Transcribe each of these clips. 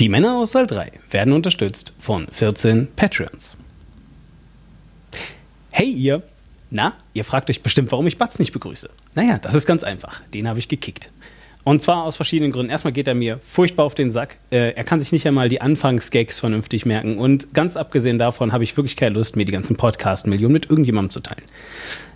Die Männer aus Saal 3 werden unterstützt von 14 Patreons. Hey ihr! Na, ihr fragt euch bestimmt, warum ich Batz nicht begrüße. Naja, das ist ganz einfach. Den habe ich gekickt. Und zwar aus verschiedenen Gründen. Erstmal geht er mir furchtbar auf den Sack. Äh, er kann sich nicht einmal die Anfangsgags vernünftig merken. Und ganz abgesehen davon habe ich wirklich keine Lust, mir die ganzen Podcast-Millionen mit irgendjemandem zu teilen.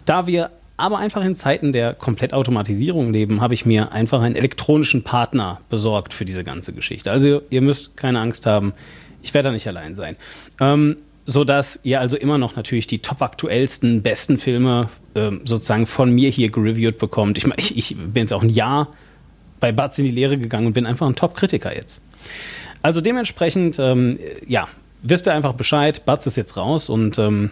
Da wir aber einfach in Zeiten der Komplettautomatisierung leben, habe ich mir einfach einen elektronischen Partner besorgt für diese ganze Geschichte. Also ihr müsst keine Angst haben, ich werde da nicht allein sein. Ähm, sodass ihr also immer noch natürlich die topaktuellsten, besten Filme ähm, sozusagen von mir hier gereviewt bekommt. Ich, ich, ich bin jetzt auch ein Jahr bei Batz in die Lehre gegangen und bin einfach ein Top-Kritiker jetzt. Also dementsprechend, ähm, ja, wisst ihr einfach Bescheid, Batz ist jetzt raus und ähm,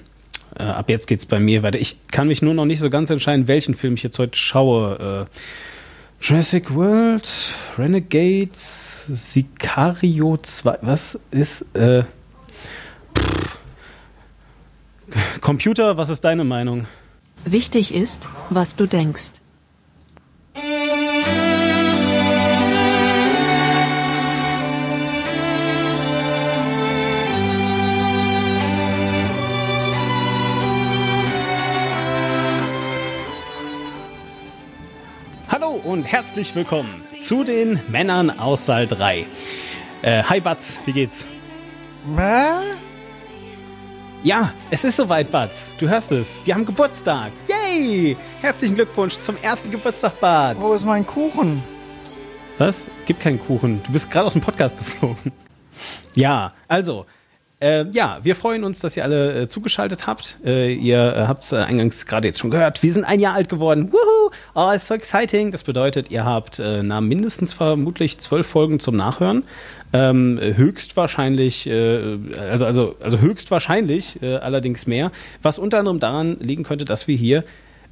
äh, ab jetzt geht es bei mir weiter. Ich kann mich nur noch nicht so ganz entscheiden, welchen Film ich jetzt heute schaue. Äh, Jurassic World, Renegades, Sicario 2, was ist, äh, Computer, was ist deine Meinung? Wichtig ist, was du denkst. Und herzlich willkommen zu den Männern aus Saal 3. Äh, hi Batz, wie geht's? Hä? Ja, es ist soweit, Batz. Du hörst es. Wir haben Geburtstag. Yay! Herzlichen Glückwunsch zum ersten Geburtstag, Batz. Wo ist mein Kuchen? Was? Gibt keinen Kuchen. Du bist gerade aus dem Podcast geflogen. Ja, also, äh, ja, wir freuen uns, dass ihr alle äh, zugeschaltet habt. Äh, ihr äh, habt es äh, eingangs gerade jetzt schon gehört. Wir sind ein Jahr alt geworden. Woohoo! Oh, ist so exciting. Das bedeutet, ihr habt äh, na, mindestens vermutlich zwölf Folgen zum Nachhören. Ähm, höchstwahrscheinlich, äh, also, also, also höchstwahrscheinlich äh, allerdings mehr. Was unter anderem daran liegen könnte, dass wir hier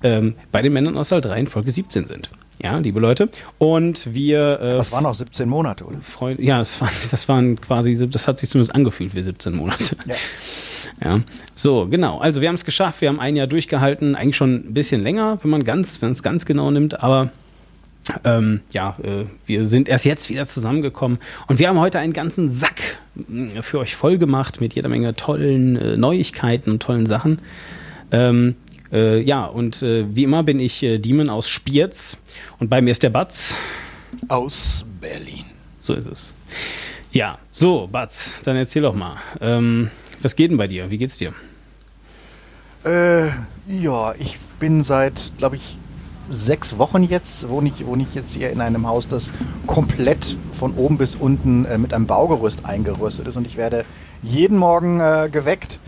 ähm, bei den Männern aus Saal 3 in Folge 17 sind. Ja, liebe Leute. Und wir. Äh, Das waren noch 17 Monate, oder? Freund, ja, das waren, das waren quasi, das hat sich zumindest angefühlt wie 17 Monate. Ja. Ja, so, genau. Also wir haben es geschafft, wir haben ein Jahr durchgehalten, eigentlich schon ein bisschen länger, wenn man ganz, wenn es ganz genau nimmt, aber ähm, ja, äh, wir sind erst jetzt wieder zusammengekommen und wir haben heute einen ganzen Sack mh, für euch voll gemacht mit jeder Menge tollen äh, Neuigkeiten und tollen Sachen. Ähm, äh, ja, und äh, wie immer bin ich äh, Demon aus Spiez und bei mir ist der Batz. Aus Berlin. So ist es. Ja, so, Batz, dann erzähl doch mal. Ähm, was geht denn bei dir? Wie geht's dir? Äh, ja, ich bin seit, glaube ich, sechs Wochen jetzt, wohne ich, wohne ich jetzt hier in einem Haus, das komplett von oben bis unten äh, mit einem Baugerüst eingerüstet ist und ich werde jeden Morgen äh, geweckt.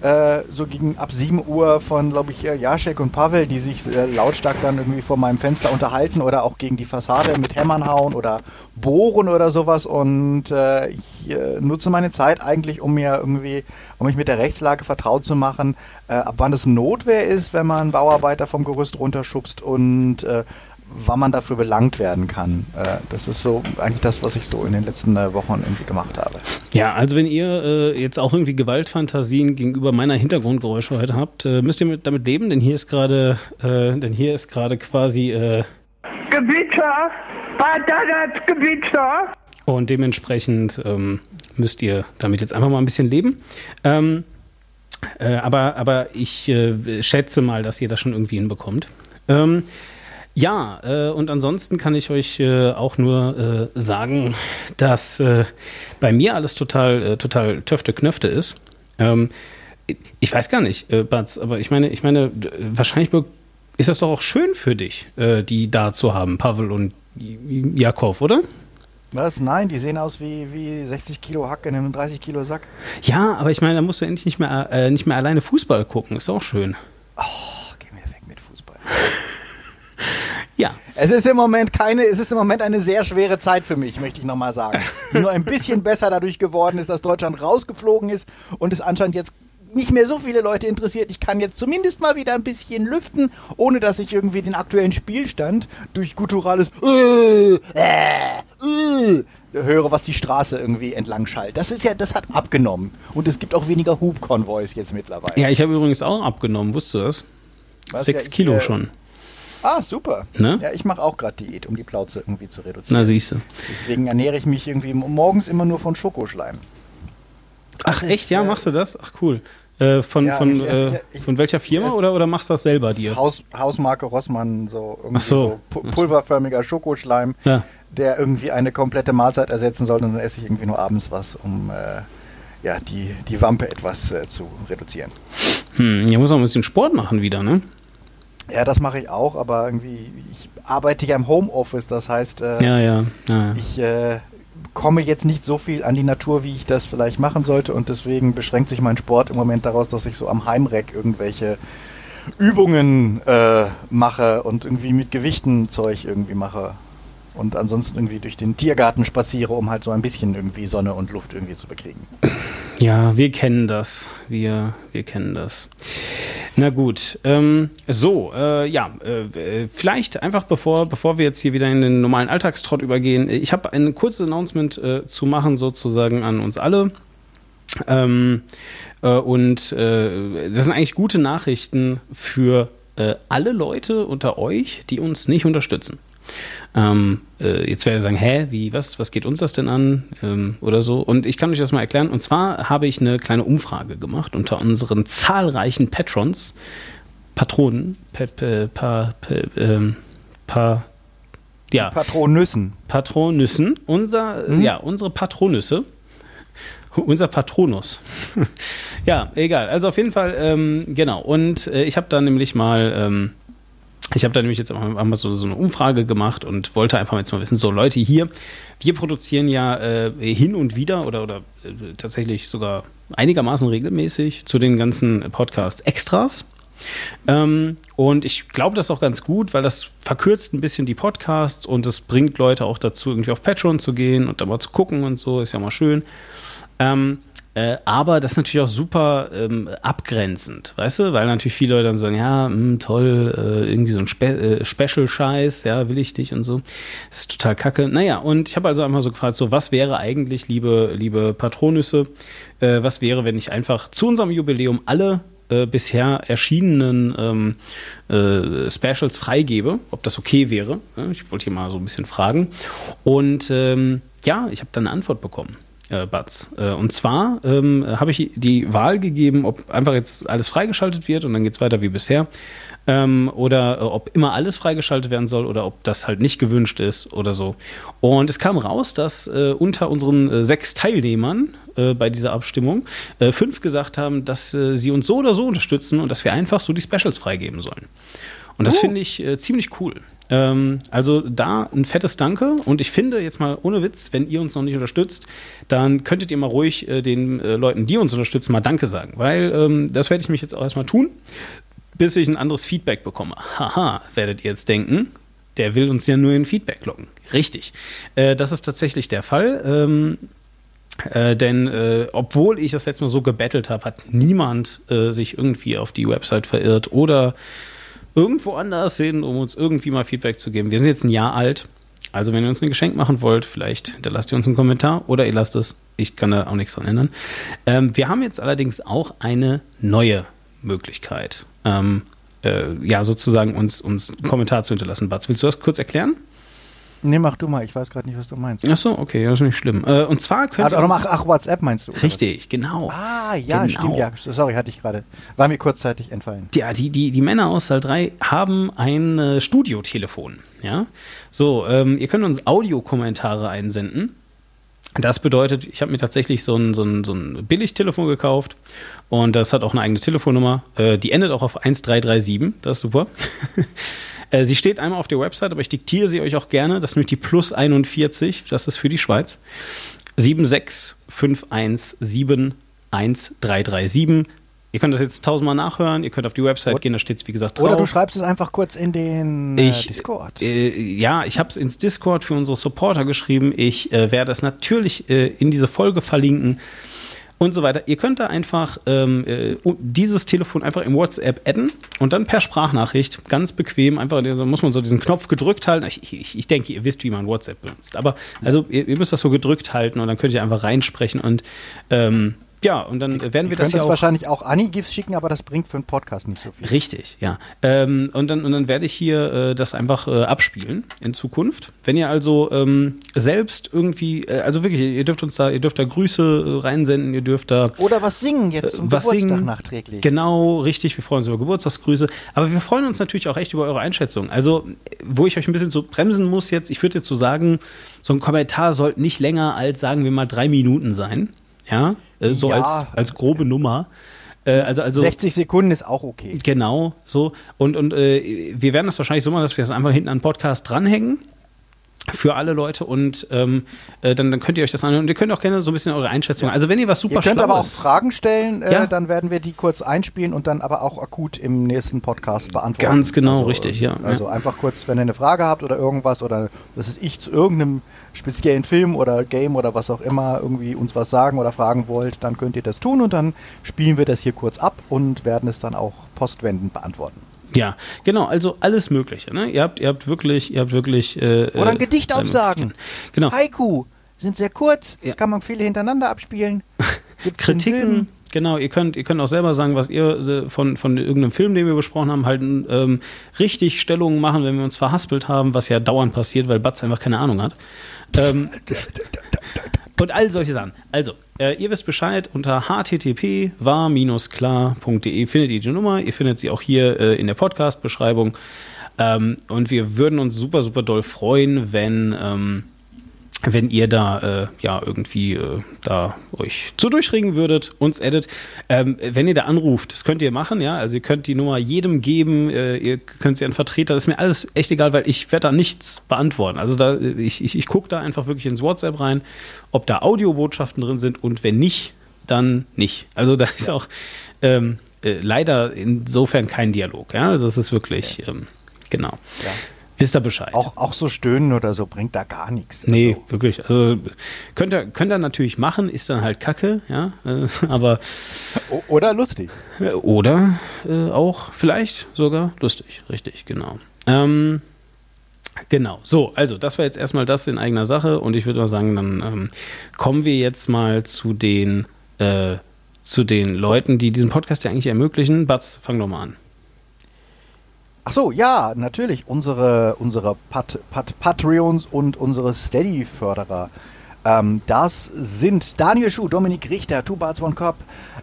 Äh, so gegen ab 7 Uhr von, glaube ich, äh, Jaschek und Pavel, die sich äh, lautstark dann irgendwie vor meinem Fenster unterhalten oder auch gegen die Fassade mit Hämmern hauen oder bohren oder sowas. Und äh, ich äh, nutze meine Zeit eigentlich, um mir irgendwie, um mich mit der Rechtslage vertraut zu machen, ab wann es Notwehr ist, wenn man Bauarbeiter vom Gerüst runterschubst und wann man dafür belangt werden kann. Äh, das ist so eigentlich das, was ich so in den letzten äh, Wochen irgendwie gemacht habe. Ja, also wenn ihr äh, jetzt auch irgendwie Gewaltfantasien gegenüber meiner Hintergrundgeräusche heute habt, äh, müsst ihr mit, damit leben, denn hier ist gerade, äh, denn hier ist gerade quasi äh, Gewitter, Badadat Gewitter. und dementsprechend ähm, müsst ihr damit jetzt einfach mal ein bisschen leben. Ähm, äh, aber, aber ich äh, schätze mal, dass ihr das schon irgendwie hinbekommt. Ähm, ja, äh, und ansonsten kann ich euch äh, auch nur äh, sagen, dass äh, bei mir alles total, äh, total töfte Knöfte ist. Ähm, ich weiß gar nicht, äh, Batz, aber ich meine, ich meine, wahrscheinlich ist das doch auch schön für dich, äh, die da zu haben, Pavel und Jakov, oder? Was? Nein, die sehen aus wie, wie 60 Kilo Hack in einem 30 Kilo Sack. Ja, aber ich meine, da musst du endlich nicht mehr, nicht mehr alleine Fußball gucken. Ist auch schön. Oh, geh mir weg mit Fußball. Ja. Es ist im Moment keine, es ist im Moment eine sehr schwere Zeit für mich, möchte ich nochmal sagen. Die nur ein bisschen besser dadurch geworden ist, dass Deutschland rausgeflogen ist und es anscheinend jetzt nicht mehr so viele Leute interessiert. Ich kann jetzt zumindest mal wieder ein bisschen lüften, ohne dass ich irgendwie den aktuellen Spielstand durch gutturales äh, äh, äh, höre, was die Straße irgendwie entlang schallt. Das ist ja, das hat abgenommen. Und es gibt auch weniger Hubkonvois jetzt mittlerweile. Ja, ich habe übrigens auch abgenommen, wusstest du das? Was Sechs ja ich, Kilo äh, schon. Ah, super. Ne? Ja, ich mache auch gerade Diät, um die Plauze irgendwie zu reduzieren. Na, siehst du. Deswegen ernähre ich mich irgendwie morgens immer nur von Schokoschleim. Ach, ist, echt? Ja, äh, machst du das? Ach, cool. Äh, von, Ja, von, ich esse- äh, ich- von welcher Firma oder, oder machst du das selber Das dir? Haus, Hausmarke Rossmann, so irgendwie so. so, pu- pulverförmiger Schokoschleim, Ja. der irgendwie eine komplette Mahlzeit ersetzen soll. Und dann esse ich irgendwie nur abends was, um äh, ja, die, die Wampe etwas äh, zu reduzieren. Hm, ja, muss auch ein bisschen Sport machen wieder, ne? Ja, das mache ich auch, aber irgendwie, ich arbeite ja im Homeoffice, das heißt, äh, Ja, ja. ja. ich äh, komme jetzt nicht so viel an die Natur, wie ich das vielleicht machen sollte und deswegen beschränkt sich mein Sport im Moment daraus, dass ich so am Heimreck irgendwelche Übungen äh, mache und irgendwie mit Gewichten Zeug irgendwie mache und ansonsten irgendwie durch den Tiergarten spaziere, um halt so ein bisschen irgendwie Sonne und Luft irgendwie zu bekriegen. Ja, wir kennen das. Wir, wir kennen das. Na gut. Ähm, so, äh, ja, äh, äh, vielleicht einfach bevor, bevor wir jetzt hier wieder in den normalen Alltagstrott übergehen, ich habe ein kurzes Announcement äh, zu machen, sozusagen an uns alle. Ähm, äh, und äh, das sind eigentlich gute Nachrichten für äh, alle Leute unter euch, die uns nicht unterstützen. Ähm, äh, jetzt werde ich sagen, hä, wie, was, was geht uns das denn an? Ähm, oder so. Und ich kann euch das mal erklären. Und zwar habe ich eine kleine Umfrage gemacht unter unseren zahlreichen Patrons, Patronen, pe, pa, pe, ähm, pa, ja, Patronüssen. Patronüssen, unser, ja, unsere Patronüsse, unser Patronus. ja, egal. Also auf jeden Fall, ähm, genau. Und äh, ich habe da nämlich mal, ähm, ich habe da nämlich jetzt einfach mal so, so eine Umfrage gemacht und wollte einfach jetzt mal wissen, so Leute hier, wir produzieren ja äh, hin und wieder oder, oder äh, tatsächlich sogar einigermaßen regelmäßig zu den ganzen Podcasts Extras. Ähm, und ich glaube das auch ganz gut, weil das verkürzt ein bisschen die Podcasts und es bringt Leute auch dazu, irgendwie auf Patreon zu gehen und da mal zu gucken und so, ist ja mal schön. Ähm, äh, aber das ist natürlich auch super ähm, abgrenzend, weißt du? Weil natürlich viele Leute dann sagen, ja, mh, toll, äh, irgendwie so ein Spe äh, Special-Scheiß, ja, will ich dich und so. Das ist total kacke. Naja, und ich habe also einmal so gefragt, so, was wäre eigentlich, liebe, liebe Patronüsse, äh, was wäre, wenn ich einfach zu unserem Jubiläum alle äh, bisher erschienenen ähm, äh, Specials freigebe, ob das okay wäre. Ja, ich wollte hier mal so ein bisschen fragen. Und ähm, ja, ich habe dann eine Antwort bekommen. Äh, Batz. Äh, und zwar ähm, habe ich die Wahl gegeben, ob einfach jetzt alles freigeschaltet wird und dann geht es weiter wie bisher. Ähm, oder äh, ob immer alles freigeschaltet werden soll oder ob das halt nicht gewünscht ist oder so. Und es kam raus, dass äh, unter unseren äh, sechs Teilnehmern äh, bei dieser Abstimmung äh, fünf gesagt haben, dass sie uns so oder so unterstützen und dass wir einfach so die Specials freigeben sollen. Und das Oh. finde ich ziemlich cool. Ähm, also da ein fettes Danke und ich finde jetzt mal ohne Witz, wenn ihr uns noch nicht unterstützt, dann könntet ihr mal ruhig äh, den äh, Leuten, die uns unterstützen, mal Danke sagen, weil ähm, das werde ich mich jetzt auch erstmal tun, bis ich ein anderes Feedback bekomme. Haha, werdet ihr jetzt denken, der will uns ja nur in Feedback locken. Richtig. Äh, das ist tatsächlich der Fall. Ähm, äh, denn äh, obwohl ich das letzte Mal so gebettelt habe, hat niemand äh, sich irgendwie auf die Website verirrt oder irgendwo anders hin, um uns irgendwie mal Feedback zu geben. Wir sind jetzt ein Jahr alt. Also wenn ihr uns ein Geschenk machen wollt, vielleicht hinterlasst ihr uns einen Kommentar oder ihr lasst es. Ich kann da auch nichts dran ändern. Ähm, wir haben jetzt allerdings auch eine neue Möglichkeit. Ähm, äh, ja, sozusagen uns, uns einen Kommentar zu hinterlassen. Batz, willst du das kurz erklären? Nee, mach du mal, ich weiß gerade nicht, was du meinst. Ach so, okay, das ist nicht schlimm. Äh, und zwar könnt Ach, ach, ach, WhatsApp meinst du? oder was? Richtig, genau. Ah, ja, Genau. stimmt, ja. Sorry, hatte ich gerade. War mir kurzzeitig entfallen. Ja, die, die, die Männer aus Saal 3 haben ein äh, Studiotelefon. Ja? So, ähm, ihr könnt uns Audiokommentare einsenden. Das bedeutet, ich habe mir tatsächlich so ein, so, ein, so ein Billigtelefon gekauft und das hat auch eine eigene Telefonnummer. Äh, die endet auch auf 1337, das ist super. Äh, sie steht einmal auf der Website, aber ich diktiere sie euch auch gerne. Das ist nämlich die Plus 41, das ist für die Schweiz. 765171337. Ihr könnt das jetzt tausendmal nachhören, ihr könnt auf die Website gehen, da steht es wie gesagt drauf. Oder du schreibst es einfach kurz in den äh, Ich, Discord. Äh, ja, ich habe es ins Discord für unsere Supporter geschrieben. Ich äh, werde es natürlich äh, in diese Folge verlinken und so weiter. Ihr könnt da einfach ähm, äh, dieses Telefon einfach im WhatsApp adden und dann per Sprachnachricht ganz bequem einfach, da muss man so diesen Knopf gedrückt halten. Ich, ich, ich denke, ihr wisst, wie man WhatsApp benutzt. Aber also ihr, ihr müsst das so gedrückt halten und dann könnt ihr einfach reinsprechen und ähm, ja, und dann werden wir Ihr das ja auch wahrscheinlich auch Anni-GIFs schicken, aber das bringt für einen Podcast nicht so viel. Richtig, ja. Ähm, und, dann, und dann werde ich hier äh, das einfach äh, abspielen in Zukunft. Wenn ihr also ähm, selbst irgendwie, äh, also wirklich, ihr dürft uns da, ihr dürft da Grüße äh, reinsenden, ihr dürft da Oder was singen jetzt zum Äh, was Geburtstag singen. nachträglich. Genau, richtig. Wir freuen uns über Geburtstagsgrüße. Aber wir freuen uns natürlich auch echt über eure Einschätzung. Also, wo ich euch ein bisschen so bremsen muss jetzt, ich würde jetzt so sagen, so ein Kommentar sollte nicht länger als, sagen wir mal, drei Minuten sein. Ja, äh, so Ja. als, als grobe Nummer. Äh, also, also 60 Sekunden ist auch okay. Genau, so. Und, und äh, wir werden das wahrscheinlich so machen, dass wir das einfach hinten an den Podcast dranhängen. Für alle Leute und ähm, äh, dann, dann könnt ihr euch das anhören. Und ihr könnt auch gerne so ein bisschen eure Einschätzung. Also, wenn ihr was super Ihr könnt aber auch Fragen stellen, äh, Ja. dann werden wir die kurz einspielen und dann aber auch akut im nächsten Podcast beantworten. Ganz genau, also, richtig, ja. Also einfach kurz, wenn ihr eine Frage habt oder irgendwas oder was ist ich zu irgendeinem speziellen Film oder Game oder was auch immer irgendwie uns was sagen oder fragen wollt, dann könnt ihr das tun und dann spielen wir das hier kurz ab und werden es dann auch postwendend beantworten. Ja, genau, also alles Mögliche. Ne? Ihr, habt, ihr habt wirklich, ihr habt wirklich. Äh, Oder ein äh, Gedicht aufsagen. Genau. Haiku sind sehr kurz, Ja. kann man viele hintereinander abspielen. Kritiken, genau, ihr könnt, ihr könnt auch selber sagen, was ihr äh, von, von irgendeinem Film, den wir besprochen haben, halt ähm, richtig Stellungen machen, wenn wir uns verhaspelt haben, was ja dauernd passiert, weil Batz einfach keine Ahnung hat. Ähm, und all solche Sachen. Also, äh, ihr wisst Bescheid, unter http war-klar.de findet ihr die Nummer. Ihr findet sie auch hier äh, in der Podcast-Beschreibung. Ähm, und wir würden uns super, super doll freuen, wenn, ähm, wenn ihr da äh, ja irgendwie äh, da euch zu durchringen würdet, uns edit. Ähm, wenn ihr da anruft, das könnt ihr machen, ja. Also ihr könnt die Nummer jedem geben, äh, ihr könnt sie an Vertreter, das ist mir alles echt egal, weil ich werde da nichts beantworten. Also da, ich, ich, ich gucke da einfach wirklich ins WhatsApp rein, ob da Audiobotschaften drin sind und wenn nicht, dann nicht. Also da ist auch ähm, äh, leider insofern kein Dialog, ja. Also es ist wirklich, ähm, genau. Ja. Wisst ihr Bescheid? Auch, auch so stöhnen oder so bringt da gar nichts. Nee, Also, wirklich. Also, könnt, ihr, könnt ihr natürlich machen, ist dann halt Kacke, ja. Äh, aber oder lustig. äh, oder äh, auch vielleicht sogar lustig, richtig, genau. Ähm, genau. So, also das war jetzt erstmal das in eigener Sache und ich würde mal sagen, dann ähm, kommen wir jetzt mal zu den äh, zu den Leuten, die diesen Podcast ja eigentlich ermöglichen. Batz, fang doch mal an. Ach so, ja, natürlich. Unsere, unsere Pat, Pat, Patreons und unsere Steady-Förderer. Ähm, das sind Daniel Schuh, Dominik Richter, Two Barts One Cop,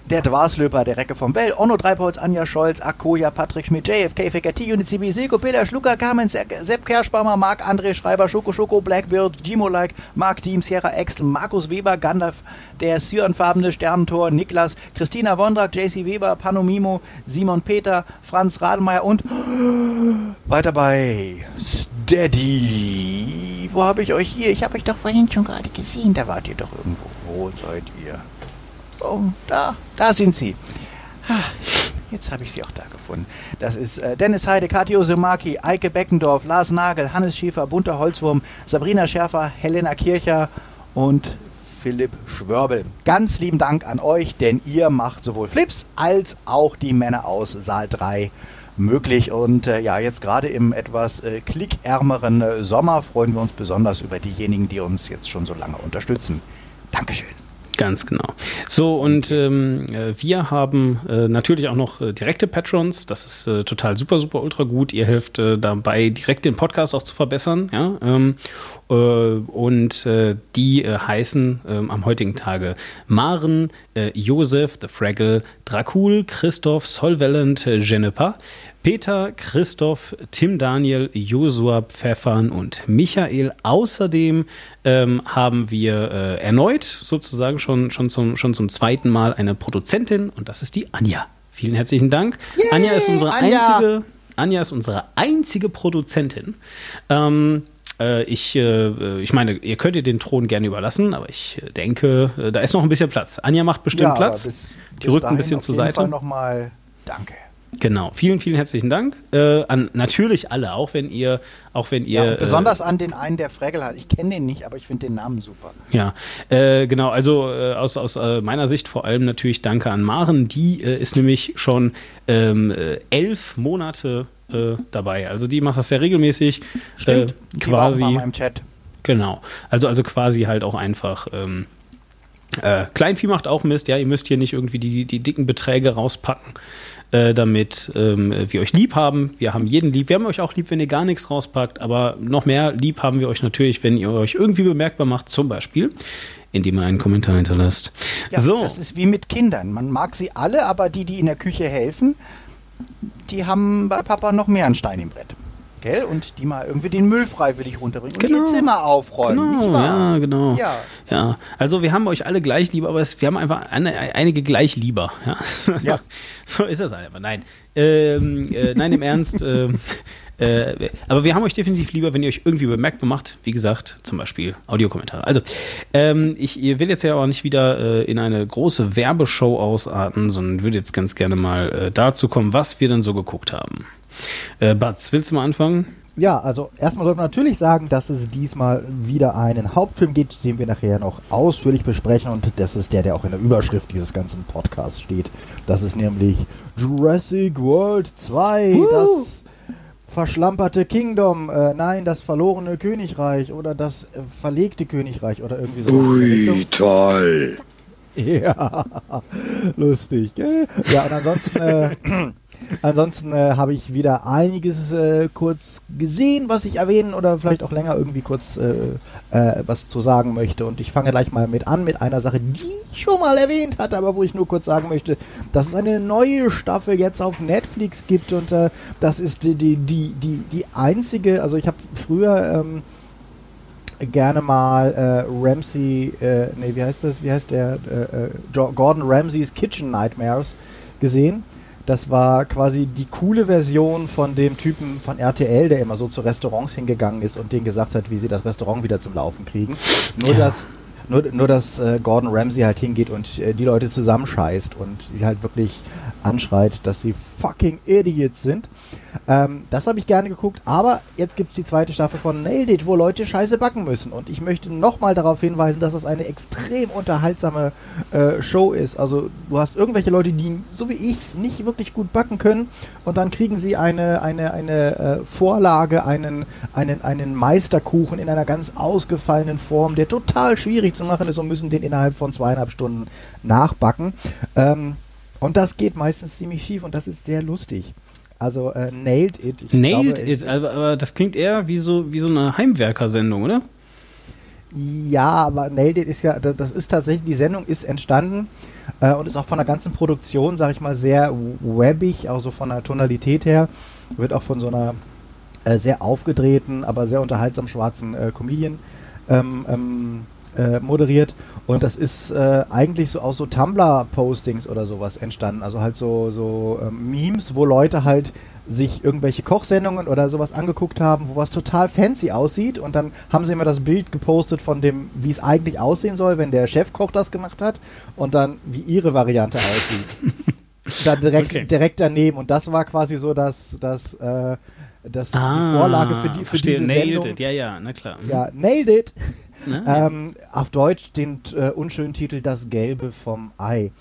der Dwarslöper, der Recke vom Well, Onno Dreipolz, Anja Scholz, Akoya, Patrick Schmidt, JFK, FKT, UniCB, Silko Peter, Schlucker, Carmen, Se- Sepp Kerschbaumer, Marc André Schreiber, Schoko Schoko, Blackbeard, Gimo Like, Mark Team, Sierra X, Markus Weber, Gandalf, der cyanfarbene Sternentor, Niklas, Christina Wondrak, JC Weber, Panomimo, Simon Peter, Franz Rademeyer und weiter bei Steady. Wo habe ich euch hier? Ich habe euch doch vorhin schon gerade gesehen. Da wart ihr doch irgendwo. Wo seid ihr? Oh, da. Da sind sie. Jetzt habe ich sie auch da gefunden. Das ist äh, Dennis Heide, Katio Semaki, Eike Beckendorf, Lars Nagel, Hannes Schäfer, Bunter Holzwurm, Sabrina Schärfer, Helena Kircher und Philipp Schwörbel. Ganz lieben Dank an euch, denn ihr macht sowohl Flips als auch die Männer aus Saal 3 möglich. Und äh, ja, jetzt gerade im etwas äh, klickärmeren äh, Sommer freuen wir uns besonders über diejenigen, die uns jetzt schon so lange unterstützen. Dankeschön. Ganz genau. So, und ähm, äh, wir haben äh, natürlich auch noch äh, direkte Patrons. Das ist äh, total super, super, ultra gut. Ihr helft äh, dabei, direkt den Podcast auch zu verbessern. Ja? Ähm, äh, und äh, die äh, heißen ähm, am heutigen Tage Maren, äh, Josef, The Fraggle, Dracul, Christoph, Solvalent, äh, Jennifer, Peter, Christoph, Tim Daniel, Josua Pfeffern und Michael. Außerdem ähm, haben wir äh, erneut sozusagen schon, schon, zum, schon zum zweiten Mal eine Produzentin und das ist die Anja. Vielen herzlichen Dank. Yay, Anja ist unsere Anja. einzige, Anja ist unsere einzige Produzentin. Ähm, äh, ich, äh, ich meine, ihr könnt ihr den Thron gerne überlassen, aber ich äh, denke, äh, da ist noch ein bisschen Platz. Anja macht bestimmt aber Platz. bis- Die bis rückt ein bisschen zur Seite. Fall nochmal Danke. Genau, vielen, vielen herzlichen Dank. Äh, an natürlich alle, auch wenn ihr, auch wenn ihr. Ja, besonders äh, an den einen, der Fraggle hat. Ich kenne den nicht, aber ich finde den Namen super. Ja, äh, genau, also äh, aus, aus äh, meiner Sicht vor allem natürlich danke an Maren. Die äh, ist nämlich schon ähm, äh, elf Monate dabei. Also die macht das sehr regelmäßig. Stimmt. Äh, Die war quasi. meinem Chat. Genau. Also, also quasi halt auch einfach ähm, Äh, Kleinvieh macht auch Mist, ja, ihr müsst hier nicht irgendwie die, die dicken Beträge rauspacken, äh, damit ähm, wir euch lieb haben. Wir haben jeden lieb. Wir haben euch auch lieb, wenn ihr gar nichts rauspackt, aber noch mehr lieb haben wir euch natürlich, wenn ihr euch irgendwie bemerkbar macht, zum Beispiel, indem ihr einen Kommentar hinterlasst. Ja, so, das ist wie mit Kindern. Man mag sie alle, aber die, die in der Küche helfen, die haben bei Papa noch mehr einen Stein im Brett. Gell? Und die mal irgendwie den Müll freiwillig runterbringen und Genau. ihr Zimmer aufräumen. Genau, ja, genau. Ja. Ja, also wir haben euch alle gleich lieb, aber wir haben einfach eine, einige gleich lieber. Ja, Ja. so ist das einfach. Nein, ähm, äh, nein, im Ernst. ähm, äh, aber wir haben euch definitiv lieber, wenn ihr euch irgendwie bemerkbar macht. Wie gesagt, zum Beispiel Audiokommentare. Also, ähm, ich will jetzt ja auch nicht wieder äh, in eine große Werbeshow ausarten, sondern würde jetzt ganz gerne mal äh, dazu kommen, was wir denn so geguckt haben. Äh, Batz, willst du mal anfangen? Ja, also erstmal sollte man natürlich sagen, dass es diesmal wieder einen Hauptfilm gibt, den wir nachher noch ausführlich besprechen und das ist der, der auch in der Überschrift dieses ganzen Podcasts steht. Das ist nämlich Jurassic World 2, das verschlamperte Kingdom, äh, nein, das verlorene Königreich oder das äh, verlegte Königreich oder irgendwie so. Ui, toll. Ja, lustig, gell? Ja, und ansonsten, äh, ansonsten äh, habe ich wieder einiges äh, kurz gesehen, was ich erwähnen oder vielleicht auch länger irgendwie kurz äh, äh, was zu sagen möchte. Und ich fange gleich mal mit an mit einer Sache, die ich schon mal erwähnt hatte, aber wo ich nur kurz sagen möchte, dass es eine neue Staffel jetzt auf Netflix gibt und äh, das ist die, die, die, die, die einzige, also ich habe früher ähm, gerne mal äh, Ramsey, äh, nee, wie heißt das? Wie heißt der? Gordon Ramsays Kitchen Nightmares gesehen. Das war quasi die coole Version von dem Typen von RTL, der immer so zu Restaurants hingegangen ist und denen gesagt hat, wie sie das Restaurant wieder zum Laufen kriegen. Nur Ja. dass nur, nur dass äh, Gordon Ramsay halt hingeht und äh, die Leute zusammenscheißt und sie halt wirklich anschreit, dass sie fucking Idiots sind. Ähm, das habe ich gerne geguckt, aber jetzt gibt es die zweite Staffel von Nailed It, wo Leute Scheiße backen müssen. Und ich möchte nochmal darauf hinweisen, dass das eine extrem unterhaltsame äh, Show ist. Also du hast irgendwelche Leute, die so wie ich nicht wirklich gut backen können und dann kriegen sie eine, eine, eine äh, Vorlage, einen, einen, einen Meisterkuchen in einer ganz ausgefallenen Form, der total schwierig zu machen ist und müssen den innerhalb von zweieinhalb Stunden nachbacken. Ähm, und das geht meistens ziemlich schief und das ist sehr lustig. Also äh, Nailed It. Ich Nailed glaube, it, aber, aber das klingt eher wie so, wie so eine Heimwerkersendung, oder? Ja, aber Nailed It ist ja, da- das ist tatsächlich, die Sendung ist entstanden äh, und ist auch von der ganzen Produktion, sag ich mal, sehr webbig, also von der Tonalität her. Wird auch von so einer äh, sehr aufgedrehten, aber sehr unterhaltsam schwarzen äh, Comedian ähm, ähm, äh, moderiert. Und das ist äh, eigentlich so aus so Tumblr-Postings oder sowas entstanden. Also halt so, so ähm, Memes, wo Leute halt sich irgendwelche Kochsendungen oder sowas angeguckt haben, wo was total fancy aussieht und dann haben sie immer das Bild gepostet von dem, wie es eigentlich aussehen soll, wenn der Chefkoch das gemacht hat und dann wie ihre Variante aussieht. dann direkt, Okay. direkt daneben und das war quasi so das, das, äh, das die Vorlage für, die, für Ah, verstehe. diese Nailed Sendung. it, ja, ja, na klar. Ja, nailed it. Ne? Ähm, auf Deutsch den äh, unschönen Titel Das Gelbe vom Ei.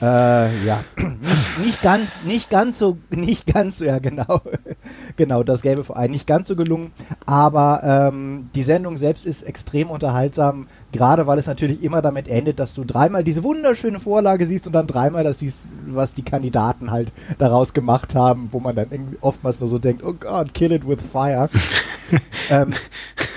Äh, ja, nicht, nicht, ganz, nicht ganz so, nicht ganz so, ja genau, genau, das Gelbe vom Ei. Nicht ganz so gelungen, aber ähm, die Sendung selbst ist extrem unterhaltsam, gerade weil es natürlich immer damit endet, dass du dreimal diese wunderschöne Vorlage siehst und dann dreimal das siehst, was die Kandidaten halt daraus gemacht haben, wo man dann irgendwie oftmals nur so denkt, oh Gott, kill it with fire. ähm,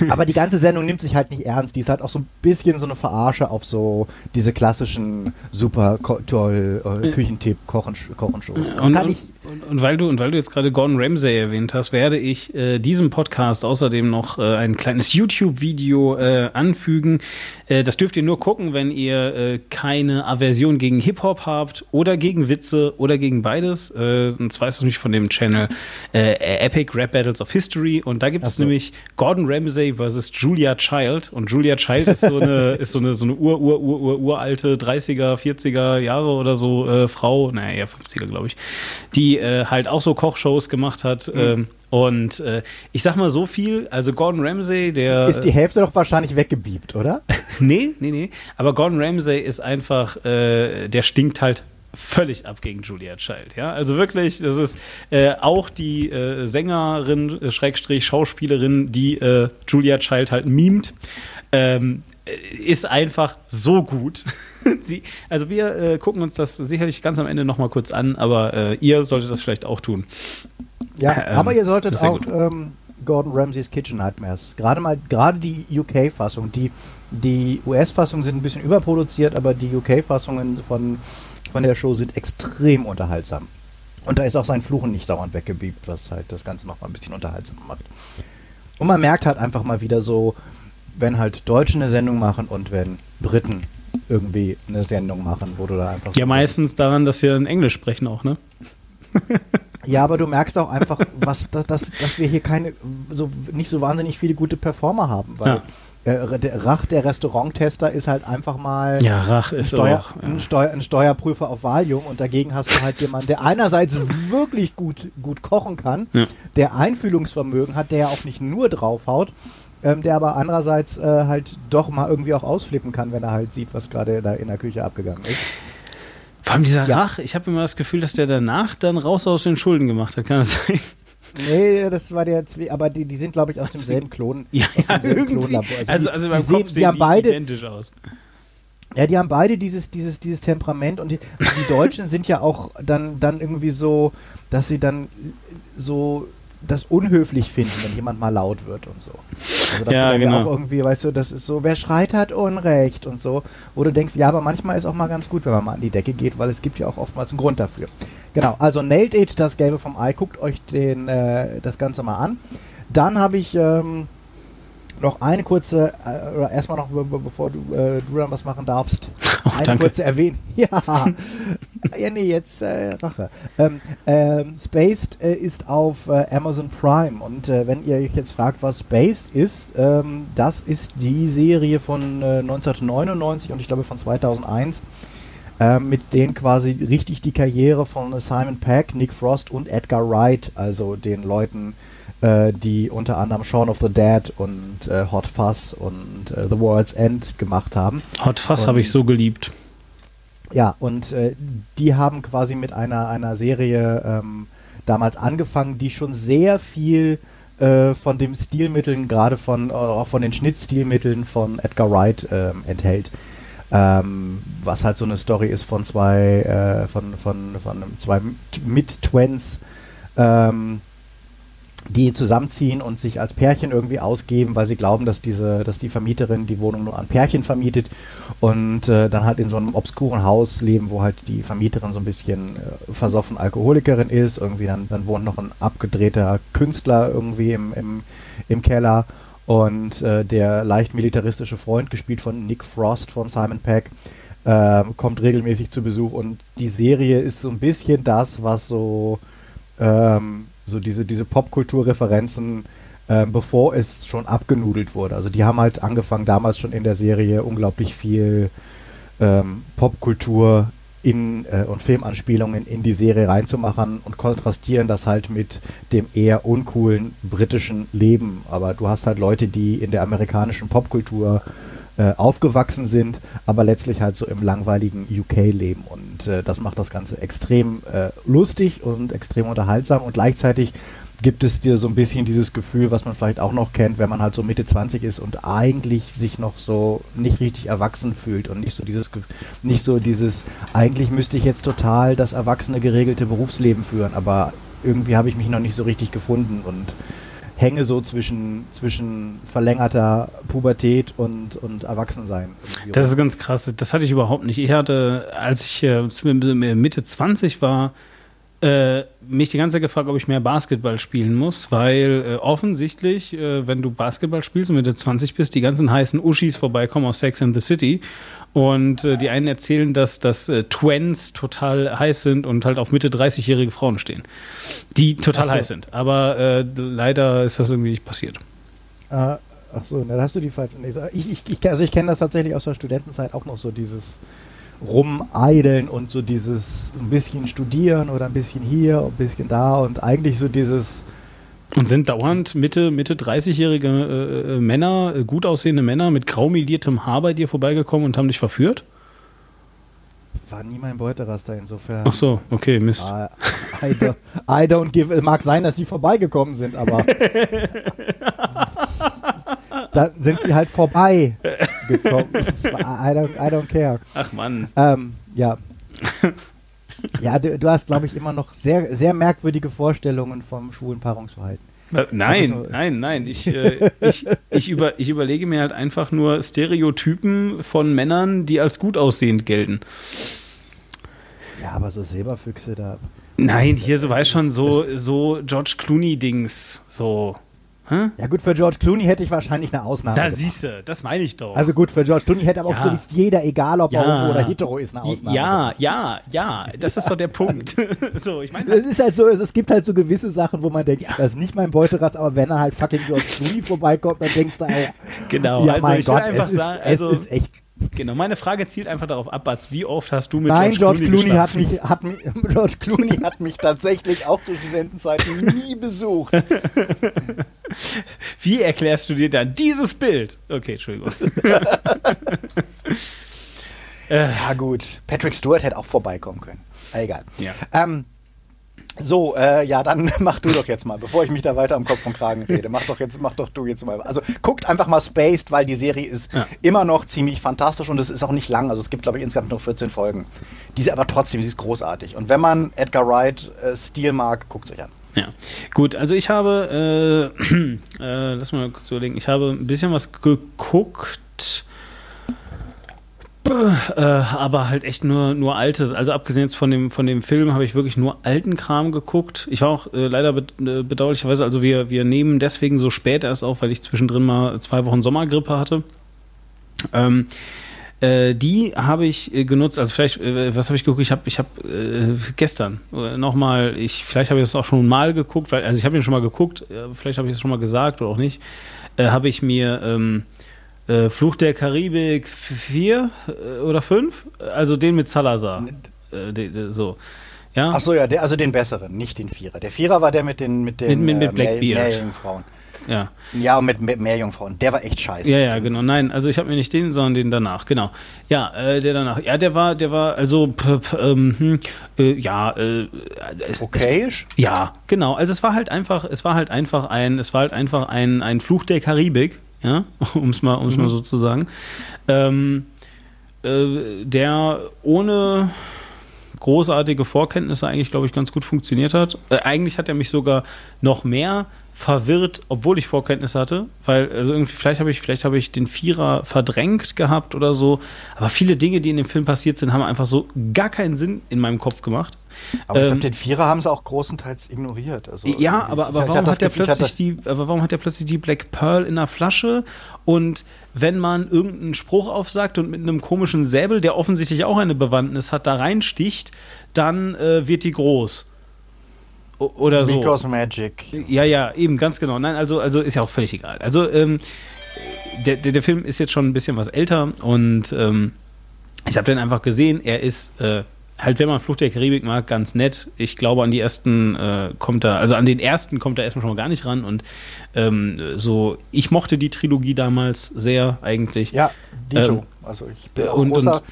aber die ganze Sendung nimmt sich halt nicht ernst. Die ist halt auch so ein bisschen so eine Verarsche auf so diese klassischen super toll äh, Küchentipp Kochen Kochenshows. Das kann ich und, und weil du und weil du jetzt gerade Gordon Ramsay erwähnt hast, werde ich äh, diesem Podcast außerdem noch äh, ein kleines YouTube-Video äh, anfügen. Äh, das dürft ihr nur gucken, wenn ihr äh, keine Aversion gegen Hip-Hop habt oder gegen Witze oder gegen beides. Äh, und zwar ist es nämlich von dem Channel Epic Rap Battles of History und da gibt es so. nämlich Gordon Ramsay versus Julia Child und Julia Child ist so eine ist so eine so eine ur ur ur ur uralte 30er 40er Jahre oder so Frau, naja eher 50er glaube ich, die äh, halt auch so Kochshows gemacht hat ähm, und äh, ich sag mal so viel, also Gordon Ramsay, der ist die Hälfte doch wahrscheinlich weggebiebt, oder? Nee, nee, nee. Aber Gordon Ramsay ist einfach, äh, der stinkt halt völlig ab gegen Julia Child. Ja, also wirklich, das ist äh, auch die äh, Sängerin, äh, Schrägstrich Schauspielerin, die äh, Julia Child halt mimt. Ähm, äh, ist einfach so gut. Sie, also wir äh, gucken uns das sicherlich ganz am Ende nochmal kurz an, aber äh, ihr solltet das vielleicht auch tun. Ja, Ähm, aber ihr solltet auch ähm, Gordon Ramsays Kitchen Nightmares. Gerade mal, gerade die UK-Fassung, die, die US-Fassungen sind ein bisschen überproduziert, aber die UK-Fassungen von, von der Show sind extrem unterhaltsam. Und da ist auch sein Fluchen nicht dauernd weggebiebt, was halt das Ganze nochmal ein bisschen unterhaltsamer macht. Und man merkt halt einfach mal wieder so, wenn halt Deutsche eine Sendung machen und wenn Briten irgendwie eine Sendung machen, wo du da einfach Ja, so- meistens daran, dass wir in Englisch sprechen auch, ne? Ja, aber du merkst auch einfach, was, dass, dass, dass wir hier keine, so nicht so wahnsinnig viele gute Performer haben, weil äh, der Rach, der Restauranttester, ist halt einfach mal Ja, Rach ein, ist Steuer, auch. ein, Steuer, ein Steuerprüfer auf Valium und dagegen hast du halt jemanden, der einerseits wirklich gut, gut kochen kann, Ja. der Einfühlungsvermögen hat, der ja auch nicht nur draufhaut, ähm, der aber andererseits äh, halt doch mal irgendwie auch ausflippen kann, wenn er halt sieht, was gerade da in der Küche abgegangen ist. Vor allem dieser Ja. Rach, ich habe immer das Gefühl, dass der danach dann raus aus den Schulden gemacht hat. Kann das sein? Nee, das war der Zwie aber die, die sind, glaube ich, aus demselben Klon. Ja, ja. Klonlabor. Also, die- also die beim sehen- die haben die beide, identisch aus. ja, die haben beide dieses, dieses, dieses Temperament und die, die Deutschen sind ja auch dann, dann irgendwie so, dass sie dann so das unhöflich finden, wenn jemand mal laut wird und so. Also dass Ja, genau. auch irgendwie, weißt du, das ist so, wer schreit hat Unrecht und so, wo du denkst, ja, aber manchmal ist auch mal ganz gut, wenn man mal an die Decke geht, weil es gibt ja auch oftmals einen Grund dafür. Genau, also Nailed It, das Gelbe vom Ei, guckt euch den, äh, das Ganze mal an. Dann habe ich ähm, noch eine kurze, äh, oder erstmal noch, be- be- bevor du, äh, du dann was machen darfst, Oh, eine danke. kurze Erwähnung. Ja, ja, nee, jetzt äh, Rache. Ähm, ähm, Spaced äh, ist auf äh, Amazon Prime und äh, wenn ihr euch jetzt fragt, was Spaced ist, ähm, das ist die Serie von äh, 1999 und ich glaube von 2001, äh, mit denen quasi richtig die Karriere von Simon Peck, Nick Frost und Edgar Wright, also den Leuten, äh, die unter anderem Shaun of the Dead und äh, Hot Fuzz und äh, The World's End gemacht haben. Hot Und- habe ich so geliebt. Ja, und äh, die haben quasi mit einer, einer Serie ähm, damals angefangen, die schon sehr viel äh, von den Stilmitteln, gerade von, äh, auch von den Schnittstilmitteln von Edgar Wright ähm, enthält. Ähm, was halt so eine Story ist von zwei, äh, von, von, von zwei Mid-Twins, ähm, die zusammenziehen und sich als Pärchen irgendwie ausgeben, weil sie glauben, dass diese, dass die Vermieterin die Wohnung nur an Pärchen vermietet und äh, dann halt in so einem obskuren Haus leben, wo halt die Vermieterin so ein bisschen äh, versoffen Alkoholikerin ist. Irgendwie dann, dann wohnt noch ein abgedrehter Künstler irgendwie im, im, im Keller und äh, der leicht militaristische Freund, gespielt von Nick Frost von Simon Peck, äh, kommt regelmäßig zu Besuch und die Serie ist so ein bisschen das, was so ähm, so diese, diese Popkulturreferenzen, äh, bevor es schon abgenudelt wurde. Also die haben halt angefangen, damals schon in der Serie unglaublich viel ähm, Popkultur in, äh, und Filmanspielungen in die Serie reinzumachen und kontrastieren das halt mit dem eher uncoolen britischen Leben. Aber du hast halt Leute, die in der amerikanischen Popkultur äh, aufgewachsen sind, aber letztlich halt so im langweiligen UK leben. Und äh, das macht das Ganze extrem äh, lustig und extrem unterhaltsam und gleichzeitig gibt es dir so ein bisschen dieses Gefühl, was man vielleicht auch noch kennt, wenn man halt so Mitte 20 ist und eigentlich sich noch so nicht richtig erwachsen fühlt und nicht so dieses, nicht so dieses, eigentlich müsste ich jetzt total das erwachsene, geregelte Berufsleben führen, aber irgendwie habe ich mich noch nicht so richtig gefunden und hänge so zwischen, zwischen verlängerter Pubertät und, und Erwachsensein. Das ist ganz krass. Das hatte ich überhaupt nicht. Ich hatte, als ich äh, Mitte 20 war, äh, mich die ganze Zeit gefragt, ob ich mehr Basketball spielen muss, weil äh, offensichtlich, äh, wenn du Basketball spielst und Mitte 20 bist, die ganzen heißen Uschis vorbeikommen aus Sex and the City und äh, die einen erzählen, dass, dass äh, Twins total heiß sind und halt auf Mitte 30-jährige Frauen stehen, die total so. heiß sind. Aber äh, leider ist das irgendwie nicht passiert. Äh, ach so, na, da hast du die falsche. Ich, ich, also ich kenne das tatsächlich aus der Studentenzeit auch noch so dieses Rumeideln und so dieses ein bisschen studieren oder ein bisschen hier, ein bisschen da und eigentlich so dieses Und sind dauernd Mitte, Mitte 30-jährige äh, äh, Männer, äh, gut aussehende Männer mit grau meliertem Haar bei dir vorbeigekommen und haben dich verführt? war nie mein Beuteraster insofern. Ach so, okay, Mist. I, I, don't, I don't give. Mag sein, dass die vorbeigekommen sind, aber dann sind sie halt vorbei. gekommen. I don't, I don't care. Ach Mann. Ähm, ja. ja, du, du hast, glaube ich, immer noch sehr, sehr merkwürdige Vorstellungen vom schwulen Paarungsverhalten. Äh, Nein, Also- nein, nein. Ich, äh, ich, ich, über, ich überlege mir halt einfach nur Stereotypen von Männern, die als gut aussehend gelten. Ja, aber so Silberfüchse da. Nein, hier so weiß schon so, so George Clooney-Dings. So. Hä? Ja, gut, für George Clooney hätte ich wahrscheinlich eine Ausnahme. Da siehst du, das meine ich doch. Also gut, für George Clooney hätte aber auch Ja. glaube ich, jeder, egal ob er Ja. homo oder hetero ist, eine Ausnahme. ja, ja, ja, das ist doch der Punkt. so, ich meine, Es ist halt so, es, es gibt halt so gewisse Sachen, wo man denkt, das ist nicht mein Beuterass, aber wenn dann halt fucking George Clooney vorbeikommt, dann denkst du auch, genau. ja also mein Gott, einfach es ist, sagen, also, es ist echt. Genau, meine Frage zielt einfach darauf ab, Batz, wie oft hast du mit Nein, George Clooney, hat geschlafen? mich, hat mich, George Clooney hat mich tatsächlich auch zu Studentenzeiten nie besucht. Wie erklärst du dir dann dieses Bild? Okay, Entschuldigung. Ja gut, Patrick Stewart hätte auch vorbeikommen können. Egal. Ja. Ähm, so, äh, ja, dann mach du doch jetzt mal, bevor ich mich da weiter am Kopf und Kragen rede. Mach doch jetzt, mach doch du jetzt mal. Also guckt einfach mal Spaced, weil die Serie ist Ja. immer noch ziemlich fantastisch und es ist auch nicht lang. Also es gibt, glaube ich, insgesamt nur 14 Folgen. Diese aber trotzdem, sie ist großartig. Und wenn man Edgar Wright äh, Stil mag, guckt sich an. Ja, gut, also ich habe, äh, äh, lass mal kurz überlegen, ich habe ein bisschen was geguckt, äh, aber halt echt nur, nur altes. Also abgesehen jetzt von dem, von dem Film habe ich wirklich nur alten Kram geguckt. Ich war auch äh, leider äh, bedauerlicherweise, also wir, wir nehmen deswegen so spät erst auf, weil ich zwischendrin mal zwei Wochen Sommergrippe hatte. Ähm, äh, die habe ich genutzt, also vielleicht, was habe ich geguckt? Ich habe ich hab, gestern nochmal, ich, vielleicht habe ich das auch schon mal geguckt, weil, also ich habe ihn schon mal geguckt, vielleicht habe ich es schon mal gesagt oder auch nicht, habe ich mir ähm, äh, Fluch der Karibik 4 äh, oder 5, also den mit Salazar. Äh, de, de, so. Ja, Ach so, ja, der, also den besseren, nicht den Vierer. Der Vierer war der mit den, mit den Mit- mit- mit äh. Meerjungfrauen. ja. Ja, und mit, mit Meerjungfrauen. Der war echt scheiße. Ja, ja, genau. Nein, also ich habe mir nicht den, sondern den danach. Genau. Ja, äh, der danach. Ja, der war, der war also, p, p, ähm, hm, äh, ja, äh, Okayisch? Ja, genau. Also es war halt einfach, es war halt einfach ein, es war halt einfach ein, ein Fluch der Karibik, ja, um es mal, um's mal so zu sagen, ähm, äh, der ohne großartige Vorkenntnisse eigentlich, glaube ich, ganz gut funktioniert hat. Äh, eigentlich hat er mich sogar noch mehr verwirrt, obwohl ich Vorkenntnisse hatte, weil also irgendwie vielleicht habe ich vielleicht habe ich den Vierer verdrängt gehabt oder so, aber viele Dinge, die in dem Film passiert sind, haben einfach so gar keinen Sinn in meinem Kopf gemacht. Aber ich Ähm, glaube, den Vierer haben sie auch großenteils ignoriert. Also ja, aber, ich- aber ich warum hat, der Gefühl, ich plötzlich die, aber warum hat der plötzlich die Black Pearl in der Flasche? Und wenn man irgendeinen Spruch aufsagt und mit einem komischen Säbel, der offensichtlich auch eine Bewandtnis hat, da reinsticht, dann äh, wird die groß. Oder so. Because Magic. Ja, ja, eben, ganz genau. Nein, also, also ist ja auch völlig egal. Also, ähm, der, der, der Film ist jetzt schon ein bisschen was älter und ähm, ich habe den einfach gesehen. Er ist äh, halt, wenn man Flucht der Karibik mag, ganz nett. Ich glaube, an die ersten äh, kommt er, also an den ersten kommt er erstmal schon mal gar nicht ran. Und ähm, so, ich mochte die Trilogie damals sehr eigentlich. Ja, Dito. Ähm, also ich bin auch und, großer. und,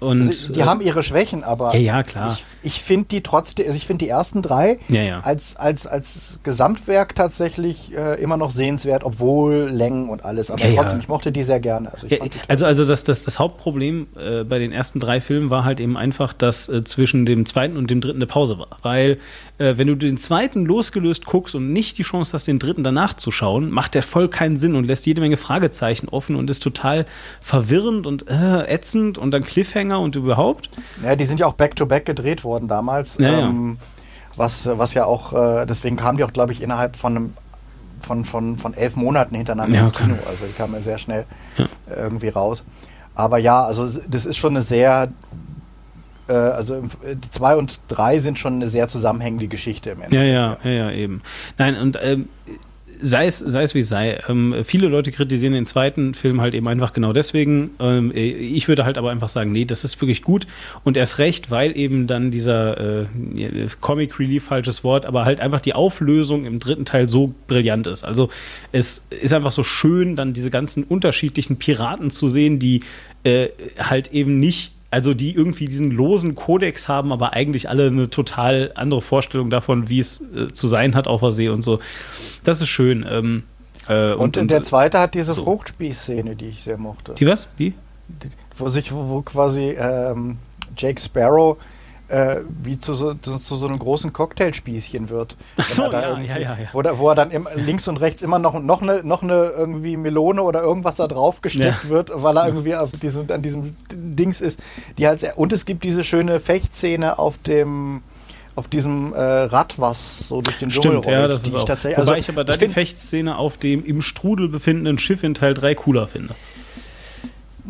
und also die äh, haben ihre Schwächen, aber Ja, ja, klar. ich, ich finde die trotzdem, also ich finde die ersten drei Ja, ja. als, als, als Gesamtwerk tatsächlich äh, immer noch sehenswert, obwohl Längen und alles. Aber Ja, trotzdem, ich mochte die sehr gerne. Also, also, also das, das, das Hauptproblem äh, bei den ersten drei Filmen war halt eben einfach, dass äh, zwischen dem zweiten und dem dritten eine Pause war. Weil, äh, wenn du den zweiten losgelöst guckst und nicht die Chance hast, den dritten danach zu schauen, macht der voll keinen Sinn und lässt jede Menge Fragezeichen offen und ist total verwirrend und äh, ätzend und dann Cliffhanger und überhaupt. Ja, die sind ja auch back-to-back gedreht worden damals. Ja, ja. ähm, Was, was ja auch, äh, deswegen kamen die auch, glaube ich, innerhalb von einem von, von, von elf Monaten hintereinander Ja, ins. Kino. Also die kamen ja sehr schnell Ja. irgendwie raus. Aber ja, also das ist schon eine sehr, äh, also äh, zwei und drei sind schon eine sehr zusammenhängende Geschichte im Ja, Endeffekt. ja, ja, ja, eben. Nein, und ähm, sei es, sei es wie es sei, ähm, viele Leute kritisieren den zweiten Film halt eben einfach genau deswegen. Ähm, ich würde halt aber einfach sagen, nee, das ist wirklich gut und erst recht, weil eben dann dieser äh, Comic Relief, falsches Wort, aber halt einfach die Auflösung im dritten Teil so brillant ist. Also es ist einfach so schön, dann diese ganzen unterschiedlichen Piraten zu sehen, die äh, halt eben nicht also die irgendwie diesen losen Kodex haben, aber eigentlich alle eine total andere Vorstellung davon, wie es äh, zu sein hat auf der See und so. Das ist schön. Ähm, Äh, Und, der zweite hat diese Fruchtspieß-Szene, die ich sehr mochte. Die was? Die? Die- wo sich, wo, wo quasi ähm, Jake Sparrow äh, wie zu so, zu, zu so einem großen Cocktailspießchen wird. Ach so, ja, ja, ja, ja. Wo, wo er dann im, links und rechts immer noch, noch, eine, noch eine irgendwie Melone oder irgendwas da drauf gesteckt Ja. wird, weil er irgendwie auf diesem, an diesem Dings ist. Die halt sehr, und es gibt diese schöne Fechtszene auf dem auf diesem äh, Rad, was so durch den Dschungel Stimmt, ja, rollt, das die ist auch. tatsächlich- Wobei also, ich aber da ich die Fechtszene auf dem im Strudel befindenden Schiff in Teil 3 cooler finde.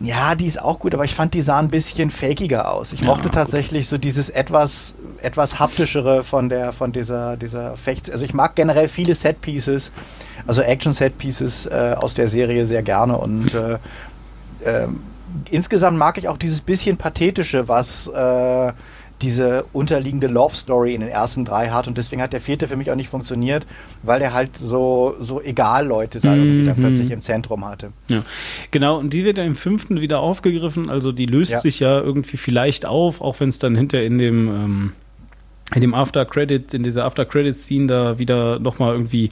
Ja, die ist auch gut, aber ich fand, die sah ein bisschen fakiger aus. Ich Ja, mochte gut. tatsächlich so dieses etwas, etwas haptischere von der, von dieser, dieser Fecht. Also ich mag generell viele Set-Pieces, also Action-Set-Pieces äh, aus der Serie sehr gerne und äh, ähm, insgesamt mag ich auch dieses bisschen pathetische, was äh, diese unterliegende Love Story in den ersten drei hat und deswegen hat der vierte für mich auch nicht funktioniert, weil der halt so so egal Leute da irgendwie dann Mhm. plötzlich im Zentrum hatte. Ja, genau. Und die wird ja im fünften wieder aufgegriffen. Also die löst Ja. sich ja irgendwie vielleicht auf, auch wenn es dann hinter in dem ähm, in dem After Credit, in dieser After Credit Scene da wieder nochmal irgendwie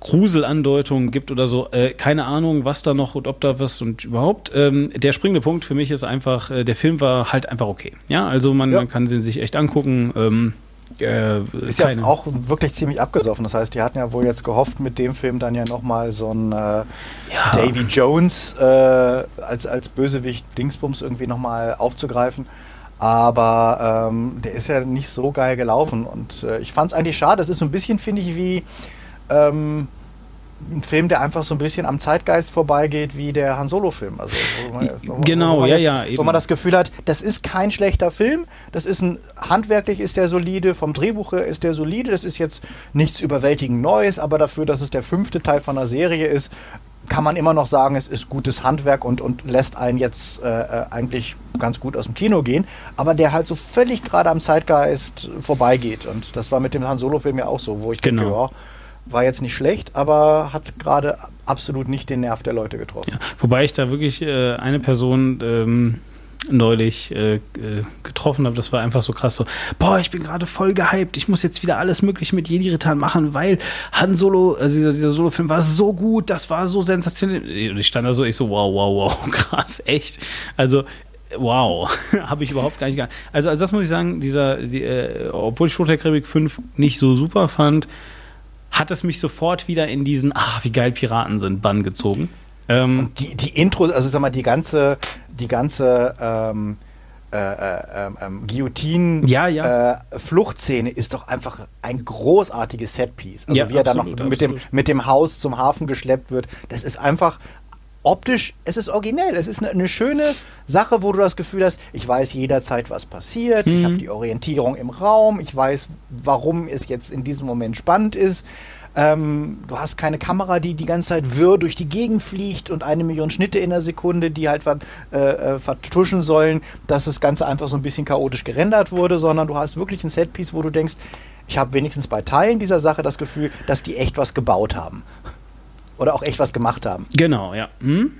Gruselandeutungen gibt oder so. Äh, keine Ahnung, was da noch und ob da was und überhaupt. Ähm, der springende Punkt für mich ist einfach, äh, der Film war halt einfach okay. Ja, also man, Ja. man kann den sich echt angucken. Ähm, äh, Ist keine- ja auch wirklich ziemlich abgesoffen. Das heißt, die hatten ja wohl jetzt gehofft, mit dem Film dann ja nochmal so ein äh, ja, Davy Jones äh, als, als Bösewicht Dingsbums irgendwie nochmal aufzugreifen. Aber ähm, der ist ja nicht so geil gelaufen. Und äh, ich fand es eigentlich schade. Das ist so ein bisschen, finde ich, wie ähm, ein Film, der einfach so ein bisschen am Zeitgeist vorbeigeht, wie der Han Solo-Film. Also, wo man- wo Genau, wo ja, jetzt, ja, Wo eben. man das Gefühl hat, das ist kein schlechter Film. Das ist ein, handwerklich ist der solide, vom Drehbuch her ist der solide. Das ist jetzt nichts überwältigend Neues, aber dafür, dass es der fünfte Teil von einer Serie ist, kann man immer noch sagen, es ist gutes Handwerk und, und lässt einen jetzt äh, äh, eigentlich ganz gut aus dem Kino gehen, aber der halt so völlig gerade am Zeitgeist vorbeigeht. Und das war mit dem Han Solo-Film ja auch so, wo ich denke, Genau. ja, war jetzt nicht schlecht, aber hat gerade absolut nicht den Nerv der Leute getroffen. Ja, wobei ich da wirklich äh, eine Person ähm, neulich äh, äh, getroffen habe, das war einfach so krass so, boah, ich bin gerade voll gehypt, ich muss jetzt wieder alles mögliche mit Jedi-Rittern machen, weil Han Solo, also dieser, dieser Solo-Film war so gut, das war so sensationell. Und ich stand da so, ich so, wow, wow, wow, krass, echt. Also, wow, habe ich überhaupt gar nicht. Also, also das muss ich sagen, dieser, die, äh, obwohl ich Flucht der Karibik 5 nicht so super fand, hat es mich sofort wieder in diesen, ach, wie geil Piraten sind, Bann gezogen. Ähm, Und die, die Intros, also sag mal, die ganze, die ganze ähm, äh, äh, ähm, ähm, Guillotine Ja, ja. Äh, Fluchtszene ist doch einfach ein großartiges Setpiece. Also Ja, wie er dann noch absolut, mit dem, mit dem Haus zum Hafen geschleppt wird, das ist einfach optisch, es ist originell. Es ist eine, eine schöne Sache, wo du das Gefühl hast, ich weiß jederzeit, was passiert, ich Mhm. habe die Orientierung im Raum, ich weiß, warum es jetzt in diesem Moment spannend ist. Ähm, du hast keine Kamera, die die ganze Zeit wirr durch die Gegend fliegt und eine Million Schnitte in der Sekunde, die halt äh, äh, vertuschen sollen, dass das Ganze einfach so ein bisschen chaotisch gerendert wurde, sondern du hast wirklich ein Setpiece, wo du denkst, ich habe wenigstens bei Teilen dieser Sache das Gefühl, dass die echt was gebaut haben. Oder auch echt was gemacht haben. Genau, ja. Hm?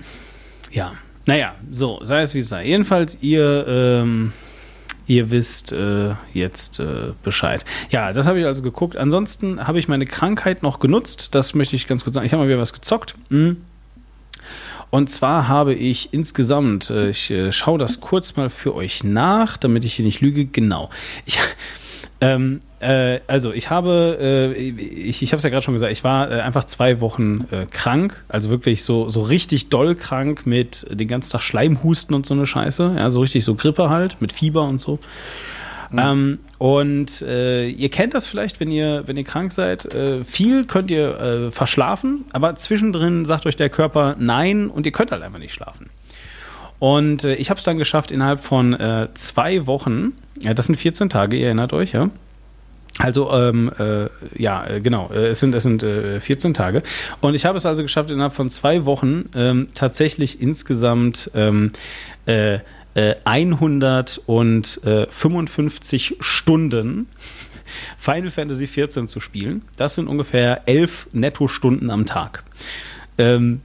Ja. Naja, so, sei es wie es sei. Jedenfalls, ihr, ähm, ihr wisst äh, jetzt äh, Bescheid. Ja, das habe ich also geguckt. Ansonsten habe ich meine Krankheit noch genutzt. Das möchte ich ganz kurz sagen. Ich habe mal wieder was gezockt. Hm. Und zwar habe ich insgesamt, äh, ich äh, schaue das kurz mal für euch nach, damit ich hier nicht lüge. Genau. Ich, ähm, äh, also ich habe, äh, ich, ich habe es ja gerade schon gesagt, ich war äh, einfach zwei Wochen äh, krank, also wirklich so, so richtig doll krank mit den ganzen Tag Schleimhusten und so eine Scheiße, ja, so richtig so Grippe halt, mit Fieber und so. Ähm, und äh, ihr kennt das vielleicht, wenn ihr, wenn ihr krank seid. Äh, viel könnt ihr verschlafen, aber zwischendrin sagt euch der Körper nein und ihr könnt halt einfach nicht schlafen. Und äh, ich habe es dann geschafft, innerhalb von äh, zwei Wochen, ja, das sind 14 Tage, ihr erinnert euch, ja. Also, ähm, äh, ja, äh, genau, äh, es sind, es sind äh, 14 Tage. Und ich habe es also geschafft, innerhalb von zwei Wochen ähm, tatsächlich insgesamt ähm, äh, äh, 155 Stunden Final Fantasy 14 zu spielen. Das sind ungefähr elf Netto-Stunden am Tag. Ähm,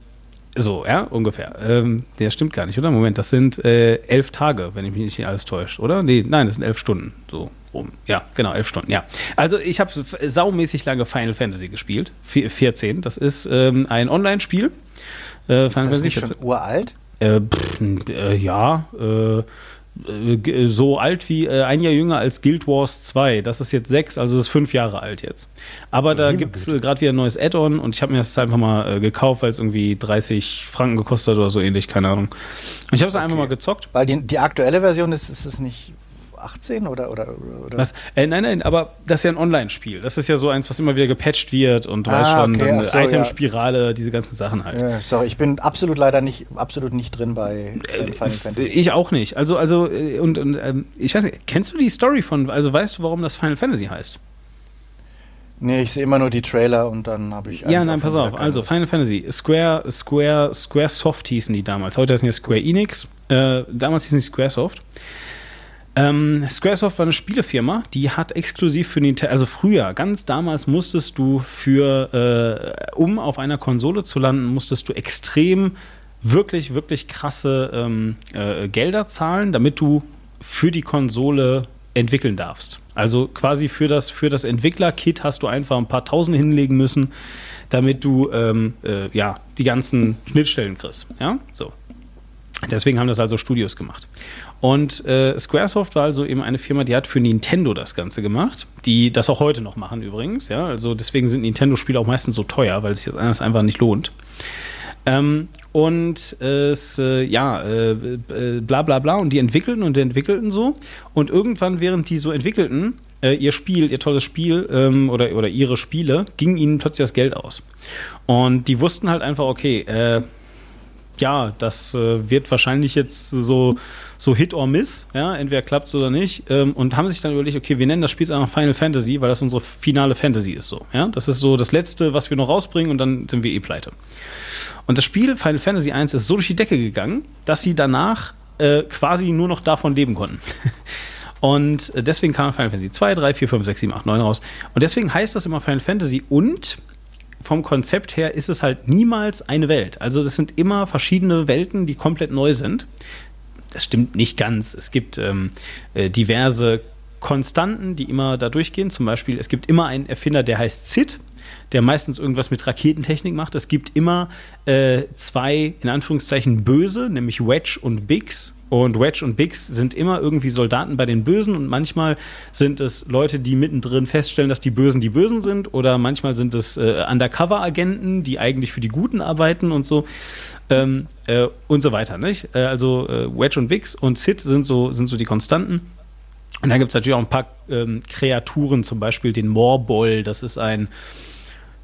So, ja, ungefähr. Ähm, der stimmt gar nicht, oder? Moment, das sind äh, elf Tage, wenn ich mich nicht alles täuscht, oder? Nee, nein, das sind elf Stunden. So rum. Ja, genau, elf Stunden, ja. Also ich habe saumäßig lange Final Fantasy gespielt. 14. Das ist ähm, ein Online-Spiel. Äh, ist das nicht schon uralt? Äh, pff, äh, ja, äh, äh, so alt wie äh, ein Jahr jünger als Guild Wars 2. Das ist jetzt sechs, also das ist fünf Jahre alt jetzt. Aber da gibt es äh, gerade wieder ein neues Add-on und ich habe mir das einfach mal äh, gekauft, weil es irgendwie 30 Franken gekostet oder so ähnlich, keine Ahnung. Und ich habe es okay. einfach mal gezockt. Weil die, die aktuelle Version ist, ist es nicht 18 oder, oder, oder? Was? Äh, nein, nein, aber das ist ja ein Online-Spiel. Das ist ja so eins, was immer wieder gepatcht wird und du ah, weißt schon, okay, so, Item-Spirale, ja. diese ganzen Sachen halt. Ja, sorry, ich bin absolut leider nicht, absolut nicht drin bei äh, Final Fantasy. Ich auch nicht. Also, also, äh, und, und ähm, ich weiß nicht, kennst du die Story von, also weißt du, warum das Final Fantasy heißt? Nee, ich sehe immer nur die Trailer und dann habe ich. Ja, nein, pass auf. Also, Final Fantasy. Square, Square, Square Soft hießen die damals. Heute heißen die Square Enix. Äh, damals hießen die Square Soft. Ähm, Squaresoft war eine Spielefirma, die hat exklusiv für Nintendo, also früher, ganz damals musstest du für, äh, um auf einer Konsole zu landen, musstest du extrem, wirklich, wirklich krasse ähm, äh, Gelder zahlen, damit du für die Konsole entwickeln darfst. Also quasi für das, für das Entwickler-Kit hast du einfach ein paar Tausend hinlegen müssen, damit du ähm, äh, ja, die ganzen Schnittstellen kriegst. Ja, so. Deswegen haben das also Studios gemacht. Und äh, Squaresoft war also eben eine Firma, die hat für Nintendo das Ganze gemacht, die das auch heute noch machen übrigens. Ja, also deswegen sind Nintendo-Spiele auch meistens so teuer, weil es sich anders einfach nicht lohnt. Ähm, und es, äh, ja, äh, äh, bla bla bla. Und die entwickelten und entwickelten so. Und irgendwann, während die so entwickelten, äh, ihr Spiel, ihr tolles Spiel ähm, oder, oder ihre Spiele, ging ihnen plötzlich das Geld aus. Und die wussten halt einfach, okay, äh, ja, das wird wahrscheinlich jetzt so, so Hit or Miss, ja, entweder klappt es oder nicht. Ähm, und haben sich dann überlegt, okay, wir nennen das Spiel einfach Final Fantasy, weil das unsere finale Fantasy ist so. Ja? Das ist so das Letzte, was wir noch rausbringen und dann sind wir eh pleite. Und das Spiel Final Fantasy 1 ist so durch die Decke gegangen, dass sie danach äh, quasi nur noch davon leben konnten. Und äh, deswegen kam Final Fantasy 2, 3, 4, 5, 6, 7, 8, 9 raus. Und deswegen heißt das immer Final Fantasy und vom Konzept her ist es halt niemals eine Welt. Also das sind immer verschiedene Welten, die komplett neu sind. Das stimmt nicht ganz. Es gibt ähm, äh, diverse Konstanten, die immer da durchgehen. Zum Beispiel, es gibt immer einen Erfinder, der heißt Sid, der meistens irgendwas mit Raketentechnik macht. Es gibt immer äh, zwei, in Anführungszeichen, Böse, nämlich Wedge und Biggs. Und Wedge und Biggs sind immer irgendwie Soldaten bei den Bösen und manchmal sind es Leute, die mittendrin feststellen, dass die Bösen die Bösen sind oder manchmal sind es äh, Undercover-Agenten, die eigentlich für die Guten arbeiten und so ähm, äh, und so weiter. Nicht? Äh, also äh, Wedge und Biggs und Sid sind so, sind so die Konstanten. Und dann gibt es natürlich auch ein paar ähm, Kreaturen, zum Beispiel den Morboll, das ist ein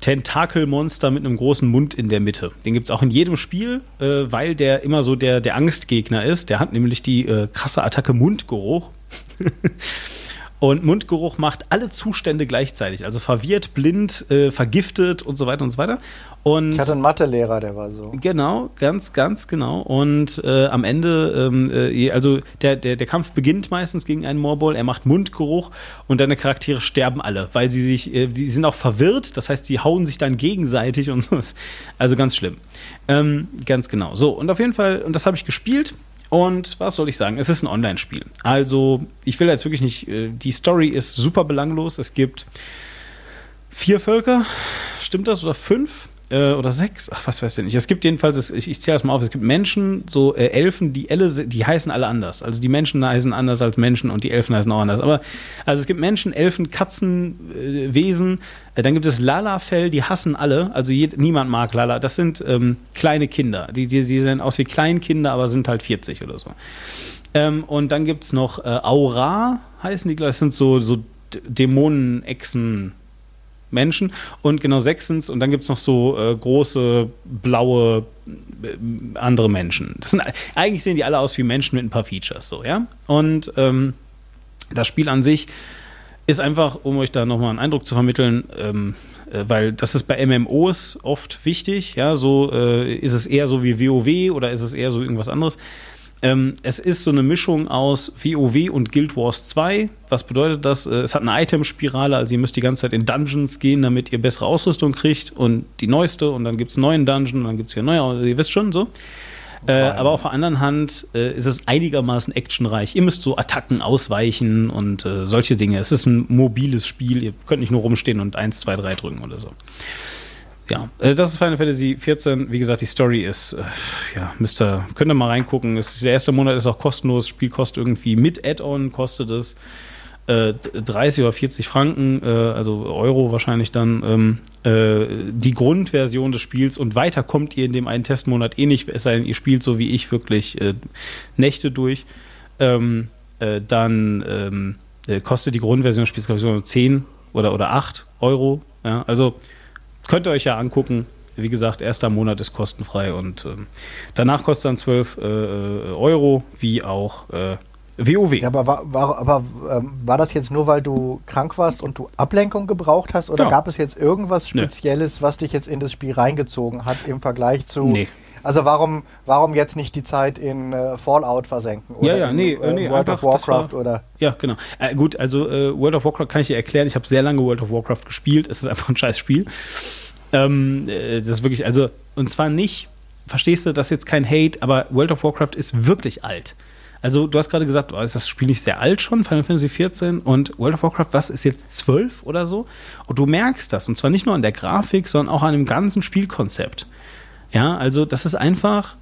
Tentakelmonster mit einem großen Mund in der Mitte. Den gibt es auch in jedem Spiel, äh, weil der immer so der, der Angstgegner ist. Der hat nämlich die äh, krasse Attacke Mundgeruch. und Mundgeruch macht alle Zustände gleichzeitig. Also verwirrt, blind, äh, vergiftet und so weiter und so weiter. Und ich hatte einen Mathelehrer, der war so. Genau, ganz, ganz genau. Und äh, am Ende, ähm, äh, also der, der, der Kampf beginnt meistens gegen einen Morbol, er macht Mundgeruch und deine Charaktere sterben alle, weil sie sich, äh, sie sind auch verwirrt, das heißt, sie hauen sich dann gegenseitig und so. Also ganz schlimm. Ähm, ganz genau. So, und auf jeden Fall, und das habe ich gespielt. Und was soll ich sagen? Es ist ein Online-Spiel. Also, ich will jetzt wirklich nicht, äh, die Story ist super belanglos. Es gibt vier Völker, stimmt das? Oder fünf? äh, oder sechs, ach, was weiß ich nicht. Es gibt jedenfalls, ich, ich zähle das mal auf, es gibt Menschen, so äh, Elfen, die alle, die heißen alle anders. Also die Menschen heißen anders als Menschen und die Elfen heißen auch anders. Aber also es gibt Menschen, Elfen, Katzen, äh, Wesen. Äh, dann gibt es Lalafell, die hassen alle. Also je, niemand mag Lala. Das sind ähm, kleine Kinder. Die, die, die sehen aus wie Kleinkinder, aber sind halt 40 oder so. Ähm, und dann gibt es noch äh, Aura, heißen die, glaube ich, sind so, so Dämonen-Echsen. Menschen und genau sechstens und dann gibt es noch so äh, große blaue äh, andere Menschen. Das sind, eigentlich sehen die alle aus wie Menschen mit ein paar Features, so, ja. Und ähm, das Spiel an sich ist einfach, um euch da nochmal einen Eindruck zu vermitteln, ähm, äh, weil das ist bei MMOs oft wichtig, ja, so äh, ist es eher so wie WoW oder ist es eher so irgendwas anderes. Ähm, es ist so eine Mischung aus WoW und Guild Wars 2. Was bedeutet das? Äh, es hat eine Itemspirale, also ihr müsst die ganze Zeit in Dungeons gehen, damit ihr bessere Ausrüstung kriegt und die neueste und dann gibt es einen neuen Dungeon und dann gibt es wieder neue, ihr wisst schon so. Äh, aber auf der anderen Hand äh, ist es einigermaßen actionreich. Ihr müsst so Attacken ausweichen und äh, solche Dinge. Es ist ein mobiles Spiel. Ihr könnt nicht nur rumstehen und 1, 2, 3 drücken oder so. Ja, äh, das ist Final Fantasy 14. Wie gesagt, die Story ist, äh, ja, müsst ihr, könnt ihr mal reingucken. Es, der erste Monat ist auch kostenlos. Spiel kostet irgendwie mit Add-on, kostet es äh, 30 oder 40 Franken, äh, also Euro wahrscheinlich dann, ähm, äh, die Grundversion des Spiels und weiter kommt ihr in dem einen Testmonat eh nicht, es sei denn, ihr spielt so wie ich wirklich äh, Nächte durch. Ähm, äh, dann ähm, äh, kostet die Grundversion des Spiels, glaube ich, so 10 oder, oder 8 Euro. Ja, also könnt ihr euch ja angucken. Wie gesagt, erster Monat ist kostenfrei und ähm, danach kostet dann 12 äh, Euro, wie auch äh, WoW. Ja, aber war, war, aber, ähm, war das jetzt nur, weil du krank warst und du Ablenkung gebraucht hast? Oder Ja. gab es jetzt irgendwas Nee. Spezielles, was dich jetzt in das Spiel reingezogen hat im Vergleich zu. Nee. Also warum, warum jetzt nicht die Zeit in äh, Fallout versenken? Oder Ja, ja, in, nee, äh, nee, World einfach, of Warcraft war- oder. Ja, genau. Äh, gut, also äh, World of Warcraft kann ich dir erklären. Ich habe sehr lange World of Warcraft gespielt. Es ist einfach ein scheiß Spiel. Ähm, äh, das ist wirklich, also, und zwar nicht, verstehst du, das ist jetzt kein Hate, aber World of Warcraft ist wirklich alt. Also, du hast gerade gesagt, oh, ist das Spiel nicht sehr alt schon, Final Fantasy 14 und World of Warcraft, was ist jetzt 12 oder so? Und du merkst das, und zwar nicht nur an der Grafik, sondern auch an dem ganzen Spielkonzept. Ja, also, das ist einfach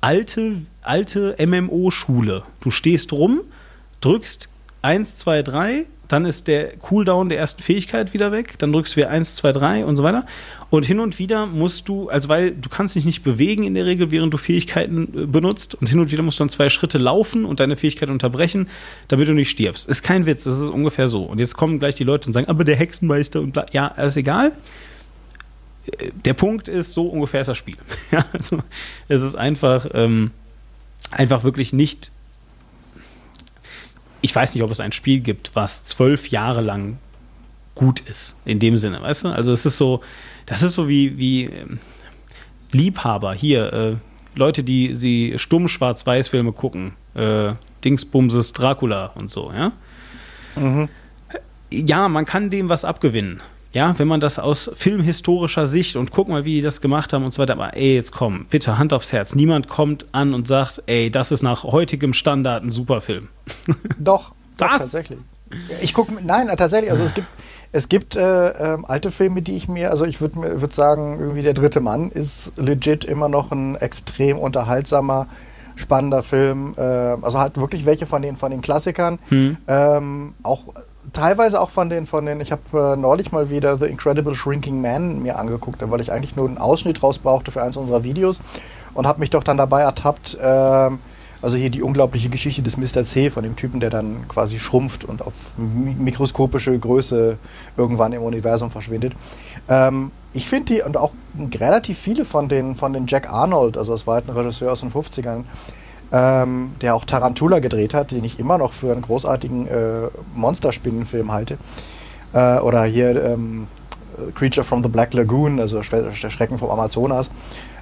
alte, alte MMO-Schule. Du stehst rum, drückst 1, 2, 3, dann ist der Cooldown der ersten Fähigkeit wieder weg, dann drückst du wieder 1, 2, 3 und so weiter. Und hin und wieder musst du, also weil du kannst dich nicht bewegen in der Regel, während du Fähigkeiten äh, benutzt und hin und wieder musst du dann zwei Schritte laufen und deine Fähigkeit unterbrechen, damit du nicht stirbst. Ist kein Witz, das ist ungefähr so. Und jetzt kommen gleich die Leute und sagen, aber der Hexenmeister und bla. Ja, ist egal der Punkt ist, so ungefähr ist das Spiel. Ja, also, es ist einfach, ähm, einfach wirklich nicht. Ich weiß nicht, ob es ein Spiel gibt, was zwölf Jahre lang gut ist, in dem Sinne, weißt du? Also es ist so, das ist so wie, wie ähm, Liebhaber hier, äh, Leute, die sie stumm Schwarz-Weiß-Filme gucken, äh, Dingsbumses Dracula und so, ja? ja, man kann dem was abgewinnen. Ja, wenn man das aus filmhistorischer Sicht und guck mal, wie die das gemacht haben und so weiter. Aber ey, jetzt komm, bitte Hand aufs Herz. Niemand kommt an und sagt, ey, das ist nach heutigem Standard ein super Film. Doch, doch Was? tatsächlich. Ich gucke, nein, tatsächlich. Also es gibt, es gibt äh, ähm, alte Filme, die ich mir, also ich würde würd sagen, irgendwie der dritte Mann ist legit immer noch ein extrem unterhaltsamer, spannender Film. Äh, also halt wirklich welche von den von den Klassikern. Hm. Ähm, auch teilweise auch von den von den. Ich habe äh, neulich mal wieder The Incredible Shrinking Man mir angeguckt, weil ich eigentlich nur einen Ausschnitt raus brauchte für eins unserer Videos und habe mich doch dann dabei ertappt. ähm, also hier die unglaubliche Geschichte des Mr. C, von dem Typen, der dann quasi schrumpft und auf mi- mikroskopische Größe irgendwann im Universum verschwindet. Ähm, ich finde die, und auch relativ viele von den, von den Jack Arnold, also das war halt ein Regisseur aus den 50ern, ähm, der auch Tarantula gedreht hat, den ich immer noch für einen großartigen äh, Monsterspinnenfilm halte. Äh, oder hier ähm, Creature from the Black Lagoon, also der Schrecken vom Amazonas.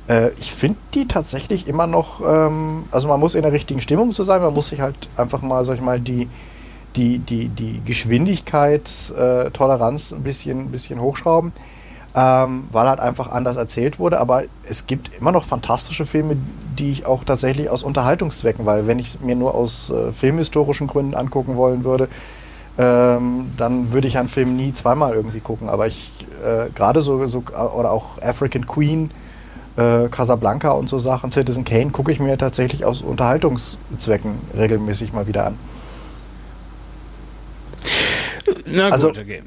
Äh, ich finde die tatsächlich immer noch, ähm, also man muss in der richtigen Stimmung zu sein, man muss sich halt einfach mal, sag ich mal, die, die, die, die Geschwindigkeit, äh, Toleranz ein bisschen, ein bisschen hochschrauben, ähm, weil halt einfach anders erzählt wurde. Aber es gibt immer noch fantastische Filme, die ich auch tatsächlich aus Unterhaltungszwecken, weil wenn ich es mir nur aus äh, filmhistorischen Gründen angucken wollen würde, ähm, dann würde ich einen Film nie zweimal irgendwie gucken. Aber ich, äh, gerade so, so, oder auch African Queen, äh, Casablanca und so Sachen, Citizen Kane, gucke ich mir tatsächlich aus Unterhaltungszwecken regelmäßig mal wieder an. Na Also- gut, okay.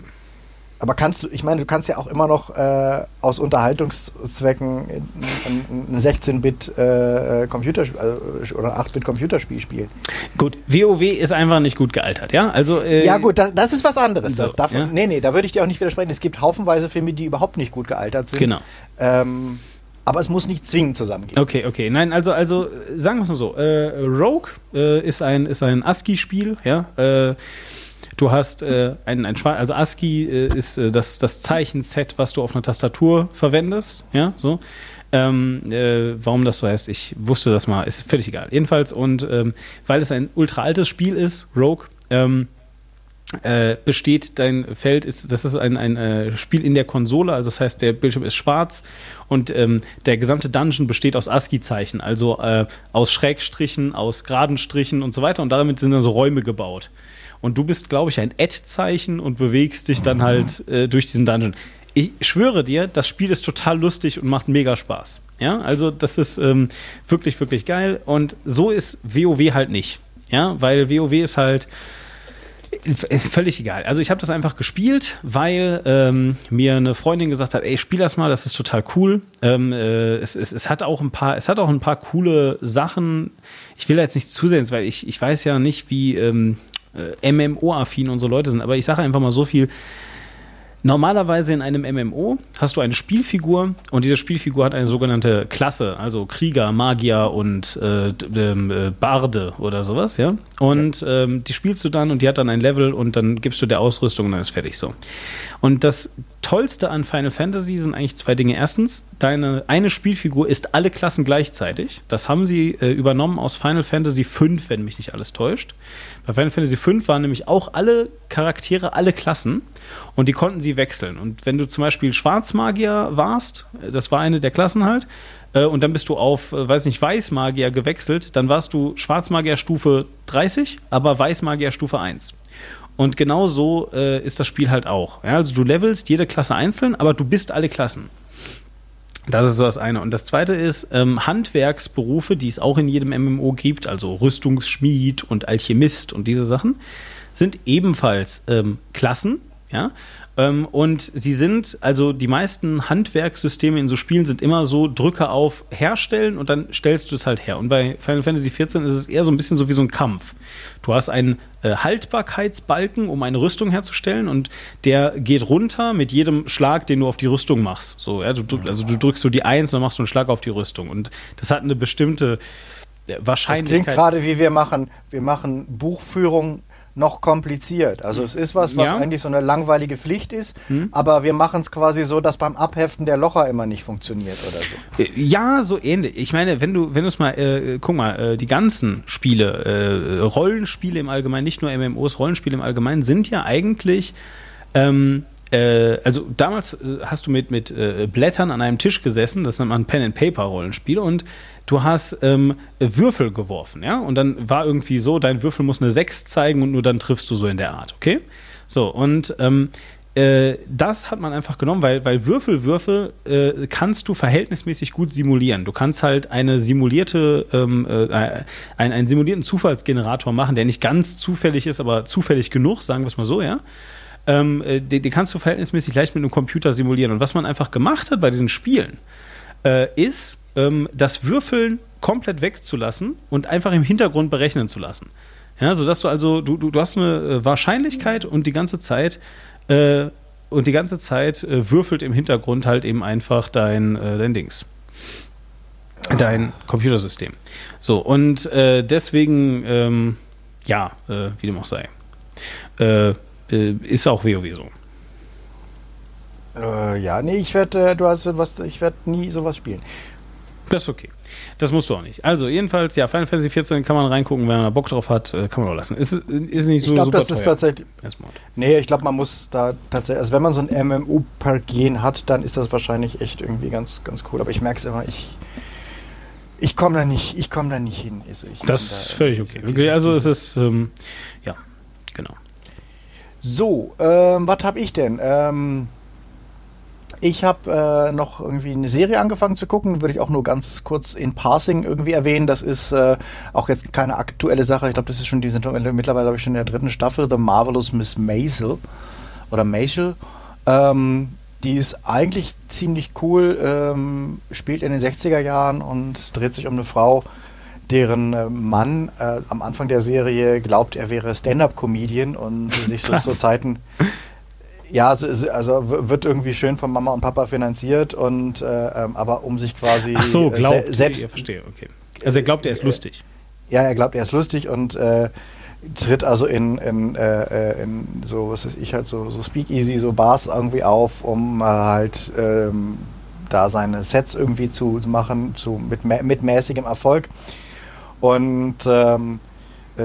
Aber kannst du, ich meine, du kannst ja auch immer noch äh, aus Unterhaltungszwecken ein, ein, ein 16-Bit äh, Computerspiel äh, oder ein 8-Bit Computerspiel spielen. Gut, WoW ist einfach nicht gut gealtert, ja? Also, äh, ja, gut, das, das ist was anderes. So, das darf, ja. Nee, nee, da würde ich dir auch nicht widersprechen. Es gibt haufenweise Filme, die überhaupt nicht gut gealtert sind. Genau. Ähm, aber es muss nicht zwingend zusammengehen. Okay, okay. Nein, also, also sagen wir es mal so. Äh, Rogue äh, ist ein, ist ein ASCII-Spiel, ja. Äh, du hast äh, ein, ein Schwa- also ASCII äh, ist äh, das, das Zeichenset, was du auf einer Tastatur verwendest, ja, so. Ähm, äh, warum das so heißt, ich wusste das mal, ist völlig egal. Jedenfalls, und ähm, weil es ein ultra altes Spiel ist, Rogue, ähm, äh, besteht dein Feld, ist, das ist ein, ein äh, Spiel in der Konsole, also das heißt, der Bildschirm ist schwarz und ähm, der gesamte Dungeon besteht aus ASCII-Zeichen, also äh, aus Schrägstrichen, aus geraden Strichen und so weiter und damit sind dann so Räume gebaut. Und du bist, glaube ich, ein Ad-Zeichen und bewegst dich dann halt äh, durch diesen Dungeon. Ich schwöre dir, das Spiel ist total lustig und macht mega Spaß. Ja, also das ist ähm, wirklich, wirklich geil. Und so ist WoW halt nicht. Ja, weil WoW ist halt völlig egal. Also ich habe das einfach gespielt, weil ähm, mir eine Freundin gesagt hat, ey, spiel das mal, das ist total cool. Ähm, äh, es, es, es, hat auch ein paar, es hat auch ein paar coole Sachen. Ich will jetzt nicht zusehen, weil ich, ich weiß ja nicht, wie ähm, äh, MMO-affin unsere Leute sind, aber ich sage einfach mal so viel. Normalerweise in einem MMO hast du eine Spielfigur und diese Spielfigur hat eine sogenannte Klasse, also Krieger, Magier und äh, äh, Barde oder sowas, ja. Und ähm, die spielst du dann und die hat dann ein Level und dann gibst du der Ausrüstung und dann ist fertig so. Und das Tollste an Final Fantasy sind eigentlich zwei Dinge. Erstens, deine eine Spielfigur ist alle Klassen gleichzeitig. Das haben sie äh, übernommen aus Final Fantasy V, wenn mich nicht alles täuscht. Bei Final Fantasy V waren nämlich auch alle Charaktere, alle Klassen und die konnten sie wechseln. Und wenn du zum Beispiel Schwarzmagier warst, äh, das war eine der Klassen halt, äh, und dann bist du auf, äh, weiß nicht, Weißmagier gewechselt, dann warst du Schwarzmagier Stufe 30, aber Weißmagier Stufe 1. Und genau so äh, ist das Spiel halt auch. Ja, also du levelst jede Klasse einzeln, aber du bist alle Klassen. Das ist so das eine. Und das zweite ist ähm, Handwerksberufe, die es auch in jedem MMO gibt, also Rüstungsschmied und Alchemist und diese Sachen, sind ebenfalls ähm, Klassen. Ja, und sie sind, also die meisten Handwerkssysteme in so Spielen sind immer so, drücke auf Herstellen und dann stellst du es halt her. Und bei Final Fantasy XIV ist es eher so ein bisschen so wie so ein Kampf. Du hast einen äh, Haltbarkeitsbalken, um eine Rüstung herzustellen und der geht runter mit jedem Schlag, den du auf die Rüstung machst. So, ja, du drück, also du drückst so die Eins und dann machst du einen Schlag auf die Rüstung. Und das hat eine bestimmte Wahrscheinlichkeit. Das klingt gerade wie wir machen, wir machen Buchführung noch kompliziert. Also es ist was, was ja. eigentlich so eine langweilige Pflicht ist, hm. aber wir machen es quasi so, dass beim Abheften der Locher immer nicht funktioniert oder so. Äh, ja, so ähnlich. Ich meine, wenn du, wenn du es mal, äh, guck mal, äh, die ganzen Spiele, äh, Rollenspiele im Allgemeinen, nicht nur MMOs, Rollenspiele im Allgemeinen, sind ja eigentlich ähm, äh, also damals äh, hast du mit, mit Blättern an einem Tisch gesessen, das nennt man Pen-and-Paper-Rollenspiel und du hast ähm, Würfel geworfen, ja, und dann war irgendwie so, dein Würfel muss eine 6 zeigen und nur dann triffst du so in der Art, okay? So, und ähm, äh, das hat man einfach genommen, weil, weil Würfelwürfe äh, kannst du verhältnismäßig gut simulieren. Du kannst halt eine simulierte, ähm, äh, einen, einen simulierten Zufallsgenerator machen, der nicht ganz zufällig ist, aber zufällig genug, sagen wir es mal so, ja ähm, äh, den, den, kannst du verhältnismäßig leicht mit einem Computer simulieren. Und was man einfach gemacht hat bei diesen Spielen, äh, ist, ähm, das Würfeln komplett wegzulassen und einfach im Hintergrund berechnen zu lassen. Ja, sodass du also, du, du, du hast eine äh, Wahrscheinlichkeit und die ganze Zeit äh, und die ganze Zeit äh, würfelt im Hintergrund halt eben einfach dein, äh, dein Dings. Dein Computersystem. So, und äh, deswegen, ähm, ja, äh, wie dem auch sei. Ist auch WoW so. Ja, nee, ich werde, du hast was, ich werde nie sowas spielen. Das ist okay. Das musst du auch nicht. Also, jedenfalls, ja, Final Fantasy 14 kann man reingucken, wenn man Bock drauf hat, äh, kann man auch lassen. Ist, ist nicht so Ich glaube, das ist tatsächlich. Nee, ich glaube, man muss da tatsächlich, also wenn man so ein MMO per Gen hat, dann ist das wahrscheinlich echt irgendwie ganz, ganz cool. Aber ich merke es immer, ich. Ich komme da nicht, ich komme da nicht hin. Also das ist völlig okay. okay also es ist, ähm, ja, genau. So, ähm, was habe ich denn? Ähm, ich habe äh, noch irgendwie eine Serie angefangen zu gucken, würde ich auch nur ganz kurz in Passing irgendwie erwähnen. Das ist äh, auch jetzt keine aktuelle Sache. Ich glaube, das ist schon, die sind mittlerweile ich schon in der dritten Staffel, The Marvelous Miss Maisel oder Maisel. Ähm, die ist eigentlich ziemlich cool, ähm, spielt in den 60er Jahren und dreht sich um eine Frau, deren äh, Mann äh, am Anfang der Serie glaubt, er wäre Stand-up-Comedian und sich so zu Zeiten ja, also, also, wird irgendwie schön von Mama und Papa finanziert und äh, ähm, aber um sich quasi Ach so, äh, glaubt, se selbst ich verstehe, okay. Also er glaubt, er ist lustig. Ja, er glaubt, er ist lustig und äh, tritt also in, in, äh, in so was weiß ich halt so so Speakeasy, so Bars irgendwie auf, um halt ähm, da seine Sets irgendwie zu machen, zu, mit, mit mäßigem Erfolg. Und ähm, äh,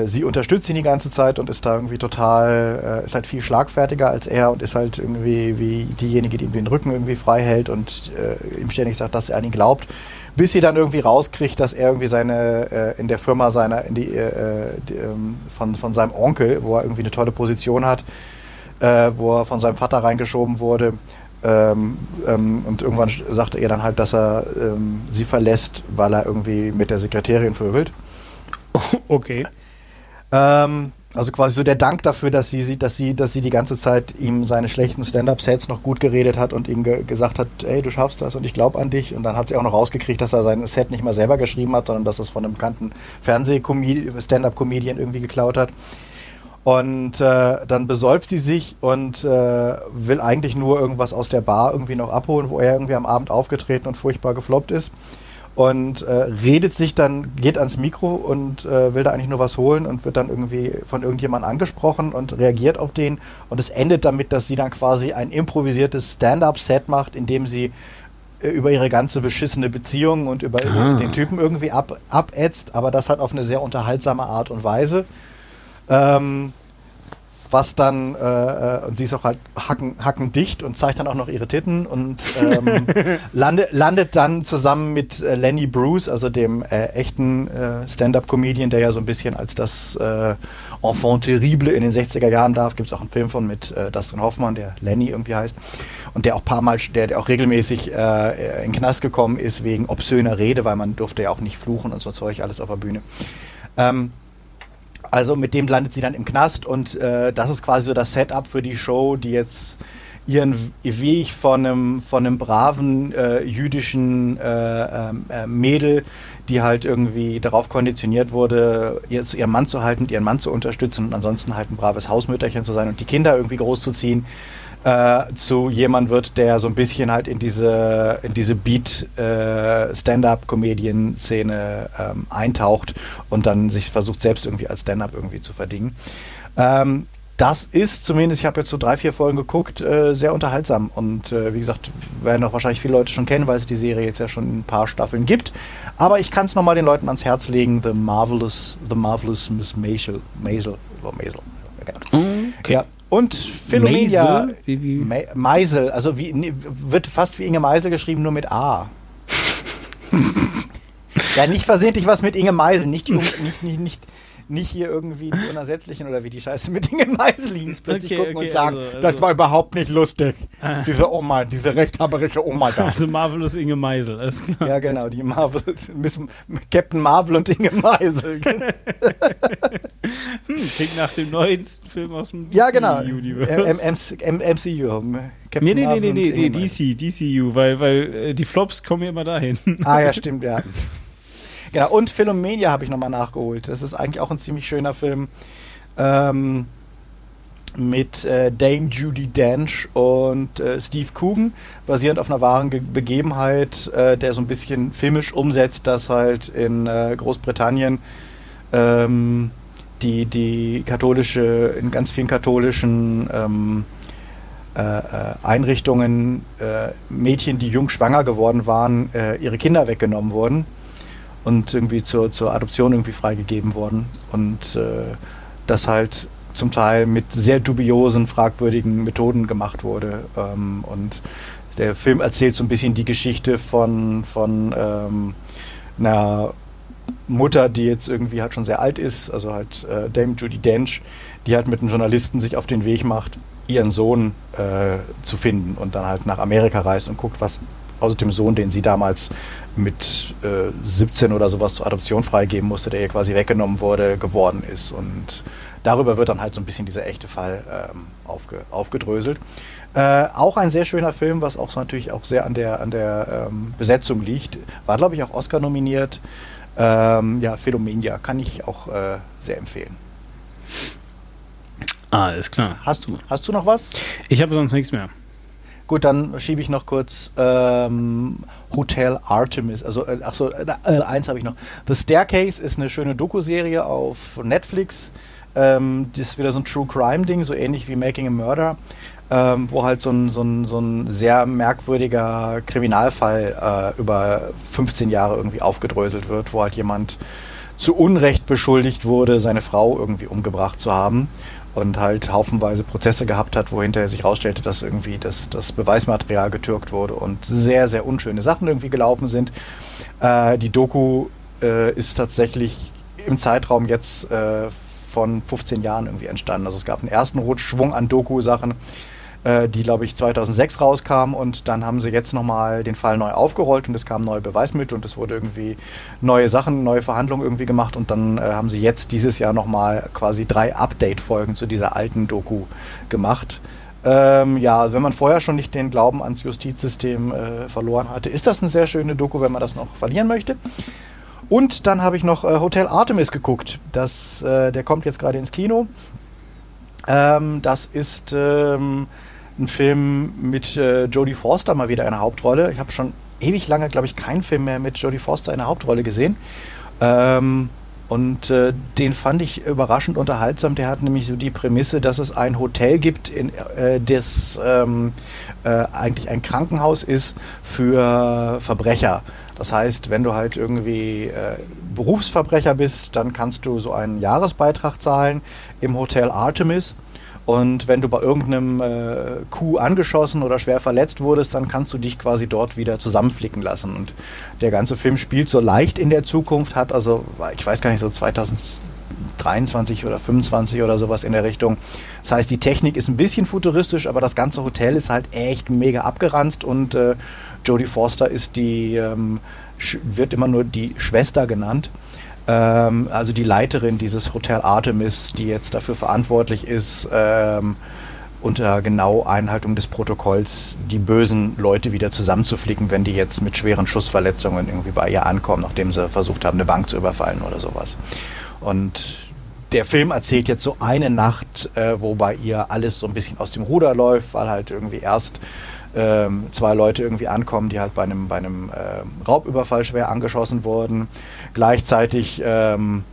sie unterstützt ihn die ganze Zeit und ist da irgendwie total, äh, ist halt viel schlagfertiger als er und ist halt irgendwie wie diejenige, die ihm den Rücken irgendwie frei hält und äh, ihm ständig sagt, dass er an ihn glaubt. Bis sie dann irgendwie rauskriegt, dass er irgendwie seine, äh, in der Firma seiner, in die, äh, die, ähm, von, von seinem Onkel, wo er irgendwie eine tolle Position hat, äh, wo er von seinem Vater reingeschoben wurde. Ähm, ähm, und irgendwann sagte er dann halt, dass er ähm, sie verlässt, weil er irgendwie mit der Sekretärin vögelt. Okay. Ähm, also quasi so der Dank dafür, dass sie, sie, dass sie, dass sie die ganze Zeit ihm seine schlechten Stand-up-Sets noch gut geredet hat und ihm ge gesagt hat, ey, du schaffst das und ich glaube an dich. Und dann hat sie auch noch rausgekriegt, dass er sein Set nicht mal selber geschrieben hat, sondern dass es von einem bekannten Fernseh-Stand-up-Comedian irgendwie geklaut hat. Und äh, dann besäuft sie sich und äh, will eigentlich nur irgendwas aus der Bar irgendwie noch abholen, wo er irgendwie am Abend aufgetreten und furchtbar gefloppt ist. Und äh, redet sich dann, geht ans Mikro und äh, will da eigentlich nur was holen und wird dann irgendwie von irgendjemandem angesprochen und reagiert auf den. Und es endet damit, dass sie dann quasi ein improvisiertes Stand-up-Set macht, in dem sie äh, über ihre ganze beschissene Beziehung und über Ah. den Typen irgendwie ab, abätzt, aber das halt auf eine sehr unterhaltsame Art und Weise. Ähm, was dann, äh, äh, und sie ist auch halt hacken, hackendicht und zeigt dann auch noch ihre Titten und ähm, lande, landet dann zusammen mit äh, Lenny Bruce, also dem äh, echten äh, Stand-Up-Comedian, der ja so ein bisschen als das äh, Enfant terrible in den 60er Jahren darf. Gibt es auch einen Film von mit Dustin Hoffmann, der Lenny irgendwie heißt. Und der auch paar Mal, der, der auch regelmäßig in den Knast gekommen ist wegen obszöner Rede, weil man durfte ja auch nicht fluchen und so Zeug alles auf der Bühne. Ähm, also mit dem landet sie dann im Knast und äh, das ist quasi so das Setup für die Show, die jetzt ihren Weg von einem, von einem braven äh, jüdischen äh, ähm, äh, Mädel, die halt irgendwie darauf konditioniert wurde, ihr, zu ihrem Mann zu halten, ihren Mann zu unterstützen und ansonsten halt ein braves Hausmütterchen zu sein und die Kinder irgendwie großzuziehen, äh, zu jemand wird, der so ein bisschen halt in diese, in diese Beat äh, ähm, eintaucht und dann sich versucht selbst irgendwie als Stand-up irgendwie zu verdingen. Ähm, das ist zumindest, ich habe jetzt so drei, vier Folgen geguckt, äh, sehr unterhaltsam. Und äh, wie gesagt, werden auch wahrscheinlich viele Leute schon kennen, weil es die Serie jetzt ja schon ein paar Staffeln gibt. Aber ich kann es nochmal den Leuten ans Herz legen: The Marvelous, The Marvelous Miss Maisel. Maisel. Oder Maisel. Genau. Okay. Ja. Und Philomenia. Maisel? Wie- wie- Me Meisel, also wie, wird fast wie Inge Meisel geschrieben, nur mit A. ja, nicht versehentlich was mit Inge Meisel, nicht, nicht, nicht, nicht, nicht hier irgendwie die Unersetzlichen oder wie die Scheiße mit Inge Meisel hieß. Plötzlich Okay, gucken okay, und sagen, also- das also- war überhaupt nicht lustig. Ah. Diese Oma, diese rechthaberische Oma da. Also Marvelous Inge Meisel, alles klar. Ja, genau, die Marvel, Captain Marvel und Inge Meisel. Hm, klingt nach dem neuesten Film aus dem ja, genau. DC-Universe. M M M MCU. Captain Nee, nee, nee, nee, nee. DC, DCU, weil, weil äh, die Flops kommen ja immer dahin. Ah ja, stimmt, ja. Genau, und Philomania habe ich nochmal nachgeholt. Das ist eigentlich auch ein ziemlich schöner Film. Ähm, mit äh, Dame Judy Dench und äh, Steve Coogan, basierend auf einer wahren Ge Begebenheit, äh, der so ein bisschen filmisch umsetzt, dass halt in äh, Großbritannien ähm, die, die katholische, in ganz vielen katholischen ähm, äh, äh, Einrichtungen Mädchen, die jung schwanger geworden waren, ihre Kinder weggenommen wurden und irgendwie zur, zur Adoption irgendwie freigegeben wurden. Und äh, das halt zum Teil mit sehr dubiosen, fragwürdigen Methoden gemacht wurde. Ähm, und der Film erzählt so ein bisschen die Geschichte von, von ähm, einer Mutter, die jetzt irgendwie halt schon sehr alt ist, also halt äh, Dame Judy Dench, die halt mit einem Journalisten sich auf den Weg macht, ihren Sohn äh, zu finden und dann halt nach Amerika reist und guckt, was aus dem Sohn, den sie damals mit äh, 17 oder sowas zur Adoption freigeben musste, der ihr quasi weggenommen wurde, geworden ist. Und darüber wird dann halt so ein bisschen dieser echte Fall ähm, aufge, aufgedröselt. Äh, auch ein sehr schöner Film, was auch so natürlich auch sehr an der, an der ähm, Besetzung liegt. War, glaube ich, auch Oscar nominiert. Ähm, ja, Philomenia kann ich auch äh, sehr empfehlen. Ah, alles klar. Hast du, hast du noch was? Ich habe sonst nichts mehr. Gut, dann schiebe ich noch kurz ähm, Hotel Artemis. Also, äh, ach so, äh, äh, eins habe ich noch. The Staircase ist eine schöne Doku-Serie auf Netflix. Ähm, das ist wieder so ein True Crime Ding, so ähnlich wie Making a Murder, ähm, wo halt so ein, so, ein, so ein sehr merkwürdiger Kriminalfall äh, über 15 Jahre irgendwie aufgedröselt wird, wo halt jemand zu Unrecht beschuldigt wurde, seine Frau irgendwie umgebracht zu haben und halt haufenweise Prozesse gehabt hat, wo hinterher sich herausstellte, dass irgendwie das, das Beweismaterial getürkt wurde und sehr, sehr unschöne Sachen irgendwie gelaufen sind. Äh, die Doku äh, ist tatsächlich im Zeitraum jetzt äh, von 15 Jahren irgendwie entstanden. Also es gab einen ersten Rutschschwung an Doku-Sachen, äh, die, glaube ich, 2006 rauskam und dann haben sie jetzt nochmal den Fall neu aufgerollt und es kamen neue Beweismittel und es wurde irgendwie neue Sachen, neue Verhandlungen irgendwie gemacht und dann äh, haben sie jetzt dieses Jahr nochmal quasi drei Update-Folgen zu dieser alten Doku gemacht. Ähm, ja, wenn man vorher schon nicht den Glauben ans Justizsystem äh, verloren hatte, ist das eine sehr schöne Doku, wenn man das noch verlieren möchte. Und dann habe ich noch äh, Hotel Artemis geguckt. Das, äh, der kommt jetzt gerade ins Kino. Ähm, das ist ähm, ein Film mit äh, Jodie Forster mal wieder in der Hauptrolle. Ich habe schon ewig lange, glaube ich, keinen Film mehr mit Jodie Forster in der Hauptrolle gesehen. Ähm, und äh, den fand ich überraschend unterhaltsam. Der hat nämlich so die Prämisse, dass es ein Hotel gibt, in, äh, das ähm, äh, eigentlich ein Krankenhaus ist für Verbrecher. Das heißt, wenn du halt irgendwie äh, Berufsverbrecher bist, dann kannst du so einen Jahresbeitrag zahlen im Hotel Artemis. Und wenn du bei irgendeinem äh, Coup angeschossen oder schwer verletzt wurdest, dann kannst du dich quasi dort wieder zusammenflicken lassen. Und der ganze Film spielt so leicht in der Zukunft, hat also, ich weiß gar nicht, so 2023 oder 25 oder sowas in der Richtung. Das heißt, die Technik ist ein bisschen futuristisch, aber das ganze Hotel ist halt echt mega abgeranzt und äh, Jodie Forster ist die, ähm, wird immer nur die Schwester genannt ähm, also die Leiterin dieses Hotel Artemis, die jetzt dafür verantwortlich ist, ähm, unter genau Einhaltung des Protokolls die bösen Leute wieder zusammenzuflicken, wenn die jetzt mit schweren Schussverletzungen irgendwie bei ihr ankommen, nachdem sie versucht haben, eine Bank zu überfallen oder sowas. Und der Film erzählt jetzt so eine Nacht, äh, wo bei ihr alles so ein bisschen aus dem Ruder läuft, weil halt irgendwie erst ähm, zwei Leute irgendwie ankommen, die halt bei einem, bei einem äh, Raubüberfall schwer angeschossen wurden. Gleichzeitig ähm,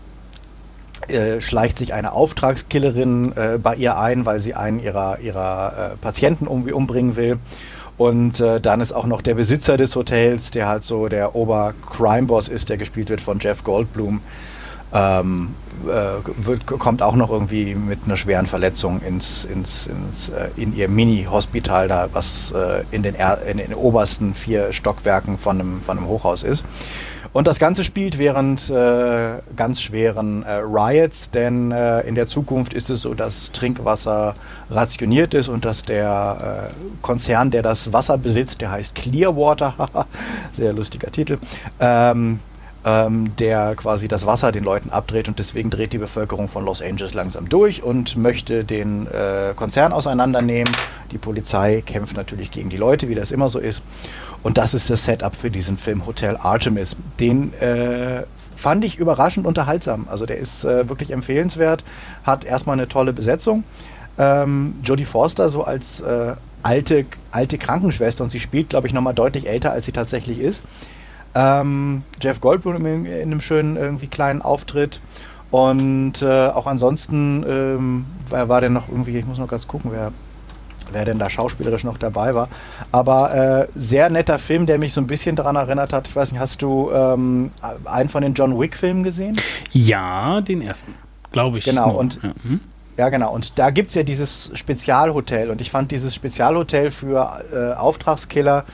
äh, schleicht sich eine Auftragskillerin äh, bei ihr ein, weil sie einen ihrer, ihrer äh, Patienten irgendwie umbringen will. Und äh, dann ist auch noch der Besitzer des Hotels, der halt so der Ober-Crime-Boss ist, der gespielt wird von Jeff Goldblum. Ähm, äh, wird, kommt auch noch irgendwie mit einer schweren Verletzung ins, ins, ins äh, in ihr Mini-Hospital da, was äh, in, den in den obersten vier Stockwerken von einem, von einem Hochhaus ist. Und das Ganze spielt während äh, ganz schweren äh, Riots, denn äh, in der Zukunft ist es so, dass Trinkwasser rationiert ist und dass der äh, Konzern, der das Wasser besitzt, der heißt Clearwater, sehr lustiger Titel, ähm, ähm, der quasi das Wasser den Leuten abdreht und deswegen dreht die Bevölkerung von Los Angeles langsam durch und möchte den äh, Konzern auseinandernehmen. Die Polizei kämpft natürlich gegen die Leute, wie das immer so ist. Und das ist das Setup für diesen Film Hotel Artemis. Den äh, fand ich überraschend unterhaltsam. Also der ist äh, wirklich empfehlenswert, hat erstmal eine tolle Besetzung. Ähm, Jodie Forster so als äh, alte, alte Krankenschwester und sie spielt, glaube ich, nochmal deutlich älter, als sie tatsächlich ist. Ähm, Jeff Goldblum in, in, einem schönen irgendwie kleinen Auftritt. Und äh, auch ansonsten, ähm, wer war denn noch irgendwie, ich muss noch ganz gucken, wer, wer denn da schauspielerisch noch dabei war. Aber äh, sehr netter Film, der mich so ein bisschen daran erinnert hat. Ich weiß nicht, hast du ähm, einen von den John Wick-Filmen gesehen? Ja, den ersten, glaube ich. Genau, und ja. Hm? ja genau. Und da gibt es ja dieses Spezialhotel. Und ich fand dieses Spezialhotel für äh, Auftragskiller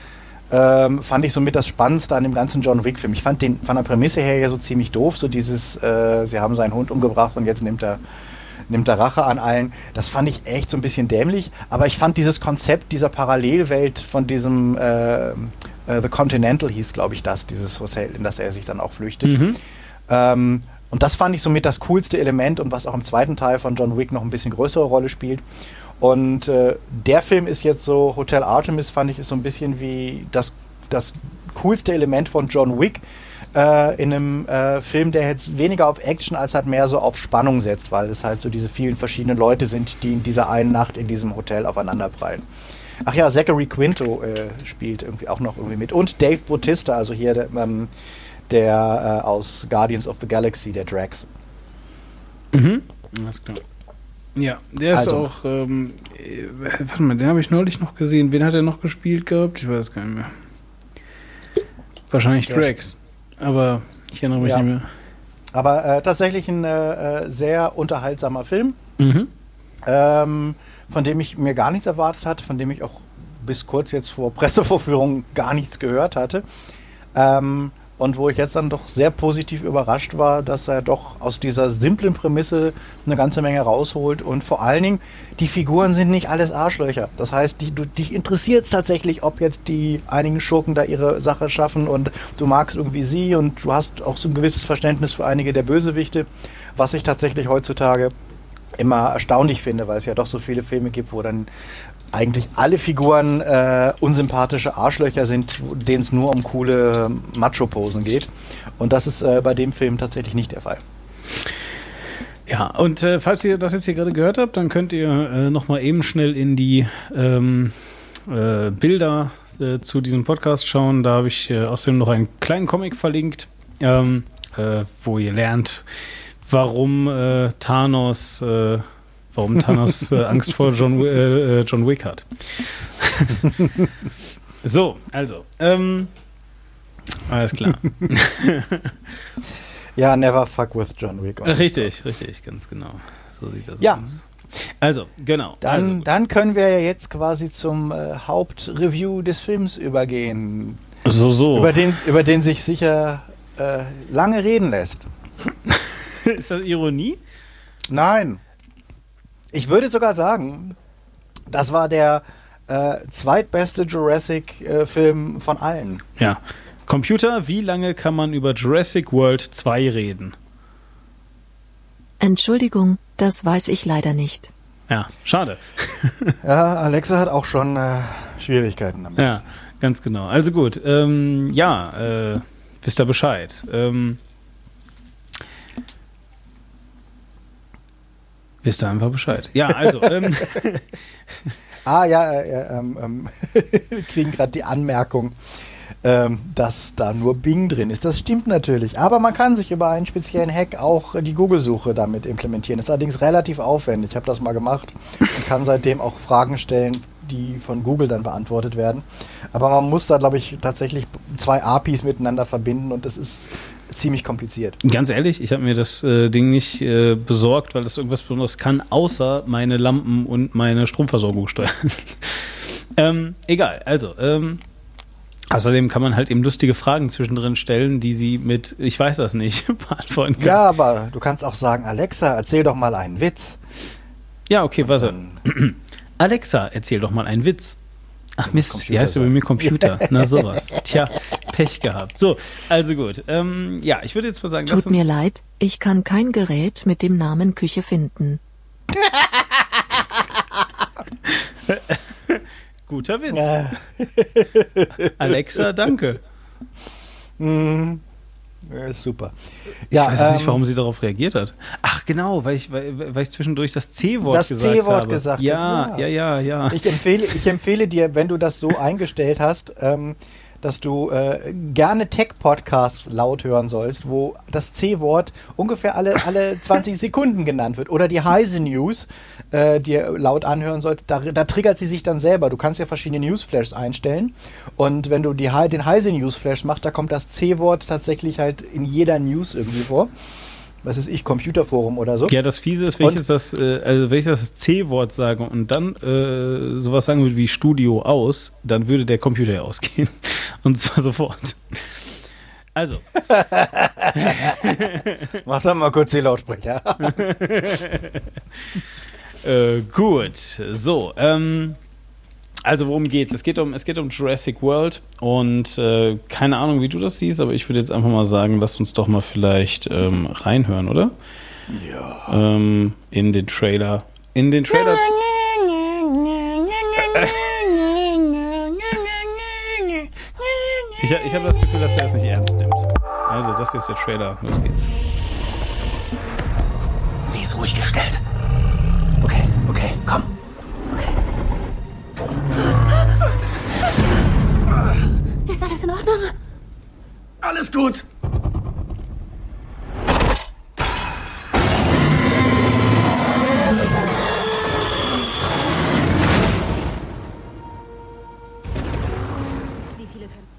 ähm, fand ich somit das Spannendste an dem ganzen John Wick-Film. Ich fand den von der Prämisse her ja so ziemlich doof, so dieses, äh, sie haben seinen Hund umgebracht und jetzt nimmt er, nimmt er Rache an allen. Das fand ich echt so ein bisschen dämlich, aber ich fand dieses Konzept dieser Parallelwelt von diesem äh, äh, The Continental hieß, glaube ich, das, dieses Hotel, in das er sich dann auch flüchtet. Mhm. Ähm, und das fand ich somit das coolste Element und was auch im zweiten Teil von John Wick noch ein bisschen größere Rolle spielt. Und äh, der Film ist jetzt so, Hotel Artemis fand ich ist so ein bisschen wie das, das coolste Element von John Wick äh, in einem äh, Film, der jetzt weniger auf Action als halt mehr so auf Spannung setzt, weil es halt so diese vielen verschiedenen Leute sind, die in dieser einen Nacht in diesem Hotel aufeinanderprallen. Ach ja, Zachary Quinto äh, spielt irgendwie auch noch irgendwie mit. Und Dave Bautista, also hier der, ähm, der äh, aus Guardians of the Galaxy, der Drax. Mhm. Alles klar. Ja, der ist Also. auch, ähm, äh, warte mal, den habe ich neulich noch gesehen. Wen hat er noch gespielt gehabt? Ich weiß gar nicht mehr. Wahrscheinlich Drax. Aber ich erinnere mich Ja. nicht mehr. Aber äh, tatsächlich ein äh, äh, sehr unterhaltsamer Film, Mhm. ähm, von dem ich mir gar nichts erwartet hatte, von dem ich auch bis kurz jetzt vor Pressevorführung gar nichts gehört hatte. Ähm, und wo ich jetzt dann doch sehr positiv überrascht war, dass er doch aus dieser simplen Prämisse eine ganze Menge rausholt. Und vor allen Dingen, die Figuren sind nicht alles Arschlöcher. Das heißt, die, du, dich interessiert es tatsächlich, ob jetzt die einigen Schurken da ihre Sache schaffen und du magst irgendwie sie und du hast auch so ein gewisses Verständnis für einige der Bösewichte, was ich tatsächlich heutzutage immer erstaunlich finde, weil es ja doch so viele Filme gibt, wo dann eigentlich alle Figuren äh, unsympathische Arschlöcher sind, denen es nur um coole Macho-Posen geht. Und das ist äh, bei dem Film tatsächlich nicht der Fall. Ja, und äh, falls ihr das jetzt hier gerade gehört habt, dann könnt ihr äh, nochmal eben schnell in die ähm, äh, Bilder äh, zu diesem Podcast schauen. Da habe ich äh, außerdem noch einen kleinen Comic verlinkt, ähm, äh, wo ihr lernt, warum Thanos, warum Thanos äh, Angst vor John, äh, äh, John Wick hat. so, also, ähm, alles klar. Ja, never fuck with John Wick. Richtig, richtig, ganz genau. So sieht das Ja. aus. Also, genau. Dann, also, dann können wir ja jetzt quasi zum äh, Hauptreview des Films übergehen, so, so. über, den, über den sich sicher äh, lange reden lässt. Ist das Ironie? Nein. Ich würde sogar sagen, das war der äh, zweitbeste Jurassic-Film von allen. Ja. Computer, wie lange kann man über Jurassic World 2 reden? Entschuldigung, das weiß ich leider nicht. Ja, schade. Ja, Alexa hat auch schon äh, Schwierigkeiten damit. Ja, ganz genau. Also gut, ähm, ja, äh, wisst ihr Bescheid. Ähm, wisst ihr einfach Bescheid. Ja, also, ähm, Ah ja, äh, äh, ähm, wir kriegen gerade die Anmerkung, ähm, dass da nur Bing drin ist. Das stimmt natürlich. Aber man kann sich über einen speziellen Hack auch die Google-Suche damit implementieren. Ist allerdings relativ aufwendig. Ich habe das mal gemacht und kann seitdem auch Fragen stellen, die von Google dann beantwortet werden. Aber man muss da, glaube ich, tatsächlich zwei APIs miteinander verbinden und das ist ziemlich kompliziert. ganz ehrlich, ich habe mir das äh, Ding nicht äh, besorgt, weil das irgendwas Besonderes kann, außer meine Lampen und meine Stromversorgung steuern. ähm, egal, also, ähm, außerdem kann man halt eben lustige Fragen zwischendrin stellen, die sie mit, ich weiß das nicht, beantworten kann. Ja, aber du kannst auch sagen, Alexa, erzähl doch mal einen Witz. Ja, okay, warte. Dann, Alexa, erzähl doch mal einen Witz. Ach Mist, die heißt ja bei sein. mir Computer. Na sowas. Tja, Pech gehabt. So, also gut. Ähm, ja, ich würde jetzt mal sagen, Tut mir leid, ich kann kein Gerät mit dem Namen Küche finden. Guter Witz. Alexa, danke. mm, ja, ist super. Ja, ich weiß jetzt nicht, ähm, warum sie darauf reagiert hat. Ach, genau, weil ich, weil, weil ich zwischendurch das C-Wort Das gesagt C-Wort habe. gesagt ja, habe, ja, ja. ja, ja. Ich empfehle, ich empfehle dir, wenn du das so eingestellt hast, ähm, dass du äh, gerne Tech-Podcasts laut hören sollst, wo das C-Wort ungefähr alle, alle 20 Sekunden genannt wird. Oder die Heise News, äh, dir laut anhören sollst, da, da triggert sie sich dann selber. Du kannst ja verschiedene Newsflashes einstellen. Und wenn du die, den Heise Newsflash machst, da kommt das C-Wort tatsächlich halt in jeder News irgendwie vor. Was ist ich, Computerforum oder so. Ja, das Fiese ist, wenn ich jetzt das, äh, also wenn ich das C-Wort sage und dann äh, sowas sagen würde wie Studio aus, dann würde der Computer ja ausgehen. Und zwar sofort. Also, Mach doch mal kurz die Lautsprecher. äh, gut. So, ähm, also worum geht's? Es geht um, es geht um Jurassic World und äh, keine Ahnung, wie du das siehst, aber ich würde jetzt einfach mal sagen, lass uns doch mal vielleicht ähm, reinhören, oder? Ja. Ähm, in den Trailer. In den Trailer. Ich, ich habe das Gefühl, dass er das nicht ernst nimmt. Also, das hier ist der Trailer. Los geht's. Sie ist ruhig gestellt. Okay, okay, komm. Ist alles in Ordnung? Alles gut.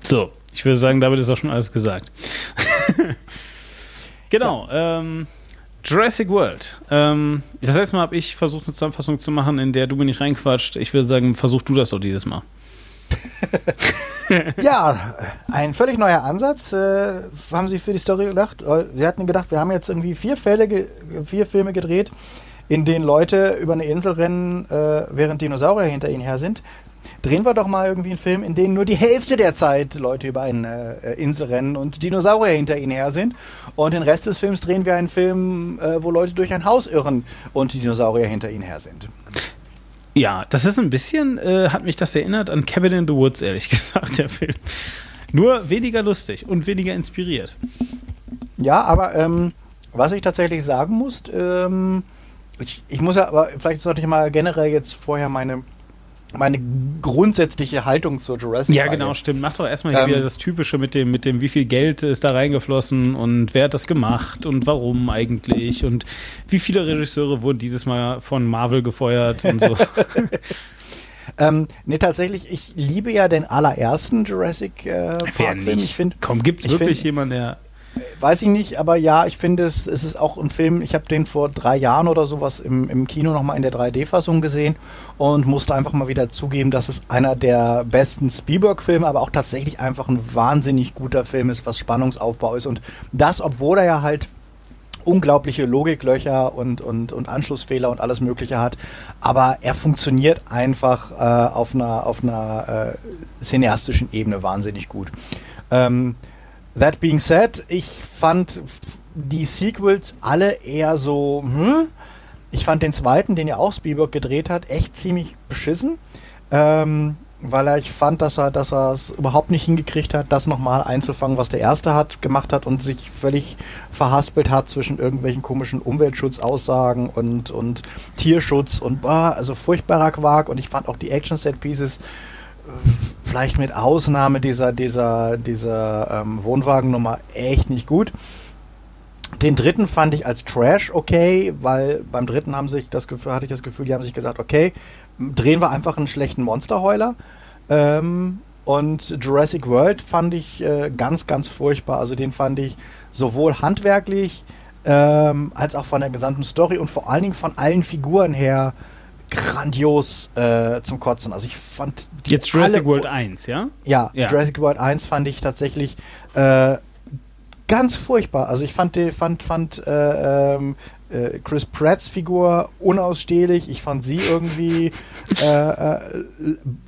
So, ich würde sagen, damit ist auch schon alles gesagt. genau. Ja. Ähm, Jurassic World. Ähm, das letzte Mal habe ich versucht, eine Zusammenfassung zu machen, in der du mir nicht reinquatscht. Ich würde sagen, versuch du das doch dieses Mal. ja, ein völlig neuer Ansatz. Äh, haben Sie für die Story gedacht? Sie hatten gedacht, wir haben jetzt irgendwie vier Fälle, vier Filme gedreht, in denen Leute über eine Insel rennen, äh, während Dinosaurier hinter ihnen her sind drehen wir doch mal irgendwie einen Film, in dem nur die Hälfte der Zeit Leute über eine äh, Insel rennen und Dinosaurier hinter ihnen her sind. Und den Rest des Films drehen wir einen Film, äh, wo Leute durch ein Haus irren und Dinosaurier hinter ihnen her sind. Ja, das ist ein bisschen, äh, hat mich das erinnert an Cabin in the Woods, ehrlich gesagt, der Film. Nur weniger lustig und weniger inspiriert. Ja, aber ähm, was ich tatsächlich sagen muss, ähm, ich, ich muss ja, aber vielleicht sollte ich mal generell jetzt vorher meine meine grundsätzliche Haltung zur Jurassic Ja, genau, stimmt. Mach doch erstmal ähm, wieder das Typische mit dem, mit dem, wie viel Geld ist da reingeflossen und wer hat das gemacht und warum eigentlich und wie viele Regisseure wurden dieses Mal von Marvel gefeuert und so. ähm, nee, tatsächlich, ich liebe ja den allerersten Jurassic äh, Park-Film. Ich finde, komm, gibt es wirklich jemanden, der Weiß ich nicht, aber ja, ich finde, es, es ist auch ein Film, ich habe den vor drei Jahren oder sowas im, im Kino nochmal in der 3D-Fassung gesehen und musste einfach mal wieder zugeben, dass es einer der besten Spielberg-Filme, aber auch tatsächlich einfach ein wahnsinnig guter Film ist, was Spannungsaufbau ist. Und das, obwohl er ja halt unglaubliche Logiklöcher und, und, und Anschlussfehler und alles Mögliche hat. Aber er funktioniert einfach äh, auf einer, auf einer äh, cineastischen Ebene wahnsinnig gut. Ähm, That being said, ich fand die Sequels alle eher so, hm? Ich fand den zweiten, den ja auch Spielberg gedreht hat, echt ziemlich beschissen. Ähm, weil er, ich fand, dass er, dass er es überhaupt nicht hingekriegt hat, das nochmal einzufangen, was der erste hat, gemacht hat und sich völlig verhaspelt hat zwischen irgendwelchen komischen Umweltschutzaussagen und, und Tierschutz und bah, also furchtbarer Quark und ich fand auch die Action-Set-Pieces vielleicht mit Ausnahme dieser, dieser, dieser ähm, Wohnwagennummer echt nicht gut. Den dritten fand ich als Trash okay, weil beim dritten haben sich das Gefühl, hatte ich das Gefühl, die haben sich gesagt, okay, drehen wir einfach einen schlechten Monsterheuler. Ähm, und Jurassic World fand ich äh, ganz, ganz furchtbar. Also den fand ich sowohl handwerklich ähm, als auch von der gesamten Story und vor allen Dingen von allen Figuren her grandios äh, zum Kotzen. Also ich fand Jetzt Jurassic World 1, ja? ja? ja? Jurassic World 1 fand ich tatsächlich äh, ganz furchtbar. Also ich fand die, fand, fand äh, ähm, äh, Chris Pratts Figur unausstehlich. Ich fand sie irgendwie äh, äh,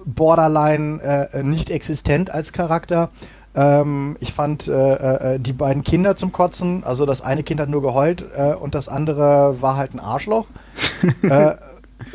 borderline nicht existent als Charakter. Ähm, ich fand die beiden Kinder zum Kotzen. Also das eine Kind hat nur geheult und das andere war halt ein Arschloch.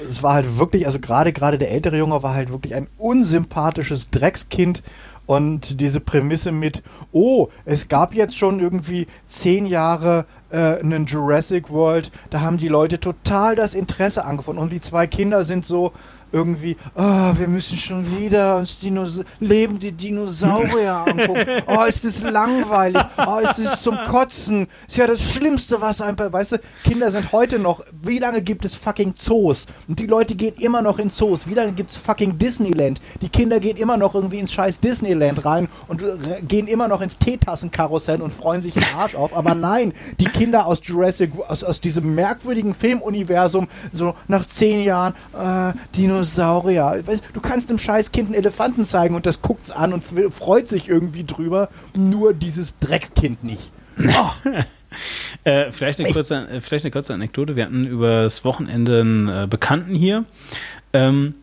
es war halt wirklich, also gerade gerade der ältere Junge war halt wirklich ein unsympathisches Dreckskind. Und diese Prämisse mit, oh, es gab jetzt schon irgendwie zehn Jahre äh, einen Jurassic World, da haben die Leute total das Interesse angefunden. Und die zwei Kinder sind so, irgendwie, oh, wir müssen schon wieder uns Dinos lebende Dinosaurier angucken. Oh, ist das langweilig. Oh, ist das zum Kotzen. Ist ja das Schlimmste, was einfach, weißt du, Kinder sind heute noch, wie lange gibt es fucking Zoos? Und die Leute gehen immer noch in Zoos. Wie lange gibt es fucking Disneyland? Die Kinder gehen immer noch irgendwie ins scheiß Disneyland rein und gehen immer noch ins Teetassenkarussell und freuen sich den Arsch auf. Aber nein, die Kinder aus Jurassic, aus, aus diesem merkwürdigen Filmuniversum, so nach zehn Jahren, äh, Dinosaurier Dinosaurier. Du kannst einem scheiß Kind einen Elefanten zeigen und das guckt's an und freut sich irgendwie drüber. Nur dieses Dreckskind nicht. Oh. äh, vielleicht, eine kurze, äh, vielleicht eine kurze Anekdote. Wir hatten übers Wochenende einen äh, Bekannten hier. Ähm,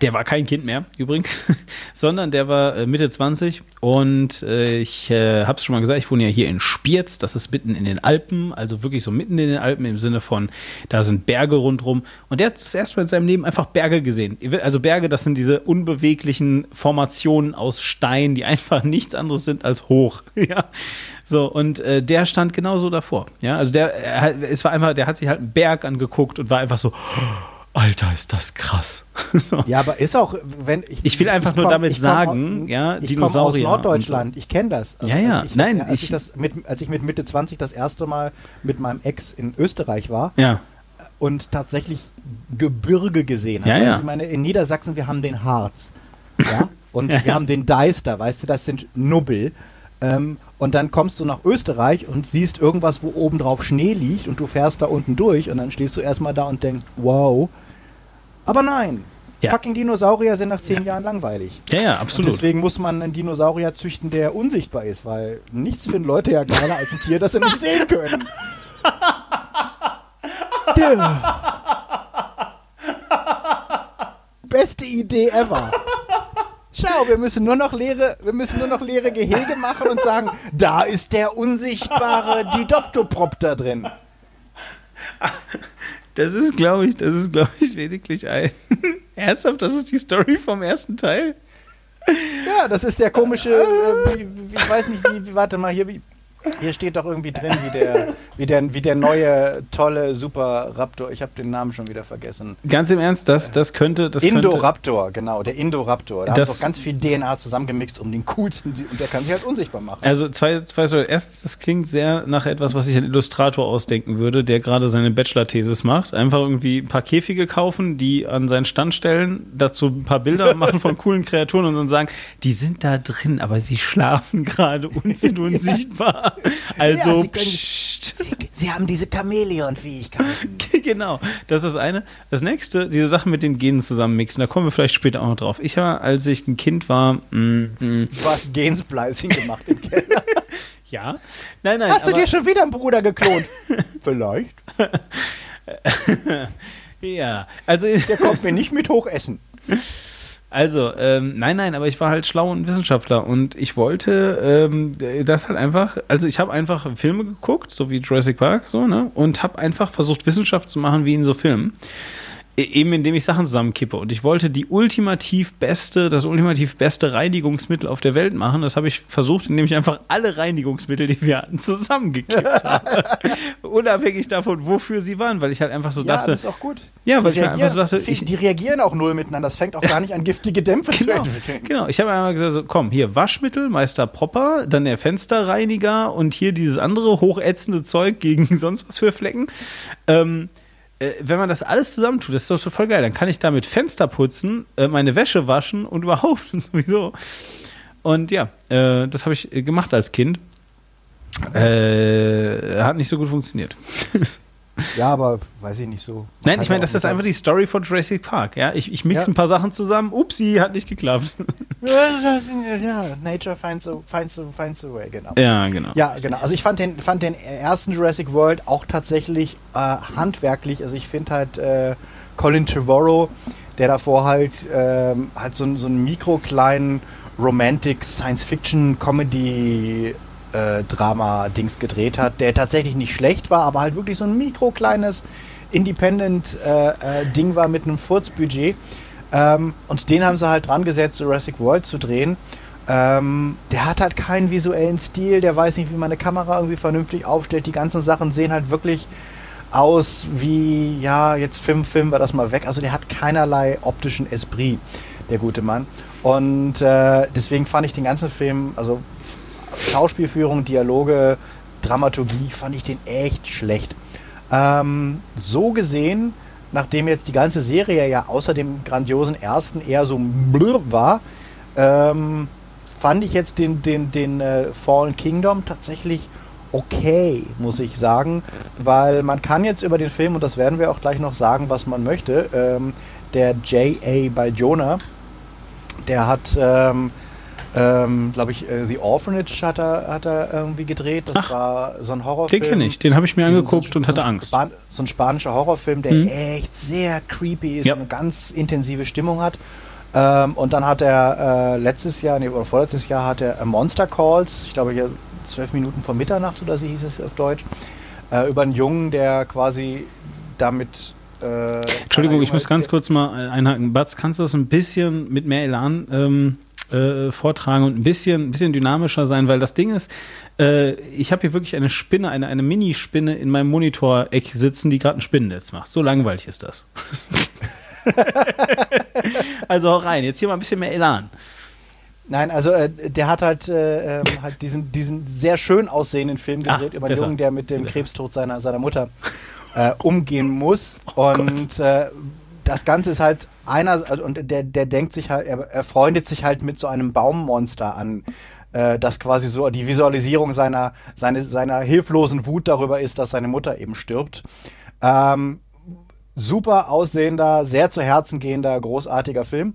der war kein Kind mehr, übrigens, sondern der war äh, Mitte 20 und äh, ich äh, habe es schon mal gesagt, ich wohne ja hier in Spiez, das ist mitten in den Alpen, also wirklich so mitten in den Alpen im Sinne von, da sind Berge rundherum und der hat das erste Mal in seinem Leben einfach Berge gesehen. Also Berge, das sind diese unbeweglichen Formationen aus Stein, die einfach nichts anderes sind als hoch, ja. So, und äh, der stand genauso davor, ja. Also der, es war einfach, der hat sich halt einen Berg angeguckt und war einfach so, Alter, ist das krass. so. Ja, aber ist auch, wenn ich. Ich will einfach ich nur komm, damit sagen, aus, ja, ich Dinosaurier. aus Norddeutschland, so. ich kenne das. Also, ja, ja, als nein. Das, als, ich, das mit, als ich mit Mitte 20 das erste Mal mit meinem Ex in Österreich war. Ja. Und tatsächlich Gebirge gesehen habe. Ja, ja. Ich meine, in Niedersachsen, wir haben den Harz. Ja. Und wir haben den Deister, weißt du, das sind Nubbel. Ähm, und dann kommst du nach Österreich und siehst irgendwas, wo oben drauf Schnee liegt und du fährst da unten durch und dann stehst du erstmal da und denkst, wow. Aber nein, Ja. fucking Dinosaurier sind nach zehn Jahren langweilig. Ja, ja, Und absolut. deswegen muss man einen Dinosaurier züchten, der unsichtbar ist, weil nichts finden Leute ja geiler als ein Tier, das sie nicht sehen können. Beste Idee ever. Schau, wir müssen nur noch leere, wir müssen nur noch leere Gehege machen und sagen, da ist der unsichtbare Didoptopropter drin. Das ist, glaube ich, das ist, glaube ich, lediglich ein. Ernsthaft, das ist die Story vom ersten Teil. Ja, das ist der komische, äh, wie, wie, ich weiß nicht, wie, wie, warte mal, hier, wie, hier steht doch irgendwie drin, wie der, wie der, wie der neue, tolle Super Raptor, ich habe den Namen schon wieder vergessen. Ganz im Ernst, das, das könnte. Das könnte, Indoraptor, genau, der Indoraptor. Da haben sie doch ganz viel DNA zusammengemixt, um den coolsten, und der kann sich halt unsichtbar machen. Also zwei, zwei Säulen. Erstens, das klingt sehr nach etwas, was sich ein Illustrator ausdenken würde, der gerade seine Bachelor-Thesis macht. Einfach irgendwie ein paar Käfige kaufen, die an seinen Stand stellen, dazu ein paar Bilder machen von coolen Kreaturen und dann sagen, die sind da drin, aber sie schlafen gerade und sind unsichtbar. Also, Ja, sie können-. Sie, sie haben diese Chamäleon-Fähigkeiten. genau, das ist das eine. Das nächste, diese Sachen mit den Genen zusammenmixen, da kommen wir vielleicht später auch noch drauf. Ich war, als ich ein Kind war, mm, mm, Du hast Gensplicing gemacht im Keller. ja, nein, nein. Hast du dir schon wieder einen Bruder geklont? Vielleicht. Ja, also, Der kommt mir nicht mit hochessen. Also ähm, nein, nein, aber ich war halt schlau und Wissenschaftler und ich wollte ähm, das halt einfach, also ich habe einfach Filme geguckt, so wie Jurassic Park, so, ne, und habe einfach versucht, Wissenschaft zu machen wie in so Filmen. E- Eben indem ich Sachen zusammenkippe. Und ich wollte die ultimativ beste, das ultimativ beste Reinigungsmittel auf der Welt machen. Das habe ich versucht, indem ich einfach alle Reinigungsmittel, die wir hatten, zusammengekippt habe. Unabhängig davon, wofür sie waren, weil ich halt einfach so Ja, dachte, das ist auch gut. Ja, weil die ich mir einfach so dachte, ich- die reagieren auch null miteinander. Das fängt auch gar nicht an, giftige Dämpfe zu Genau, entwickeln. genau. Ich habe einmal gesagt, so, komm, hier Waschmittel, Meister Propper, dann der Fensterreiniger und hier dieses andere hochätzende Zeug gegen sonst was für Flecken. Ähm, äh, wenn man das alles zusammentut, das ist doch voll geil. Dann kann ich damit Fenster putzen, äh, meine Wäsche waschen und überhaupt sowieso. Und ja, äh, das habe ich äh, gemacht als Kind. Äh, hat nicht so gut funktioniert. Ja, aber weiß ich nicht so. Man Nein, ich meine, das ist einfach die Story von Jurassic Park. Ja, ich, ich mixe Ja. ein paar Sachen zusammen. Upsi, hat nicht geklappt. Ja, Nature finds a, finds a, finds a way, genau. ja, genau. Ja, genau. Also ich fand den, fand den ersten Jurassic World auch tatsächlich äh, handwerklich. Also ich finde halt äh, Colin Trevorrow, der davor halt, ähm, halt so, einen- so einen mikrokleinen Romantic Science-Fiction Comedy äh, Drama-Dings gedreht hat, der tatsächlich nicht schlecht war, aber halt wirklich so ein mikrokleines Independent-Ding war mit einem Furzbudget. Ähm, und den haben sie halt dran gesetzt, Jurassic World zu drehen. Ähm, der hat halt keinen visuellen Stil, der weiß nicht, wie man eine Kamera irgendwie vernünftig aufstellt. Die ganzen Sachen sehen halt wirklich aus wie, ja, jetzt Film, Film war das mal weg. Also der hat keinerlei optischen Esprit, der gute Mann. Und äh, deswegen fand ich den ganzen Film, also Schauspielführung, Dialoge, Dramaturgie, fand ich den echt schlecht. Ähm, so gesehen, nachdem jetzt die ganze Serie ja außer dem grandiosen ersten eher so blub war, ähm, fand ich jetzt den, den, den äh, Fallen Kingdom tatsächlich okay, muss ich sagen, weil man kann jetzt über den Film, und das werden wir auch gleich noch sagen, was man möchte, ähm, der J.A. bei Jonah, der hat, ähm, ähm, glaube ich, äh, The Orphanage hat er, hat er irgendwie gedreht. Das Ach, war so ein Horrorfilm. Den kenne ich, den habe ich mir angeguckt so ein- und hatte so Angst. Span so ein spanischer Horrorfilm, der Mhm. echt sehr creepy ist Ja. und eine ganz intensive Stimmung hat. Ähm, und dann hat er äh, letztes Jahr, nee, oder vorletztes Jahr hat er äh, Monster Calls, ich glaube hier zwölf Minuten vor Mitternacht oder so hieß es auf Deutsch, äh, über einen Jungen, der quasi damit. Äh, Entschuldigung, ich muss ganz kurz mal einhaken. Batz, kannst du das ein bisschen mit mehr Elan ähm, äh, vortragen und ein bisschen, ein bisschen dynamischer sein, weil das Ding ist, äh, ich habe hier wirklich eine Spinne, eine, eine Mini-Spinne in meinem Monitoreck sitzen, die gerade ein Spinnennetz macht. So langweilig ist das. also hau rein, jetzt hier mal ein bisschen mehr Elan. Nein, also äh, der hat halt, äh, halt diesen, diesen sehr schön aussehenden Film Ah, gedreht über einen. Jungen, der mit dem Krebstod seiner, seiner Mutter äh, umgehen muss. Oh und äh, das Ganze ist halt einer, also, und der, der denkt sich halt, er, er freundet sich halt mit so einem Baummonster an, äh, das quasi so die Visualisierung seiner, seine, seiner hilflosen Wut darüber ist, dass seine Mutter eben stirbt. Ähm, super aussehender, sehr zu Herzen gehender, großartiger Film.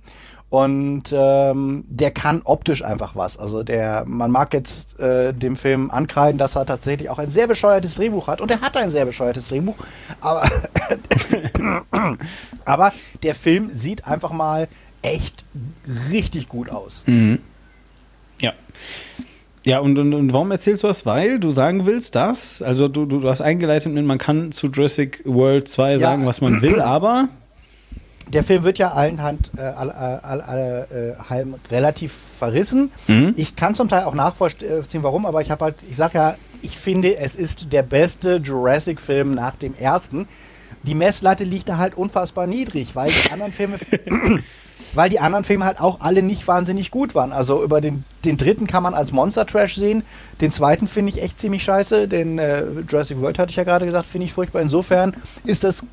Und ähm, der kann optisch einfach was. Also der, man mag jetzt äh, dem Film ankreiden, dass er tatsächlich auch ein sehr bescheuertes Drehbuch hat. Und er hat ein sehr bescheuertes Drehbuch. Aber, aber der Film sieht einfach mal echt richtig gut aus. Mhm. Ja. Ja, und, und, und warum erzählst du das? Weil du sagen willst, dass, also du, du, du hast eingeleitet mit, man kann zu Jurassic World 2 Ja. sagen, was man will, aber Der Film wird ja allen Hand, äh, all, all, all, all, äh, halben relativ verrissen. Mhm. Ich kann zum Teil auch nachvollziehen, warum, aber ich habe halt, ich sag ja, ich finde, es ist der beste Jurassic-Film nach dem ersten. Die Messlatte liegt da halt unfassbar niedrig, weil die anderen Filme, weil die anderen Filme halt auch alle nicht wahnsinnig gut waren. Also über den, den dritten kann man als Monster Trash sehen. Den zweiten finde ich echt ziemlich scheiße. Den äh, Jurassic World hatte ich ja gerade gesagt, finde ich furchtbar. Insofern ist das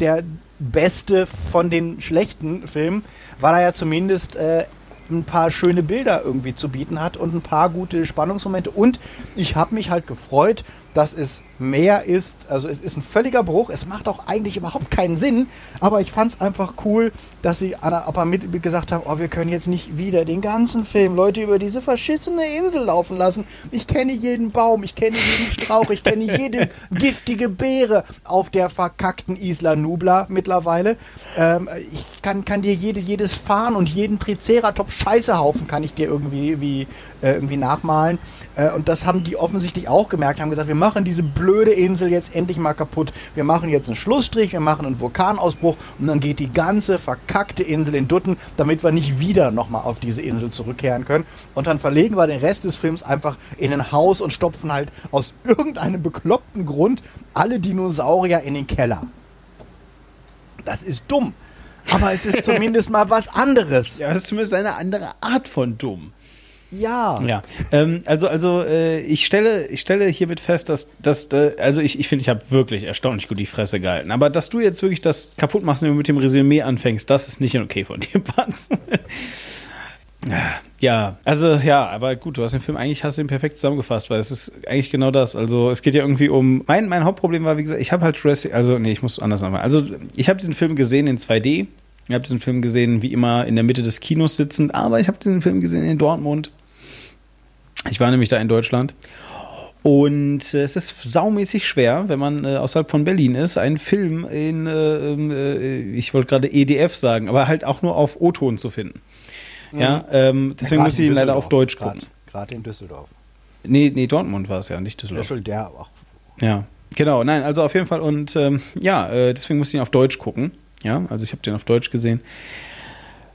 der beste von den schlechten Filmen, weil er ja zumindest äh, ein paar schöne Bilder irgendwie zu bieten hat und ein paar gute Spannungsmomente. Und ich habe mich halt gefreut, dass es mehr ist. Also es ist ein völliger Bruch. Es macht auch eigentlich überhaupt keinen Sinn. Aber ich fand es einfach cool, dass sie Anna Appa mit, gesagt haben, oh, wir können jetzt nicht wieder den ganzen Film Leute über diese verschissene Insel laufen lassen. Ich kenne jeden Baum, ich kenne jeden Strauch, ich kenne jede giftige Beere auf der verkackten Isla Nubla mittlerweile. Ähm, ich kann, kann dir jede, jedes Farn und jeden Triceratops Scheißehaufen kann ich dir irgendwie, wie, äh, irgendwie nachmalen. Äh, und das haben die offensichtlich auch gemerkt, haben gesagt, wir machen diese blöde Insel jetzt endlich mal kaputt. Wir machen jetzt einen Schlussstrich, wir machen einen Vulkanausbruch und dann geht die ganze verkackte Insel in Dutten, damit wir nicht wieder nochmal auf diese Insel zurückkehren können. Und dann verlegen wir den Rest des Films einfach in ein Haus und stopfen halt aus irgendeinem bekloppten Grund alle Dinosaurier in den Keller. Das ist dumm. Aber es ist zumindest mal was anderes. ja, das ist zumindest eine andere Art von dumm. Ja. Ja, ähm, also also äh, ich stelle ich stelle hiermit fest, dass dass äh, also ich ich finde ich habe wirklich erstaunlich gut die Fresse gehalten, aber dass du jetzt wirklich das kaputt machst und mit dem Resümee anfängst, das ist nicht okay von dir, Pans. Ja, also ja, aber gut, du hast den Film eigentlich hast du ihn perfekt zusammengefasst, weil es ist eigentlich genau das. Also es geht ja irgendwie um mein mein Hauptproblem war wie gesagt, ich habe halt Jurassic, also nee, ich muss anders nochmal. Also ich habe diesen Film gesehen in 2D. Ich habe diesen Film gesehen, wie immer in der Mitte des Kinos sitzend, aber ich habe diesen Film gesehen in Dortmund. Ich war nämlich da in Deutschland. Und äh, es ist saumäßig schwer, wenn man äh, außerhalb von Berlin ist, einen Film in, äh, äh, ich wollte gerade EDF sagen, aber halt auch nur auf O-Ton zu finden. Ja, ähm, deswegen Gerade muss ich ihn leider auf. Deutsch Gerade- gucken. Gerade in Düsseldorf. Nee, nee, Dortmund war es ja, nicht Ja, Düsseldorf. schon der auch. Ja, genau, nein, also auf jeden Fall und ähm, ja, äh, deswegen muss ich ihn auf Deutsch gucken. Ja, also ich habe den auf Deutsch gesehen.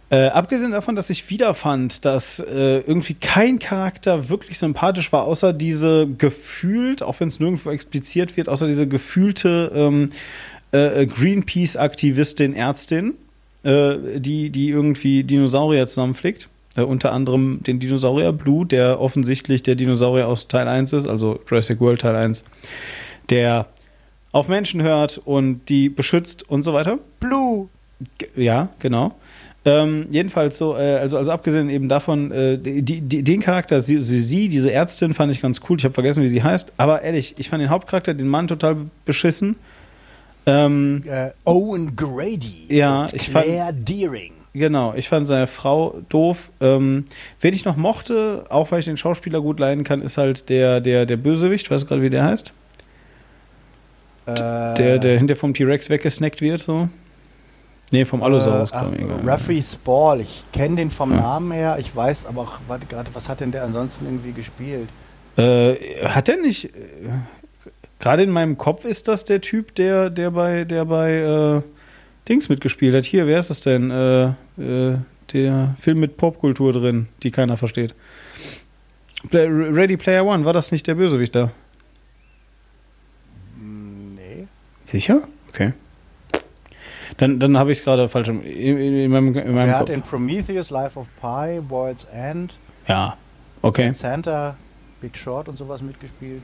Äh, abgesehen davon, dass ich wieder fand, dass äh, irgendwie kein Charakter wirklich sympathisch war, außer diese gefühlt, auch wenn es nirgendwo expliziert wird, außer diese gefühlte ähm, äh, Greenpeace-Aktivistin, Ärztin, äh, die, die irgendwie Dinosaurier zusammenflickt. Äh, unter anderem den Dinosaurier Blue, der offensichtlich der Dinosaurier aus Teil 1 ist, also Jurassic World Teil 1, der auf Menschen hört und die beschützt und so weiter. Blue. G- Ja, genau. Ähm, jedenfalls so, äh, also, also abgesehen eben davon, äh, die, die, den Charakter, sie, sie, diese Ärztin, fand ich ganz cool. Ich habe vergessen, wie sie heißt. Aber ehrlich, ich fand den Hauptcharakter, den Mann, total beschissen. Ähm, Äh, Owen Grady. Ja, ich fand- Claire Deering. Genau, ich fand seine Frau doof. Ähm, wen ich noch mochte, auch weil ich den Schauspieler gut leiden kann, ist halt der, der, der Bösewicht, weißt du gerade, wie der heißt? Äh, Der, der hinter vom T-Rex weggesnackt wird, so. Nee, vom Allosaurus, äh, ach. Ruffy Spall. Ich kenne den vom Ja. Namen her. Ich weiß aber auch, gerade, was hat denn der ansonsten irgendwie gespielt? Äh, hat er nicht. Äh, Gerade in meinem Kopf ist das der Typ, der, der bei, der bei äh, Dings mitgespielt hat. Hier, wer ist das denn? Äh, äh, der Film mit Popkultur drin, die keiner versteht. Play, Ready Player One, war das nicht der Bösewicht da? Nee. Sicher? Okay. Dann, dann habe ich es gerade falsch in, in, in meinem, in meinem Der hat in Prometheus, Life of Pi, World's End, Ja, okay. Santa, Big Short und sowas mitgespielt.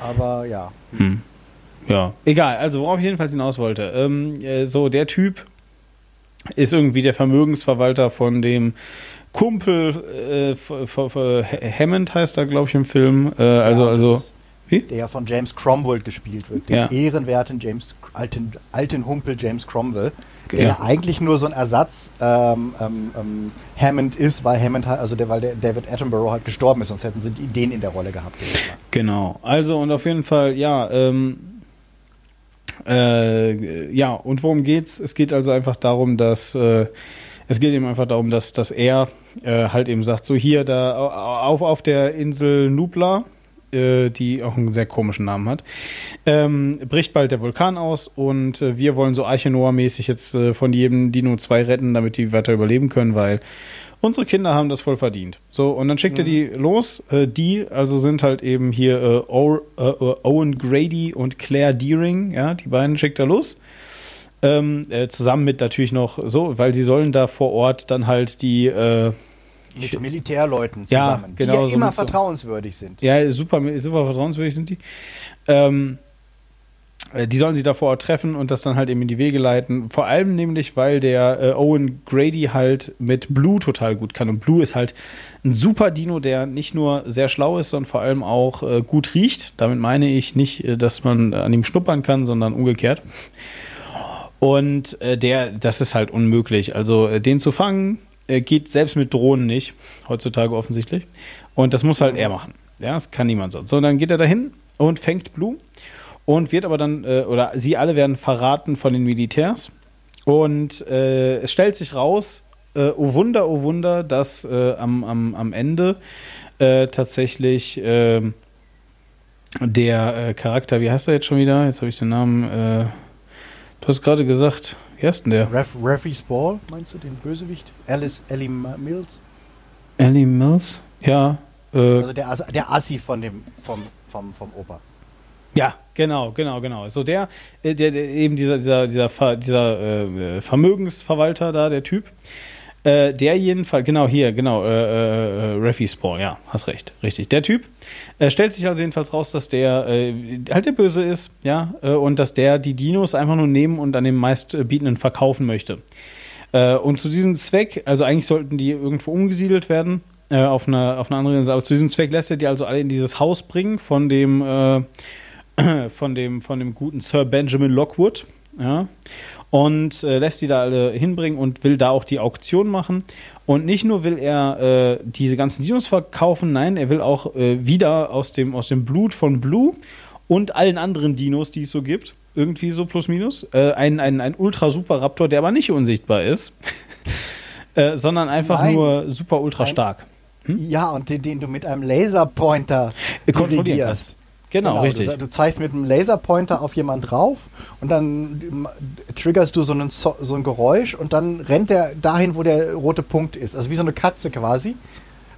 Aber ja. Hm. Ja, egal. Also worauf ich jedenfalls hinaus wollte. Ähm, äh, so, der Typ ist irgendwie der Vermögensverwalter von dem Kumpel äh, Hammond heißt er, glaube ich, im Film. Äh, also, Ja, also. Wie? Der von James Cromwell gespielt wird. Den Ja. ehrenwerten James, alten, alten Humpel James Cromwell. Der Ja. eigentlich nur so ein Ersatz ähm, ähm, ähm, Hammond ist, weil Hammond halt, also der, weil der David Attenborough halt gestorben ist, sonst hätten sie die- den in der Rolle gehabt. Genau. Also und auf jeden Fall, ja, ähm, äh, ja, und worum geht's? Es geht also einfach darum, dass äh, es geht eben einfach darum, dass, dass er äh, halt eben sagt, so hier da au- auf, auf der Insel Nubla, äh, die auch einen sehr komischen Namen hat, ähm, bricht bald der Vulkan aus und äh, wir wollen so Arche Noah-mäßig jetzt äh, von jedem Dino 2 retten, damit die weiter überleben können, weil unsere Kinder haben das voll verdient. So, und dann schickt er die los. Äh, die, also sind halt eben hier äh, o äh, äh, Owen Grady und Claire Deering, ja, die beiden schickt er los. Ähm, äh, zusammen mit natürlich noch so, weil sie sollen da vor Ort dann halt die, Mit Militärleuten Ja, zusammen, genau, die ja so immer so- vertrauenswürdig sind. ja, super, super vertrauenswürdig sind die. Ähm, äh, die sollen sie da vor Ort treffen und das dann halt eben in die Wege leiten. Vor allem nämlich, weil der äh, Owen Grady halt mit Blue total gut kann. Und Blue ist halt ein super Dino, der nicht nur sehr schlau ist, sondern vor allem auch äh, gut riecht. Damit meine ich nicht, äh, dass man an ihm schnuppern kann, sondern umgekehrt. Und äh, der, das ist halt unmöglich. Also äh, den zu fangen, äh, geht selbst mit Drohnen nicht, heutzutage offensichtlich. Und das muss halt er machen. Ja, das kann niemand sonst. So, dann geht er dahin und fängt Blue und wird aber dann, äh, oder sie alle werden verraten von den Militärs. Und äh, es stellt sich raus, äh, oh Wunder, oh Wunder, dass äh, am, am, am Ende äh, tatsächlich ähm, der Charakter, wie heißt er jetzt schon wieder? Jetzt habe ich den Namen. Du hast gerade gesagt, wie heißt denn der? Ref, Referee Spall, meinst du, den Bösewicht? Alice, Ellie Mills? Ellie Mills? Ja. Äh, Also der, Ass- der Assi von dem, vom, vom, vom Opa. Ja, genau, genau, genau. So der, äh, der, der eben dieser, dieser, dieser, Ver, dieser äh, Vermögensverwalter da, der Typ, äh, der jedenfalls, genau hier, genau, äh, äh, Refi Spawn, ja, hast recht, richtig. Der Typ äh, stellt sich also jedenfalls raus, dass der äh, halt der Böse ist, ja, äh, und dass der die Dinos einfach nur nehmen und an dem meistbietenden verkaufen möchte. Äh, und zu diesem Zweck, also eigentlich sollten die irgendwo umgesiedelt werden, äh, auf eine, auf eine andere Insel, aber zu diesem Zweck lässt er die also alle in dieses Haus bringen von dem, äh, von dem, von dem guten Sir Benjamin Lockwood, ja, und äh, lässt die da alle hinbringen und will da auch die Auktion machen. Und nicht nur will er äh, diese ganzen Dinos verkaufen, nein, er will auch äh, wieder aus dem, aus dem Blut von Blue und allen anderen Dinos, die es so gibt, irgendwie so plus minus, äh, ein, ein, ein Ultra-Super-Raptor, der aber nicht unsichtbar ist, äh, sondern einfach Nein. nur super ultra stark. Ja, und den, den du mit einem Laserpointer Äh, kannst. Genau, richtig. Du, du zeigst mit einem Laserpointer auf jemand drauf und dann triggerst du so, einen, so ein Geräusch und dann rennt er dahin, wo der rote Punkt ist. Also wie so eine Katze quasi.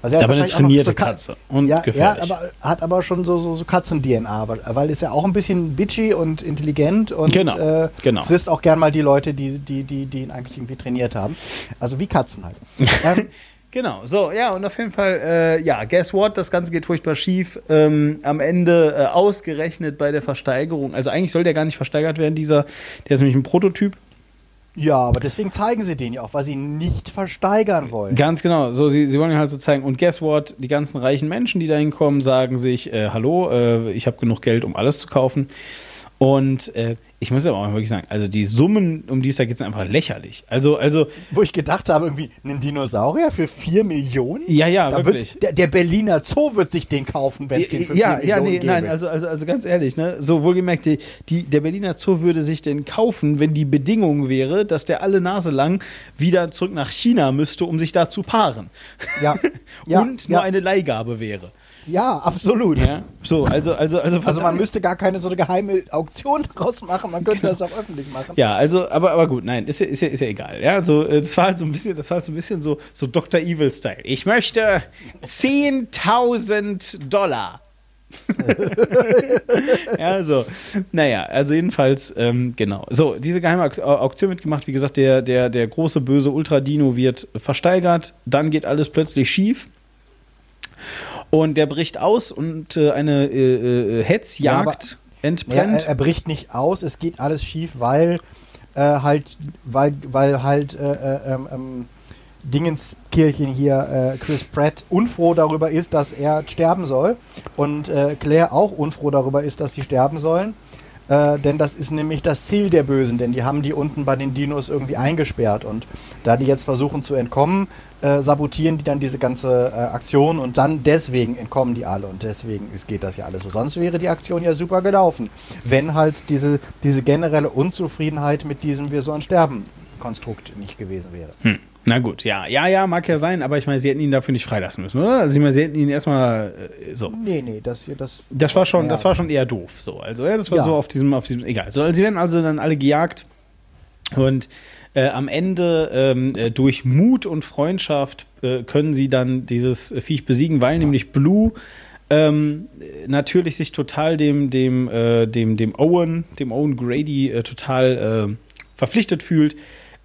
Also er hat Aber eine trainierte so Ka- Katze und ja, gefährlich. Ja, aber hat aber schon so, so, so Katzen-DNA, weil- weil ist ja auch ein bisschen bitchy und intelligent und Genau, äh, genau. frisst auch gern mal die Leute, die, die, die, die ihn eigentlich irgendwie trainiert haben. Also wie Katzen halt. ähm, Genau, so, ja, und auf jeden Fall, äh, ja, guess what? Das Ganze geht furchtbar schief. Ähm, am Ende äh, ausgerechnet bei der Versteigerung. Also eigentlich soll der gar nicht versteigert werden, dieser, der ist nämlich ein Prototyp. ja, aber deswegen zeigen sie den ja auch, weil sie ihn nicht versteigern wollen. Ganz genau, so, sie, sie wollen ihn halt so zeigen. Und guess what? Die ganzen reichen Menschen, die da hinkommen, sagen sich, äh, hallo, äh, ich habe genug Geld, um alles zu kaufen. Und äh, ich muss aber auch wirklich sagen, also die Summen, um die es da geht, sind einfach lächerlich. Also, also, Wo ich gedacht habe, irgendwie, einen Dinosaurier für 4 Millionen? ja, ja, Da wirklich. der, der Berliner Zoo wird sich den kaufen, wenn es den für 4 ja, Millionen ja, nee, gäbe. nein, also, also, also ganz ehrlich, ne, so wohlgemerkt, die, die, der Berliner Zoo würde sich den kaufen, wenn die Bedingung wäre, dass der alle Nase lang wieder zurück nach China müsste, um sich da zu paaren. Ja, ja, Und nur ja, eine Leihgabe wäre. Ja absolut. Ja, so, also, also, also, Also man müsste gar keine so eine geheime Auktion draus machen, man könnte das auch öffentlich machen. Ja, also, aber, aber gut, nein, ist ja, ist ja, ist ja egal. Ja, so, äh, das war halt so ein bisschen, das war halt so ein bisschen so, so Dr. Evil-Style. Ich möchte 10.000 Dollar. ja, so. Naja, also jedenfalls, ähm, genau. So, diese geheime Auk- Auktion wird gemacht. Wie gesagt, der, der, der große böse Ultra-Dino wird versteigert. Dann geht alles plötzlich schief. Und der bricht aus und äh, eine äh, äh, Hetzjagd Ja, entbrennt. er, er bricht nicht aus, es geht alles schief, weil äh, halt, weil, weil halt äh, äh, ähm, ähm, Dingenskirchen hier, äh, Chris Pratt, unfroh darüber ist, dass er sterben soll und äh, Claire auch unfroh darüber ist, dass sie sterben sollen. Äh, denn das ist nämlich das Ziel der Bösen, denn die haben die unten bei den Dinos irgendwie eingesperrt und da die jetzt versuchen zu entkommen, äh, sabotieren die dann diese ganze äh, Aktion und dann deswegen entkommen die alle und deswegen ist, geht das ja alles so. Sonst wäre die Aktion ja super gelaufen, wenn halt diese, diese generelle Unzufriedenheit mit diesem Wir sollen sterben Konstrukt nicht gewesen wäre. Hm. Na gut, ja. Ja, ja, mag ja sein, aber ich meine, sie hätten ihn dafür nicht freilassen müssen, oder? Also ich meine, sie hätten ihn erstmal äh, so. Nee, nee, das hier, das. Das war schon, ja. das war schon eher doof. So, also ja, das war Ja. so auf diesem, auf diesem, egal. So, also, sie werden also dann alle gejagt und äh, am Ende ähm, äh, durch Mut und Freundschaft äh, können sie dann dieses Viech besiegen, weil nämlich Blue ähm, natürlich sich total dem, dem, äh, dem, dem Owen, dem Owen Grady äh, total verpflichtet fühlt,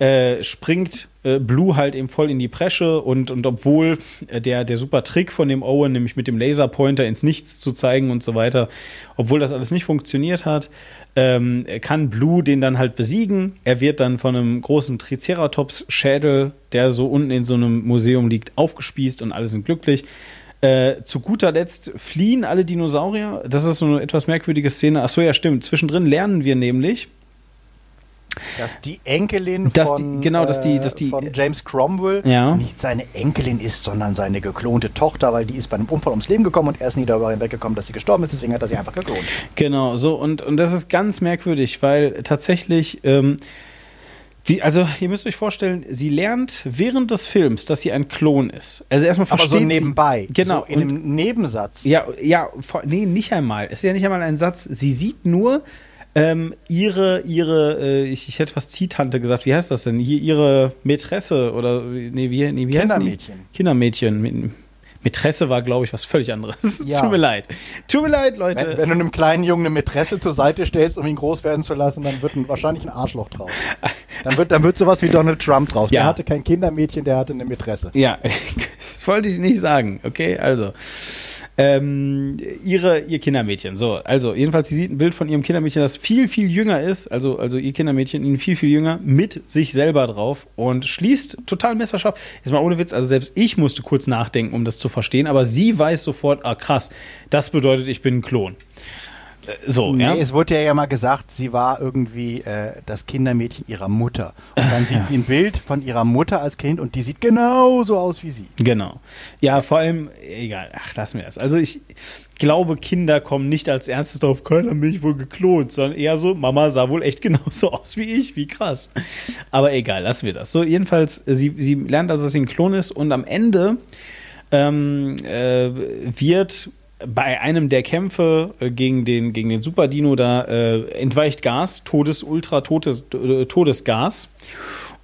äh, springt äh, Blue halt eben voll in die Presche und, und obwohl äh, der, der super Trick von dem Owen, nämlich mit dem Laserpointer ins Nichts zu zeigen und so weiter, obwohl das alles nicht funktioniert hat, ähm, kann Blue den dann halt besiegen. Er wird dann von einem großen Triceratops-Schädel, der so unten in so einem Museum liegt, aufgespießt und alle sind glücklich. Äh, zu guter Letzt fliehen alle Dinosaurier. Das ist so eine etwas merkwürdige Szene. Ach so, ja, stimmt. Zwischendrin lernen wir nämlich, Dass die Enkelin Dass von, die- genau, dass die- äh, dass die- von James Cromwell Ja. nicht seine Enkelin ist, sondern seine geklonte Tochter, weil die ist bei einem Unfall ums Leben gekommen und er ist nie darüber hinweggekommen, dass sie gestorben ist, deswegen hat er sie einfach geklont. Genau, so und, und das ist ganz merkwürdig, weil tatsächlich, ähm, wie, also ihr müsst euch vorstellen, sie lernt während des Films, dass sie ein Klon ist. Also erstmal Aber versteht so nebenbei, sie, genau, so in einem Nebensatz. Ja, ja, nee, nicht einmal. Es ist ja nicht einmal ein Satz. Sie sieht nur ähm, ihre, ihre, äh, ich, ich hätte was Ziehtante gesagt. Wie heißt das denn? Hier ihre Mätresse oder nee, wie, nee, wie? Kindermädchen. Kindermädchen. Mit- Mätresse war, glaube ich, was völlig anderes. Ja. Tut mir leid. Tut mir leid, Leute. Wenn, wenn du einem kleinen Jungen eine Mätresse zur Seite stellst, um ihn groß werden zu lassen, dann wird ein, wahrscheinlich ein Arschloch draus. Dann wird, dann wird sowas wie Donald Trump draus. Ja. Der hatte kein Kindermädchen, der hatte eine Mätresse. Ja, das wollte ich nicht sagen. Okay, also. Ähm, ihre, ihr Kindermädchen. So, also, jedenfalls, sie sieht ein Bild von ihrem Kindermädchen, das viel, viel jünger ist. Also, also ihr Kindermädchen, ihn viel, viel jünger, mit sich selber drauf und schließt total messerscharf. Jetzt mal ohne Witz, also selbst ich musste kurz nachdenken, um das zu verstehen, aber sie weiß sofort, ah krass, das bedeutet, ich bin ein Klon. Äh, So, Nee, ja. es wurde ja, ja mal gesagt, sie war irgendwie äh, das Kindermädchen ihrer Mutter. Und dann sieht sie ein Bild von ihrer Mutter als Kind und die sieht genauso aus wie sie. Genau. Ja, vor allem, egal, ach, lassen wir das. Also ich glaube, Kinder kommen nicht als erstes drauf, keiner hat mich wohl geklont, sondern eher so, Mama sah wohl echt genauso aus wie ich, wie krass. Aber egal, lassen wir das. So, jedenfalls, äh, sie, sie lernt also, dass sie ein Klon ist und am Ende ähm, äh, wird bei einem der Kämpfe äh, gegen den, gegen den Super Dino da äh, entweicht Gas, Todes, Ultra Todes, äh, Todesgas.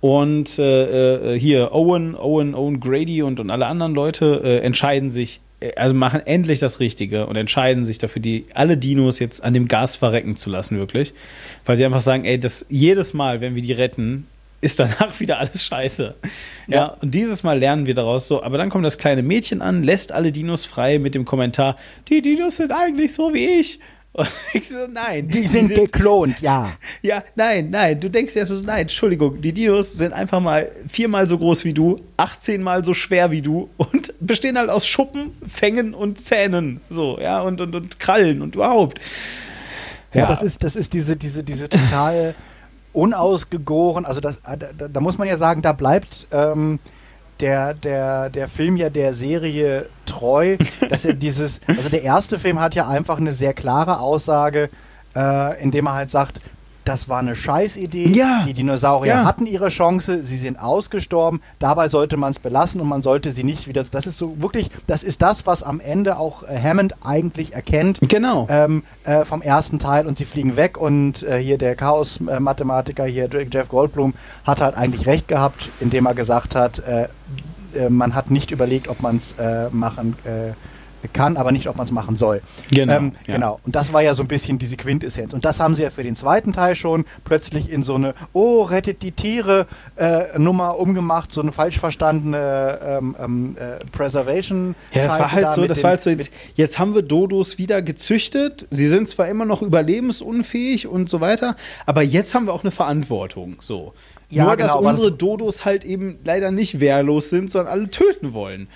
Und äh, äh, hier Owen, Owen, Owen Grady und, und alle anderen Leute äh, entscheiden sich, also machen endlich das Richtige und entscheiden sich dafür, die alle Dinos jetzt an dem Gas verrecken zu lassen, wirklich. Weil sie einfach sagen, ey, das jedes Mal, wenn wir die retten, ist danach wieder alles scheiße. Ja. Ja. und dieses Mal lernen wir daraus so. Aber dann kommt das kleine Mädchen an, lässt alle Dinos frei mit dem Kommentar, die Dinos sind eigentlich so wie ich. Und ich so, nein. Die sind geklont, ja. Ja, nein, nein. Du denkst erst so, nein, Entschuldigung, die Dinos sind einfach mal viermal so groß wie du, 18 mal so schwer wie du und bestehen halt aus Schuppen, Fängen und Zähnen. So, ja, und, und, und Krallen und überhaupt. Ja, das ist, das ist diese, diese, diese total unausgegoren, also das, da, da, da muss man ja sagen, da bleibt ähm, der, der, der Film ja der Serie treu, dass er dieses, also der erste Film hat ja einfach eine sehr klare Aussage, äh, indem er halt sagt, das war eine Scheißidee. Ja. Die Dinosaurier Ja. hatten ihre Chance, sie sind ausgestorben. Dabei sollte man es belassen und man sollte sie nicht wieder. Das ist so wirklich, das ist das, was am Ende auch äh, Hammond eigentlich erkennt Genau. ähm, äh, vom ersten Teil und sie fliegen weg und äh, hier der Chaos-Mathematiker hier Jeff Goldblum hat halt eigentlich recht gehabt, indem er gesagt hat, äh, äh, man hat nicht überlegt, ob man es machen äh, kann, aber nicht, ob man es machen soll. Genau, Ähm, ja. genau. Und das war ja so ein bisschen diese Quintessenz. Und das haben sie ja für den zweiten Teil schon plötzlich in so eine, oh, rettet die Tiere äh, Nummer umgemacht, so eine falsch verstandene ähm, ähm, äh, Preservation. Ja, das war halt da so, das war halt so, jetzt, jetzt haben wir Dodos wieder gezüchtet. Sie sind zwar immer noch überlebensunfähig und so weiter, aber jetzt haben wir auch eine Verantwortung. So. Ja, Nur, genau, dass aber das- unsere Dodos halt eben leider nicht wehrlos sind, sondern alle töten wollen.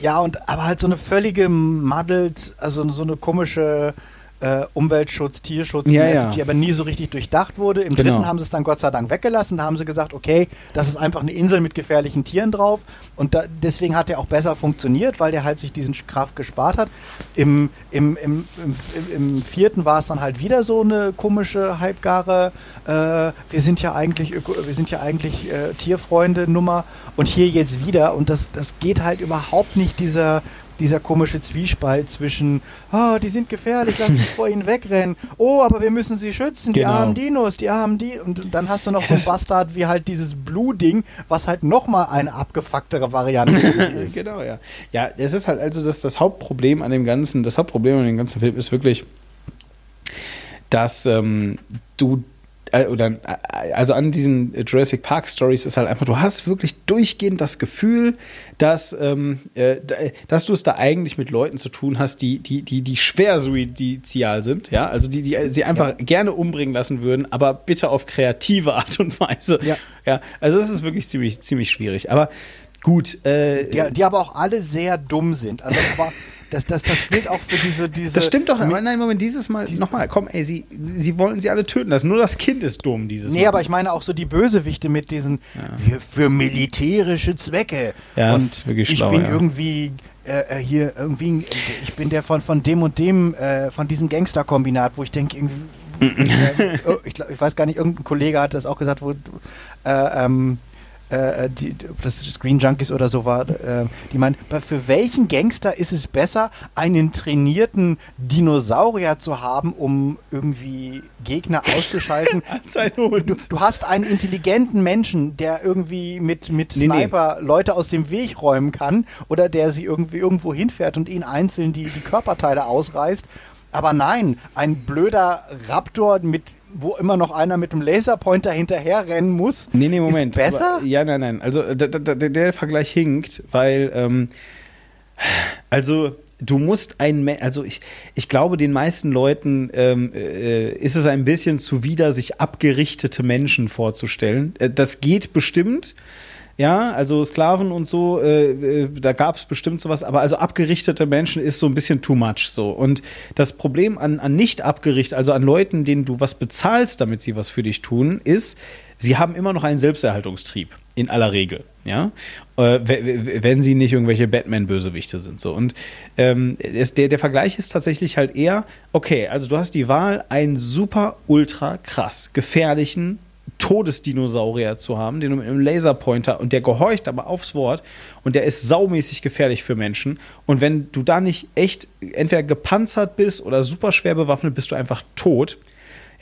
Ja, und aber halt so eine völlige muddled, also so eine komische äh, Umweltschutz, Tierschutz, Ja, ja. die aber nie so richtig durchdacht wurde. Im Genau. dritten haben sie es dann Gott sei Dank weggelassen. Da haben sie gesagt, okay, das ist einfach eine Insel mit gefährlichen Tieren drauf. Und da, deswegen hat der auch besser funktioniert, weil der halt sich diesen Kraft gespart hat. Im, im, im, im, im vierten war es dann halt wieder so eine komische, halbgare, äh, wir sind ja eigentlich, Öko wir sind ja eigentlich äh, Tierfreunde Nummer. Und hier jetzt wieder. Und das, das geht halt überhaupt nicht dieser dieser komische Zwiespalt zwischen, oh, die sind gefährlich, lass uns vor ihnen wegrennen. Oh, aber wir müssen sie schützen, die Genau. armen Dinos, die armen die. Und dann hast du noch so ein Bastard wie halt dieses Blue-Ding, was halt nochmal eine abgefucktere Variante ist. Genau, ja. Ja, es ist halt also das, das Hauptproblem an dem ganzen, das Hauptproblem an dem ganzen Film ist wirklich, dass ähm, du oder äh, also an diesen Jurassic Park Stories ist halt einfach, du hast wirklich durchgehend das Gefühl, dass, ähm, äh, da- dass du es da eigentlich mit Leuten zu tun hast, die, die, die, die schwer suizial sind, ja, also die, die sie einfach gerne umbringen lassen würden, aber bitte auf kreative Art und Weise. Ja. ja also das ist wirklich ziemlich, ziemlich schwierig. Aber gut, äh, Die, die aber auch alle sehr dumm sind. Also aber das, das, das gilt auch für diese, diese Das stimmt doch, nein, Moment, dieses Mal, nochmal, komm, ey, sie, sie wollen sie alle töten lassen, nur das Kind ist dumm dieses Nee, Mal. aber ich meine auch so die Bösewichte mit diesen für, für militärische Zwecke. Ja, das und ist wirklich ich schlau, bin ja. irgendwie äh, äh, hier irgendwie, ich bin der von, von dem und dem, äh, von diesem Gangsterkombinat, wo ich denke irgendwie, äh, oh, ich, glaub, ich weiß gar nicht, irgendein Kollege hat das auch gesagt, wo äh, ähm, äh, die, ob das Screen Junkies oder so war, äh, die meinen, für welchen Gangster ist es besser, einen trainierten Dinosaurier zu haben, um irgendwie Gegner auszuschalten? Du, du hast einen intelligenten Menschen, der irgendwie mit, mit Nee, nee. Sniper Leute aus dem Weg räumen kann oder der sie irgendwie irgendwo hinfährt und ihnen einzeln die, die Körperteile ausreißt. Aber nein, ein blöder Raptor mit wo immer noch einer mit dem Laserpointer hinterher rennen muss. Nee, nee, Moment. Ist besser? Aber, ja, nein, nein. Also da, da, der, Vergleich hinkt, weil, ähm, also du musst ein, also ich, ich glaube, den meisten Leuten ähm, äh, ist es ein bisschen zuwider, sich abgerichtete Menschen vorzustellen. Äh, das geht bestimmt. Ja, also Sklaven und so, äh, äh, da gab es bestimmt sowas, aber also abgerichtete Menschen ist so ein bisschen too much so. Und das Problem an, an nicht abgerichtet, also an Leuten, denen du was bezahlst, damit sie was für dich tun, ist, sie haben immer noch einen Selbsterhaltungstrieb, in aller Regel, ja, äh, wenn sie nicht irgendwelche Batman-Bösewichte sind, so. Und ähm, es, der, der Vergleich ist tatsächlich halt eher, okay, also du hast die Wahl, einen super, ultra krass gefährlichen Todesdinosaurier zu haben, den du mit einem Laserpointer und der gehorcht aber aufs Wort und der ist saumäßig gefährlich für Menschen. Und wenn du da nicht echt entweder gepanzert bist oder super schwer bewaffnet, bist du einfach tot.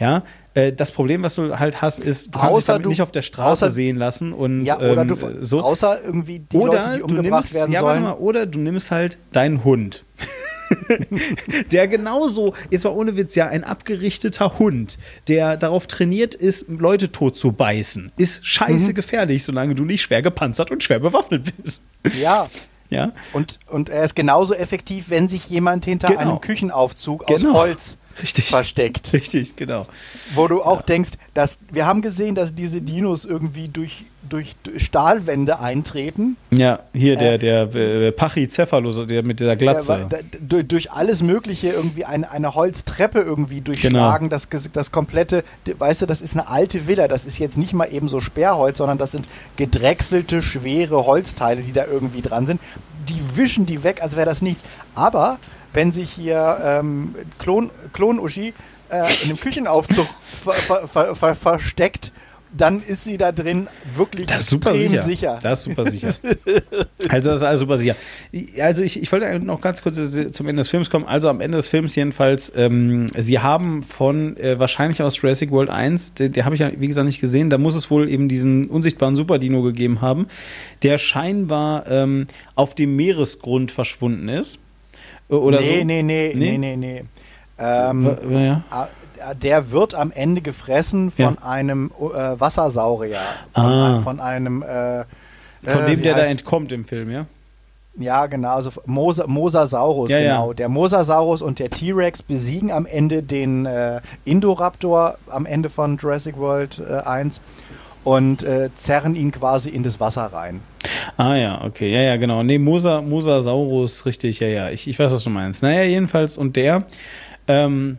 Ja, äh, das Problem, was du halt hast, ist, du kannst dich Außer damit du- nicht auf der Straße außer- sehen lassen und Ja, oder ähm, du, äh, so. außer irgendwie die oder Leute, die du umgebracht nimmst, werden ja, warte sollen. mal, oder du nimmst halt deinen Hund. der genauso, jetzt mal ohne Witz, ja, ein abgerichteter Hund, der darauf trainiert ist, Leute tot zu beißen, ist Mhm. scheiße gefährlich, solange du nicht schwer gepanzert und schwer bewaffnet bist. Ja, Ja, und, und er ist genauso effektiv, wenn sich jemand hinter Genau. einem Küchenaufzug aus Genau. Holz richtig. versteckt. Richtig, genau. Wo du auch denkst, dass wir haben gesehen, dass diese Dinos irgendwie durch, durch, Stahlwände eintreten. Ja, hier der, Äh, der äh, Pachycephalus, der mit der Ja, Glatze. aber da- durch, alles Mögliche irgendwie eine, eine Holztreppe irgendwie durchschlagen. Genau. Das, das komplette, weißt du, das ist eine alte Villa. Das ist jetzt nicht mal eben so Sperrholz, sondern das sind gedrechselte, schwere Holzteile, die da irgendwie dran sind. Die wischen die weg, als wäre das nichts. Aber wenn sich hier ähm, Klon, Klon-Uschi äh, in einem Küchenaufzug ver, ver, ver, ver, versteckt, dann ist sie da drin wirklich Das ist super extrem sicher. sicher. Das ist super sicher. also das ist alles super sicher. Also ich, ich wollte noch ganz kurz zum Ende des Films kommen. Also am Ende des Films jedenfalls, ähm, sie haben von äh, wahrscheinlich aus Jurassic World 1, der, der habe ich ja wie gesagt nicht gesehen, da muss es wohl eben diesen unsichtbaren Superdino gegeben haben, der scheinbar ähm, auf dem Meeresgrund verschwunden ist. Oder nee, so? nee, nee, nee, nee, nee. Ähm, ja. äh, der wird am Ende gefressen von Ja. einem äh, Wassersaurier. Von, Ah. von einem. Äh, Von äh, dem, wie der da heißt- entkommt im Film, ja? Ja, genau, also Mosa, Mosasaurus, Ja, ja. genau. Der Mosasaurus und der T-Rex besiegen am Ende den äh, Indoraptor am Ende von Jurassic World äh, 1 und äh, zerren ihn quasi in das Wasser rein. Ah ja, okay, ja, ja, genau. Nee, Mosa, Mosasaurus, richtig, ja, ja. Ich, ich weiß, was du meinst. Naja, jedenfalls, und der, ähm,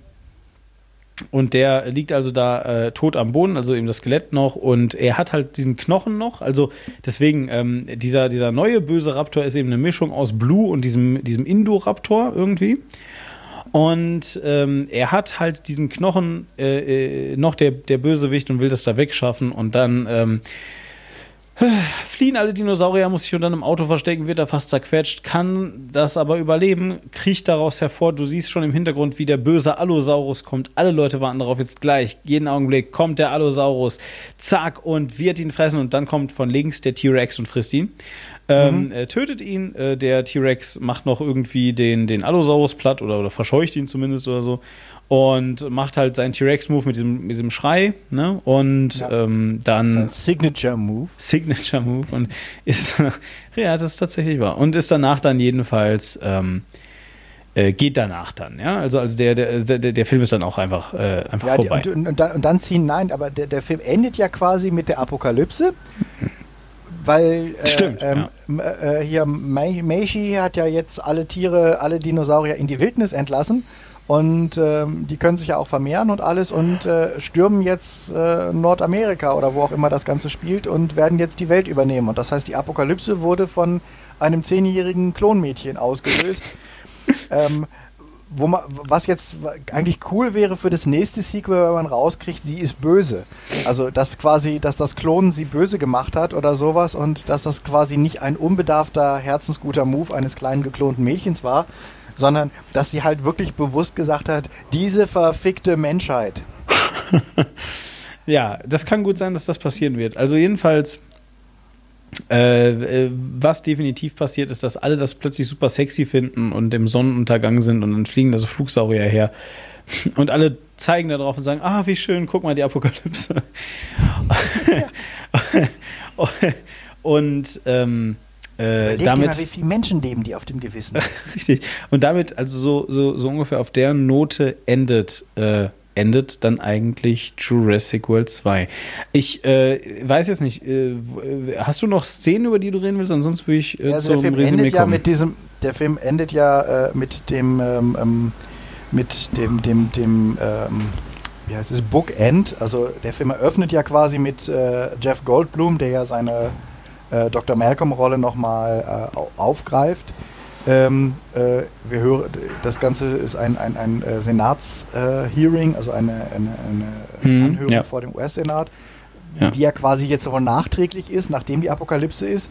und der liegt also da äh, tot am Boden, also eben das Skelett noch, und er hat halt diesen Knochen noch. Also deswegen, ähm, dieser, dieser neue böse Raptor ist eben eine Mischung aus Blue und diesem, diesem Indoraptor irgendwie. Und ähm, er hat halt diesen Knochen äh, äh, noch der, der Bösewicht und will das da wegschaffen. Und dann ähm, fliehen alle Dinosaurier, muss sich unter einem Auto verstecken, wird da fast zerquetscht, kann das aber überleben, kriecht daraus hervor. Du siehst schon im Hintergrund, wie der böse Allosaurus kommt. Alle Leute warten darauf jetzt gleich. Jeden Augenblick kommt der Allosaurus, zack, und wird ihn fressen. Und dann kommt von links der T-Rex und frisst ihn. Ähm, er tötet ihn. Äh, der T-Rex macht noch irgendwie den, den Allosaurus platt oder, oder verscheucht ihn zumindest oder so. Und macht halt seinen T-Rex-Move mit diesem, mit diesem Schrei. Ne? Und Ja. ähm, dann. Sein Signature Move. Signature Move und ist ja, das ist tatsächlich wahr. Und ist danach dann jedenfalls ähm, äh, geht danach dann, ja. Also, also der, der, der, der Film ist dann auch einfach, äh, einfach Ja, die, vorbei. und, und, und, dann, und dann ziehen, nein, aber der, der Film endet ja quasi mit der Apokalypse. Weil äh, Stimmt, ähm, m- äh, hier Mei- Meiji hat ja jetzt alle Tiere, alle Dinosaurier in die Wildnis entlassen und ähm, die können sich ja auch vermehren und alles und äh, stürmen jetzt äh, Nordamerika oder wo auch immer das Ganze spielt und werden jetzt die Welt übernehmen. Und das heißt, die Apokalypse wurde von einem zehnjährigen Klonmädchen ausgelöst. ähm, wo man, was jetzt eigentlich cool wäre für das nächste Sequel, wenn man rauskriegt, sie ist böse. Also, dass quasi, dass das Klonen sie böse gemacht hat oder sowas und dass das quasi nicht ein unbedarfter, herzensguter Move eines kleinen geklonten Mädchens war, sondern dass sie halt wirklich bewusst gesagt hat, diese verfickte Menschheit. Ja, das kann gut sein, dass das passieren wird. Also jedenfalls, äh, äh, was definitiv passiert, ist, dass alle das plötzlich super sexy finden und im Sonnenuntergang sind und dann fliegen da so Flugsaurier her. Und alle zeigen da drauf und sagen, ah, wie schön, guck mal, die Apokalypse. und ähm, äh, damit... mal, wie viele Menschenleben die auf dem Gewissen. Richtig. Und damit, also so, so, so ungefähr auf der Note endet, äh, endet dann eigentlich Jurassic World 2. Ich äh, weiß jetzt nicht, äh, hast du noch Szenen, über die du reden willst? Ansonsten würde ich äh, Also der zum Film Resümee endet ja kommen. mit diesem, der Film endet ja äh, mit dem, ähm, ähm, mit dem, dem, dem, ähm, wie heißt es, Bookend. Also der Film eröffnet ja quasi mit äh, Jeff Goldblum, der ja seine äh, Dr. Malcolm-Rolle nochmal äh, au- aufgreift. Ähm, äh, wir hören, das Ganze ist ein, ein, ein äh, Senats-Hearing, also eine, eine, eine Mhm, Anhörung ja. vor dem US-Senat, Ja. die ja quasi jetzt wohl nachträglich ist, nachdem die Apokalypse ist.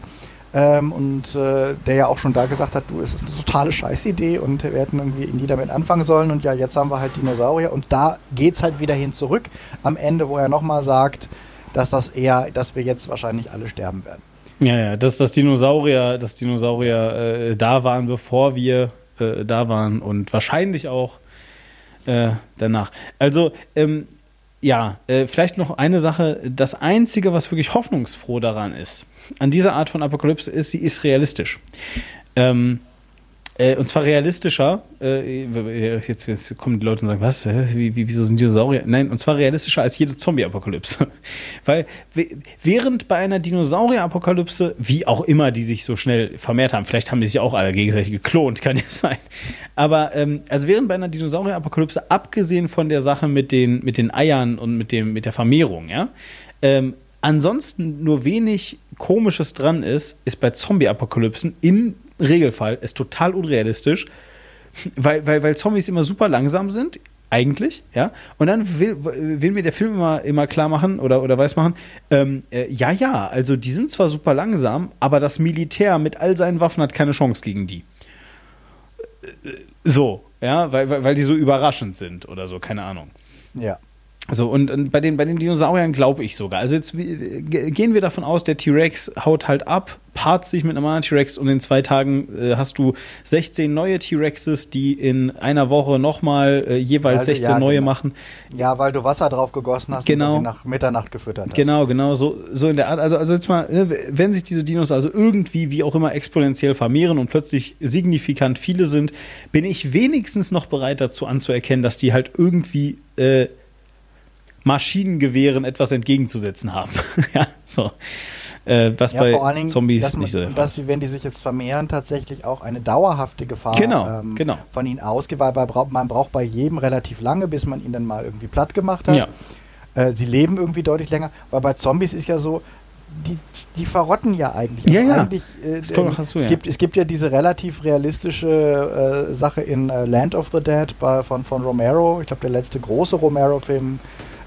Ähm, und äh, der ja auch schon da gesagt hat, du, es ist eine totale Scheißidee und wir hätten irgendwie nie damit anfangen sollen und ja, jetzt haben wir halt Dinosaurier und da geht's halt wieder hin zurück am Ende, wo er nochmal sagt, dass das eher, dass wir jetzt wahrscheinlich alle sterben werden. Ja, ja, dass das Dinosaurier, dass Dinosaurier äh, da waren, bevor wir äh, da waren und wahrscheinlich auch äh, danach. Also, ähm, ja, äh, vielleicht noch eine Sache. Das Einzige, was wirklich hoffnungsfroh daran ist, an dieser Art von Apokalypse ist, sie ist realistisch. Ähm, äh, und zwar realistischer, äh, jetzt, jetzt kommen die Leute und sagen, was, wie, wie, wieso sind Dinosaurier? Nein, und zwar realistischer als jede Zombie-Apokalypse. Weil we- während bei einer Dinosaurier-Apokalypse, wie auch immer die sich so schnell vermehrt haben, vielleicht haben die sich auch alle gegenseitig geklont, kann ja sein. Aber ähm, also während bei einer Dinosaurier-Apokalypse, abgesehen von der Sache mit den, mit den Eiern und mit, dem, mit der Vermehrung, ja, ähm, ansonsten nur wenig Komisches dran ist, ist bei Zombie-Apokalypsen im Regelfall ist total unrealistisch, weil, weil, weil Zombies immer super langsam sind, eigentlich, ja. Und dann will, will mir der Film immer, immer klar machen oder, oder weiß machen, ähm, äh, ja, ja, also die sind zwar super langsam, aber das Militär mit all seinen Waffen hat keine Chance gegen die. Äh, So, ja, weil, weil, weil die so überraschend sind oder so, keine Ahnung. Ja. So, und, und bei, den, bei den Dinosauriern glaube ich sogar. Also jetzt ge- gehen wir davon aus, der T-Rex haut halt ab, paart sich mit einem anderen T-Rex und in zwei Tagen äh, hast du 16 neue T-Rexes, die in einer Woche nochmal äh, jeweils Weil du- 16 ja, neue genau. machen. Ja, weil du Wasser drauf gegossen hast Genau. und sie nach Mitternacht gefüttert hast. Genau, genau, so, so in der Art. Also, also jetzt mal, ne, wenn sich diese Dinos also irgendwie, wie auch immer, exponentiell vermehren und plötzlich signifikant viele sind, bin ich wenigstens noch bereit dazu anzuerkennen, dass die halt irgendwie äh, Maschinengewehren etwas entgegenzusetzen haben. ja, so. Äh, was Ja, bei vor allen Dingen, Zombies dass, man, nicht so dass sie, wenn die sich jetzt vermehren, tatsächlich auch eine dauerhafte Gefahr Genau, ähm, genau. von ihnen ausgeht, weil man braucht bei jedem relativ lange, bis man ihn dann mal irgendwie platt gemacht hat. Ja. Äh, sie leben irgendwie deutlich länger, weil bei Zombies ist ja so, die, die verrotten ja eigentlich. Ja, Also ja. Eigentlich, äh, dazu, es, ja. gibt, es gibt ja diese relativ realistische äh, Sache in äh, Land of the Dead bei, von, von Romero. Ich glaube, der letzte große Romero-Film,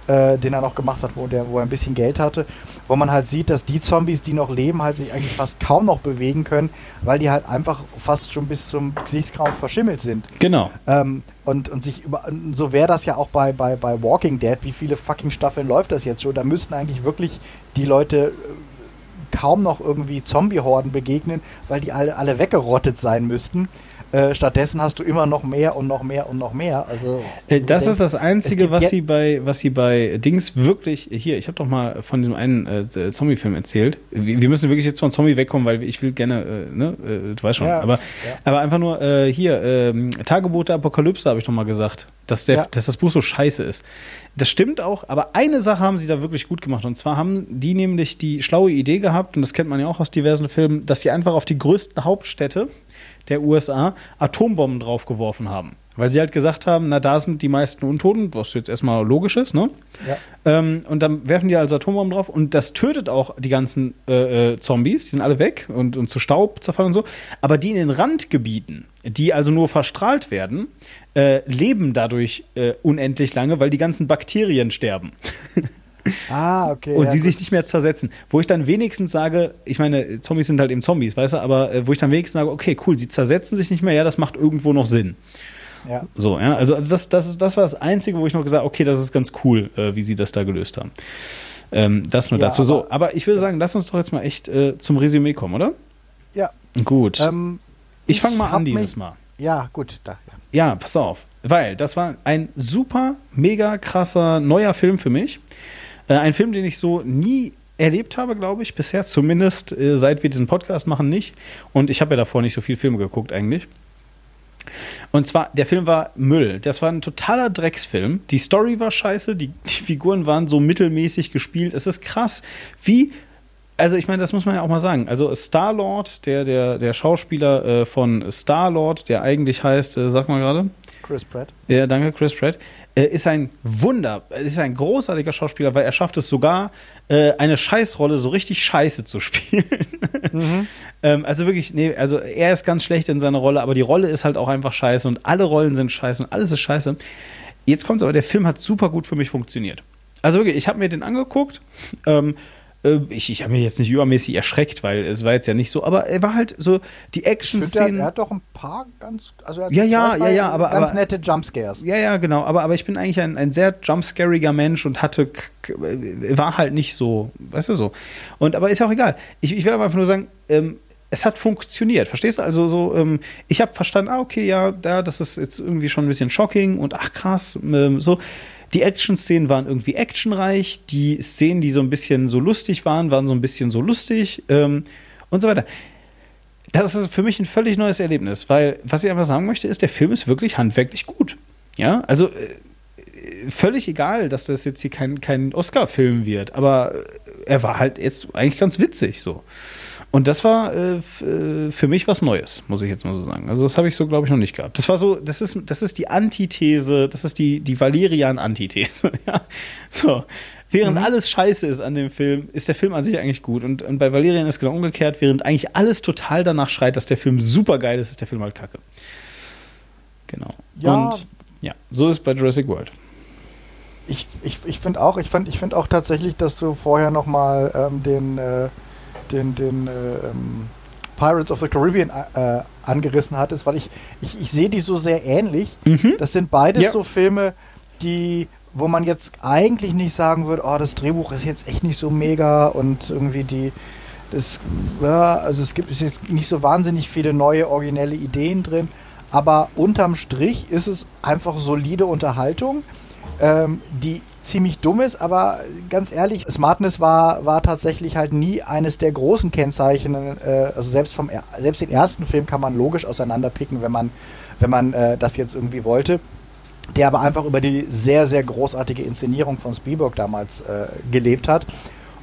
äh, den er noch gemacht hat, wo, der, wo er ein bisschen Geld hatte, wo man halt sieht, dass die Zombies, die noch leben, halt sich eigentlich fast kaum noch bewegen können, weil die halt einfach fast schon bis zum Gesichtsraum verschimmelt sind. Genau. Ähm, und, und sich über, so wäre das ja auch bei, bei, bei Walking Dead. Wie viele fucking Staffeln läuft das jetzt schon? Da müssten eigentlich wirklich die Leute äh, kaum noch irgendwie Zombie-Horden begegnen, weil die alle, alle weggerottet sein müssten. Äh, stattdessen hast du immer noch mehr und noch mehr und noch mehr. Also, Äh, Das denkst, ist das Einzige, was sie bei, was sie bei Dings wirklich. Hier, ich habe doch mal von diesem einen äh, Zombie-Film erzählt. Wir wir müssen wirklich jetzt von Zombie wegkommen, weil ich will gerne, äh, ne, äh, du weißt schon. Ja, aber, ja. aber einfach nur äh, hier ähm, Tagebuch der Apokalypse habe ich doch mal gesagt, dass der, Ja. dass das Buch so scheiße ist. Das stimmt auch, aber eine Sache haben sie da wirklich gut gemacht. Und zwar haben die nämlich die schlaue Idee gehabt, und das kennt man ja auch aus diversen Filmen, dass sie einfach auf die größten Hauptstädte der USA Atombomben draufgeworfen haben. Weil sie halt gesagt haben, na, da sind die meisten Untoten, was jetzt erstmal logisch ist, ne? Ja. Ähm, und dann werfen die also Atombomben drauf und das tötet auch die ganzen äh, äh, Zombies, die sind alle weg und, und zu Staub zerfallen und so. Aber die in den Randgebieten, die also nur verstrahlt werden, äh, leben dadurch äh, unendlich lange, weil die ganzen Bakterien sterben Ah, okay. und ja, sie gut. sich nicht mehr zersetzen. Wo ich dann wenigstens sage, ich meine, Zombies sind halt eben Zombies, weißt du, aber äh, wo ich dann wenigstens sage, okay, cool, sie zersetzen sich nicht mehr, ja, das macht irgendwo noch Sinn. Ja. So, ja, also, also das, das, ist, das war das Einzige, wo ich noch gesagt habe, okay, das ist ganz cool, äh, wie sie das da gelöst haben. Ähm, das nur Ja, dazu. so, aber- aber ich würde sagen, lass uns doch jetzt mal echt äh, zum Resümee kommen, oder? ja. Gut. Ähm, ich fange mal an dieses Mal. Ja, gut. Da, ja. Ja, pass auf. Weil das war ein super, mega krasser neuer Film für mich. Äh, ein Film, den ich so nie erlebt habe, glaube ich, bisher. Zumindest äh, seit wir diesen Podcast machen nicht. Und ich habe ja davor nicht so viele Filme geguckt eigentlich. Und zwar, der Film war Müll. Das war ein totaler Drecksfilm. Die Story war scheiße, die, die Figuren waren so mittelmäßig gespielt. Es ist krass, wie. Also, ich meine, das muss man ja auch mal sagen. Also, Star-Lord, der, der, der Schauspieler äh, von Star-Lord, der eigentlich heißt, äh, sag mal gerade. Chris Pratt. Ja, danke, Chris Pratt. Ist ein Wunder, ist ein großartiger Schauspieler, weil er schafft es sogar, äh, eine Scheißrolle so richtig scheiße zu spielen. ähm, also wirklich, nee, also er ist ganz schlecht in seiner Rolle, aber die Rolle ist halt auch einfach scheiße und alle Rollen sind scheiße und alles ist scheiße. Jetzt kommt aber, der Film hat super gut für mich funktioniert. Also wirklich, ich habe mir den angeguckt. Ähm, äh, ich ich habe mich jetzt nicht übermäßig erschreckt, weil es war jetzt ja nicht so, aber er war halt so die er, Action-Szenen. er hat doch ein paar ganz, also er hat Ja, ja, ja, ja, aber- ganz aber- nette Jumpscares. Ja, ja, genau. Aber, aber ich bin eigentlich ein, ein sehr jumpscariger Mensch und hatte, k- war halt nicht so, weißt du so. Und aber ist ja auch egal. Ich, ich will aber einfach nur sagen, ähm, es hat funktioniert. Verstehst du? Also so, ähm, ich habe verstanden, ah, okay, ja, da, das ist jetzt irgendwie schon ein bisschen shocking und ach krass, ähm, so. Die Action-Szenen waren irgendwie actionreich, die Szenen, die so ein bisschen so lustig waren, waren so ein bisschen so lustig ähm, und so weiter. Das ist für mich ein völlig neues Erlebnis, weil was ich einfach sagen möchte, ist, der Film ist wirklich handwerklich gut. Ja, also äh, völlig egal, dass das jetzt hier kein, kein Oscar-Film wird, aber er war halt jetzt eigentlich ganz witzig so. Und das war äh, äh, für mich was Neues, muss ich jetzt mal so sagen. Also das habe ich so, glaube ich, noch nicht gehabt. Das war so, das ist, das ist die Antithese, das ist die, die Valerian-Antithese. ja? So. Während alles scheiße ist an dem Film, ist der Film an sich eigentlich gut. Und, und bei Valerian ist genau umgekehrt, während eigentlich alles total danach schreit, dass der Film super geil ist, ist der Film halt kacke. Genau. Ja. Und ja, so ist bei Jurassic World. Ich, ich, ich finde auch, ich find, ich find auch tatsächlich, dass du vorher nochmal ähm, den, äh, den, den äh, ähm, Pirates of the Caribbean äh, angerissen hattest, weil ich, ich, ich sehe die so sehr ähnlich. Mhm. Das sind beides Ja. so Filme, die wo man jetzt eigentlich nicht sagen würde, oh, das Drehbuch ist jetzt echt nicht so mega und irgendwie die, das, ja, also es gibt jetzt nicht so wahnsinnig viele neue, originelle Ideen drin, aber unterm Strich ist es einfach solide Unterhaltung, ähm, die ziemlich dumm ist, aber ganz ehrlich, Smartness war, war tatsächlich halt nie eines der großen Kennzeichen. Äh, also selbst vom selbst den ersten Film kann man logisch auseinanderpicken, wenn man, wenn man äh, das jetzt irgendwie wollte. Der aber einfach über die sehr, sehr großartige Inszenierung von Spielberg damals äh, gelebt hat.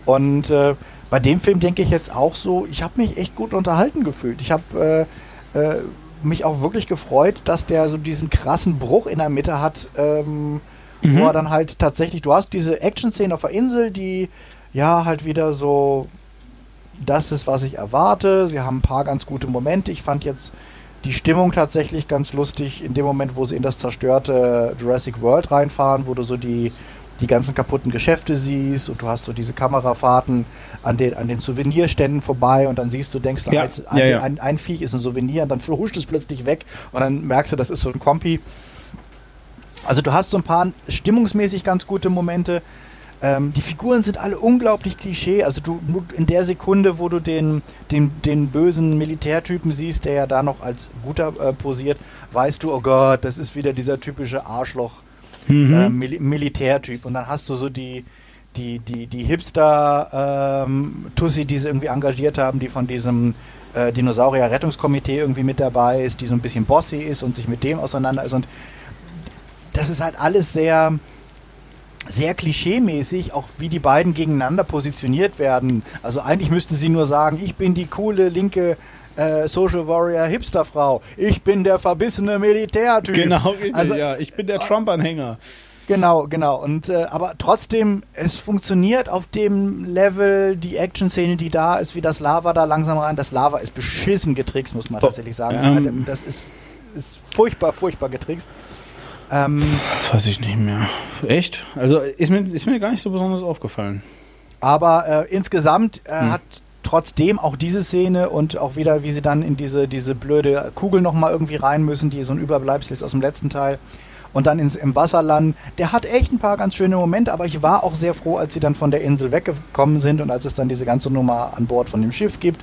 Und äh, bei dem Film denke ich jetzt auch so, ich habe mich echt gut unterhalten gefühlt. Ich habe äh, äh, mich auch wirklich gefreut, dass der so diesen krassen Bruch in der Mitte hat. Ähm, Mhm. Wo er dann halt tatsächlich, du hast diese Action-Szene auf der Insel, die ja halt wieder so das ist, was ich erwarte. Sie haben ein paar ganz gute Momente. Ich fand jetzt die Stimmung tatsächlich ganz lustig in dem Moment, wo sie in das zerstörte Jurassic World reinfahren, wo du so die, die ganzen kaputten Geschäfte siehst und du hast so diese Kamerafahrten an den, an den Souvenirständen vorbei und dann siehst du, denkst du, ja. ein, ja, ja. Ein, ein, Viech ist ein Souvenir und dann huscht es plötzlich weg und dann merkst du, das ist so ein Kompi. Also du hast so ein paar stimmungsmäßig ganz gute Momente. Ähm, die Figuren sind alle unglaublich Klischee. Also du in der Sekunde, wo du den, den, den bösen Militärtypen siehst, der ja da noch als guter äh, posiert, weißt du, oh Gott, das ist wieder dieser typische Arschloch mhm. äh, Mil Militärtyp. Und dann hast du so die, die, die, die Hipster-Tussi, ähm, die sie irgendwie engagiert haben, die von diesem äh, Dinosaurier-Rettungskomitee irgendwie mit dabei ist, die so ein bisschen bossy ist und sich mit dem auseinander ist. Und das ist halt alles sehr, sehr klischeemäßig, auch wie die beiden gegeneinander positioniert werden. Also eigentlich müssten sie nur sagen, ich bin die coole linke äh, Social Warrior Hipsterfrau, ich bin der verbissene Militärtyp. Genau, also, ja, ich bin der Trump-Anhänger. Genau, genau. Und äh, aber trotzdem, es funktioniert auf dem Level, die Action-Szene, die da ist, wie das Lava da langsam rein. Das Lava ist beschissen getrickst, muss man oh, tatsächlich sagen. Ähm, das ist, ist furchtbar, furchtbar getrickst. Ähm, Weiß ich nicht mehr. Echt? Also ist mir, ist mir gar nicht so besonders aufgefallen. Aber äh, insgesamt äh, hm. hat trotzdem auch diese Szene und auch wieder, wie sie dann in diese, diese blöde Kugel nochmal irgendwie rein müssen, die so ein Überbleibsel ist aus dem letzten Teil. Und dann ins, im Wasser landen. Der hat echt ein paar ganz schöne Momente, aber ich war auch sehr froh, als sie dann von der Insel weggekommen sind und als es dann diese ganze Nummer an Bord von dem Schiff gibt.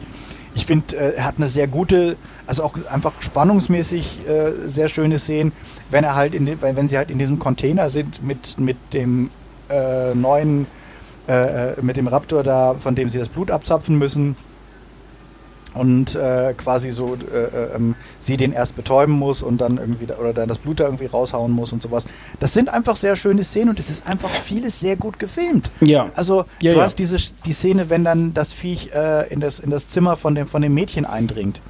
Ich finde, äh, er hat eine sehr gute, also auch einfach spannungsmäßig äh, sehr schöne Szenen, wenn er halt in den, wenn sie halt in diesem Container sind mit, mit dem äh, neuen, äh, äh, mit dem Raptor da, von dem sie das Blut abzapfen müssen und äh, quasi so äh, äh, ähm, sie den erst betäuben muss und dann irgendwie oder dann das Blut da irgendwie raushauen muss und sowas. Das sind einfach sehr schöne Szenen und es ist einfach vieles sehr gut gefilmt. Ja. Also ja, du ja. hast diese die Szene, wenn dann das Viech in das in das Zimmer von dem von dem Mädchen eindringt.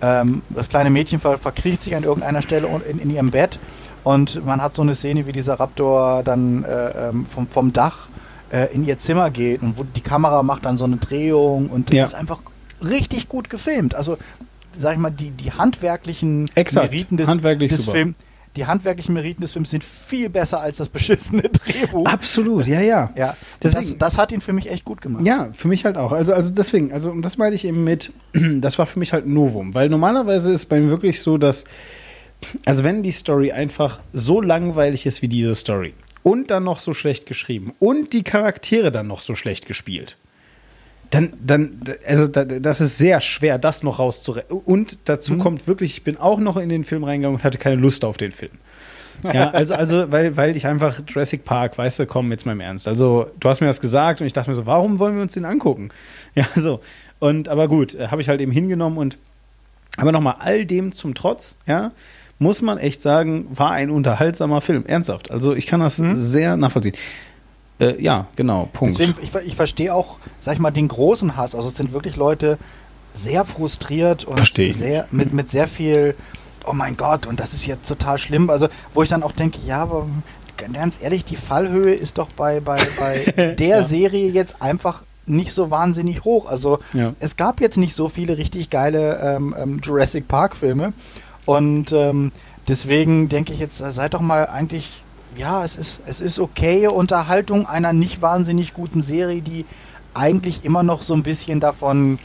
Ähm, das kleine Mädchen ver verkriecht sich an irgendeiner Stelle in, in, ihrem Bett und man hat so eine Szene, wie dieser Raptor dann äh, ähm, vom, vom Dach äh, in ihr Zimmer geht und wo die Kamera macht dann so eine Drehung und das Ja. ist einfach richtig gut gefilmt. Also, sag ich mal, die, die handwerklichen Exakt. Meriten des, Handwerklich des. Films, die handwerklichen Meriten des Films sind viel besser als das beschissene Drehbuch. Absolut, ja, ja. Ja, Deswegen- das, das hat ihn für mich echt gut gemacht. Ja, für mich halt auch. Also, also deswegen, also und das meine ich eben mit, das war für mich halt ein Novum, weil normalerweise ist bei mir wirklich so, dass, also wenn die Story einfach so langweilig ist wie diese Story und dann noch so schlecht geschrieben und die Charaktere dann noch so schlecht gespielt, dann, dann, also da- das ist sehr schwer, das noch rauszuretten. Und dazu Mhm. kommt wirklich, ich bin auch noch in den Film reingegangen und hatte keine Lust auf den Film. Ja, also, also weil, weil ich einfach Jurassic Park, weißt du, komm, jetzt mal im Ernst. Also, du hast mir das gesagt und ich dachte mir so, warum wollen wir uns den angucken? Ja, so. Und, aber gut, äh, habe ich halt eben hingenommen und, aber nochmal, all dem zum Trotz, ja, muss man echt sagen, war ein unterhaltsamer Film. Ernsthaft. Also, ich kann das sehr nachvollziehen. Äh, ja, genau, Punkt. Deswegen, ich, ver- ich verstehe auch, sag ich mal, den großen Hass. Also es sind wirklich Leute sehr frustriert und Versteh sehr, mit, mit sehr viel, oh mein Gott, und das ist jetzt total schlimm. Also, wo ich dann auch denke, ja, aber ganz ehrlich, die Fallhöhe ist doch bei, bei, bei der Ja. Serie jetzt einfach nicht so wahnsinnig hoch. Also Ja. es gab jetzt nicht so viele richtig geile ähm, ähm, Jurassic Park Filme und ähm, deswegen denke ich jetzt, äh, seid doch mal eigentlich, ja, es ist, es ist okay Unterhaltung einer nicht wahnsinnig guten Serie, die eigentlich immer noch so ein bisschen davon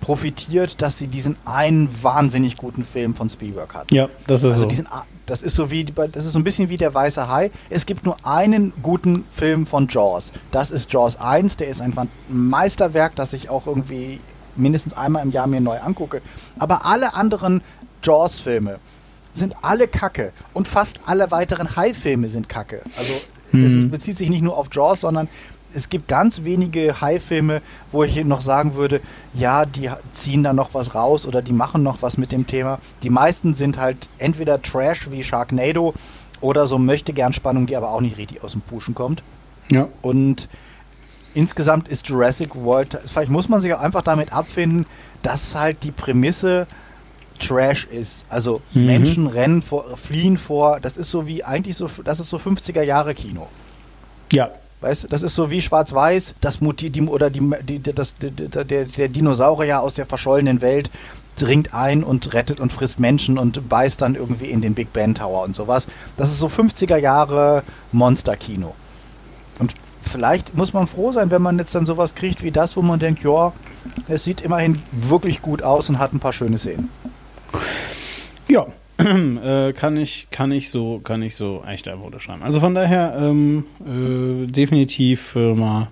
profitiert, dass sie diesen einen wahnsinnig guten Film von Spielberg hat. Ja, das ist Also so. diesen, das ist so wie das ist so ein bisschen wie der weiße Hai. Es gibt nur einen guten Film von Jaws. Das ist Jaws 1, der ist einfach ein Meisterwerk, das ich auch irgendwie mindestens einmal im Jahr mir neu angucke. Aber alle anderen Jaws-Filme sind alle Kacke und fast alle weiteren Hai-Filme sind Kacke. Also es ist, bezieht sich nicht nur auf Jaws, sondern es gibt ganz wenige Hai-Filme, wo ich noch sagen würde, ja, die ziehen da noch was raus oder die machen noch was mit dem Thema. Die meisten sind halt entweder Trash wie Sharknado oder so möchte gern Spannung, die aber auch nicht richtig aus dem Puschen kommt. ja. Und insgesamt ist Jurassic World, vielleicht muss man sich auch einfach damit abfinden, dass halt die Prämisse Trash ist. Also Mhm. Menschen rennen vor, fliehen vor, das ist so wie eigentlich so, das ist so 50er Jahre Kino. ja. Weißt du, das ist so wie Schwarz-Weiß, das Muti die, oder die, die, das, die, der, der Dinosaurier aus der verschollenen Welt dringt ein und rettet und frisst Menschen und beißt dann irgendwie in den Big Ben Tower und sowas. Das ist so 50er Jahre Monster-Kino. Und vielleicht muss man froh sein, wenn man jetzt dann sowas kriegt wie das, wo man denkt, ja, es sieht immerhin wirklich gut aus und hat ein paar schöne Szenen. Ja, äh, kann ich, kann ich so, kann ich so echt unterschreiben. Also von daher ähm, äh, definitiv äh, mal,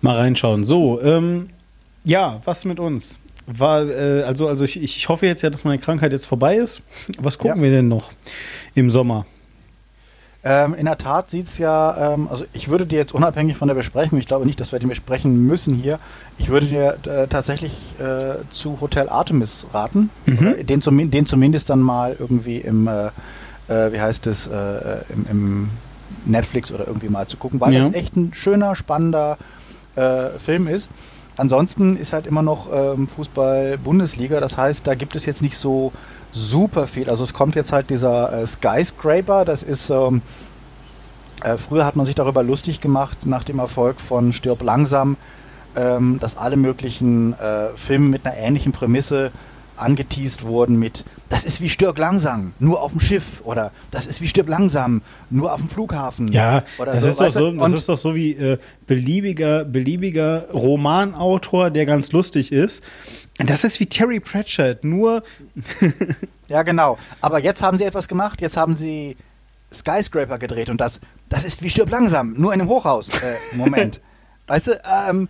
mal reinschauen. So, ähm, ja, was mit uns? War, äh, also, also ich, ich hoffe jetzt ja, dass meine Krankheit jetzt vorbei ist. Was gucken Ja. wir denn noch im Sommer? Ähm, in der Tat sieht es ja, ähm, also ich würde dir jetzt unabhängig von der Besprechung, ich glaube nicht, dass wir den besprechen müssen hier, ich würde dir äh, tatsächlich äh, zu Hotel Artemis raten, oder den, zum, den zumindest dann mal irgendwie im, äh, äh, wie heißt es, äh, im, im Netflix oder irgendwie mal zu gucken, weil Ja. das echt ein schöner, spannender äh, Film ist. Ansonsten ist halt immer noch ähm, Fußball-Bundesliga, das heißt, da gibt es jetzt nicht so super viel. Also es kommt jetzt halt dieser äh, Skyscraper, das ist, ähm, äh, früher hat man sich darüber lustig gemacht, nach dem Erfolg von Stirb langsam, ähm, dass alle möglichen äh, Filme mit einer ähnlichen Prämisse angeteased wurden mit das ist wie Stirb langsam, nur auf dem Schiff oder das ist wie Stirb langsam, nur auf dem Flughafen. Ja, oder das, so, ist doch so, das ist doch so wie äh, beliebiger, beliebiger Romanautor, der ganz lustig ist. Das ist wie Terry Pratchett, nur Ja, genau. Aber jetzt haben sie etwas gemacht. Jetzt haben sie Skyscraper gedreht und das, das ist wie Stirb langsam, nur in einem Hochhaus. Äh, Moment. weißt du, ähm.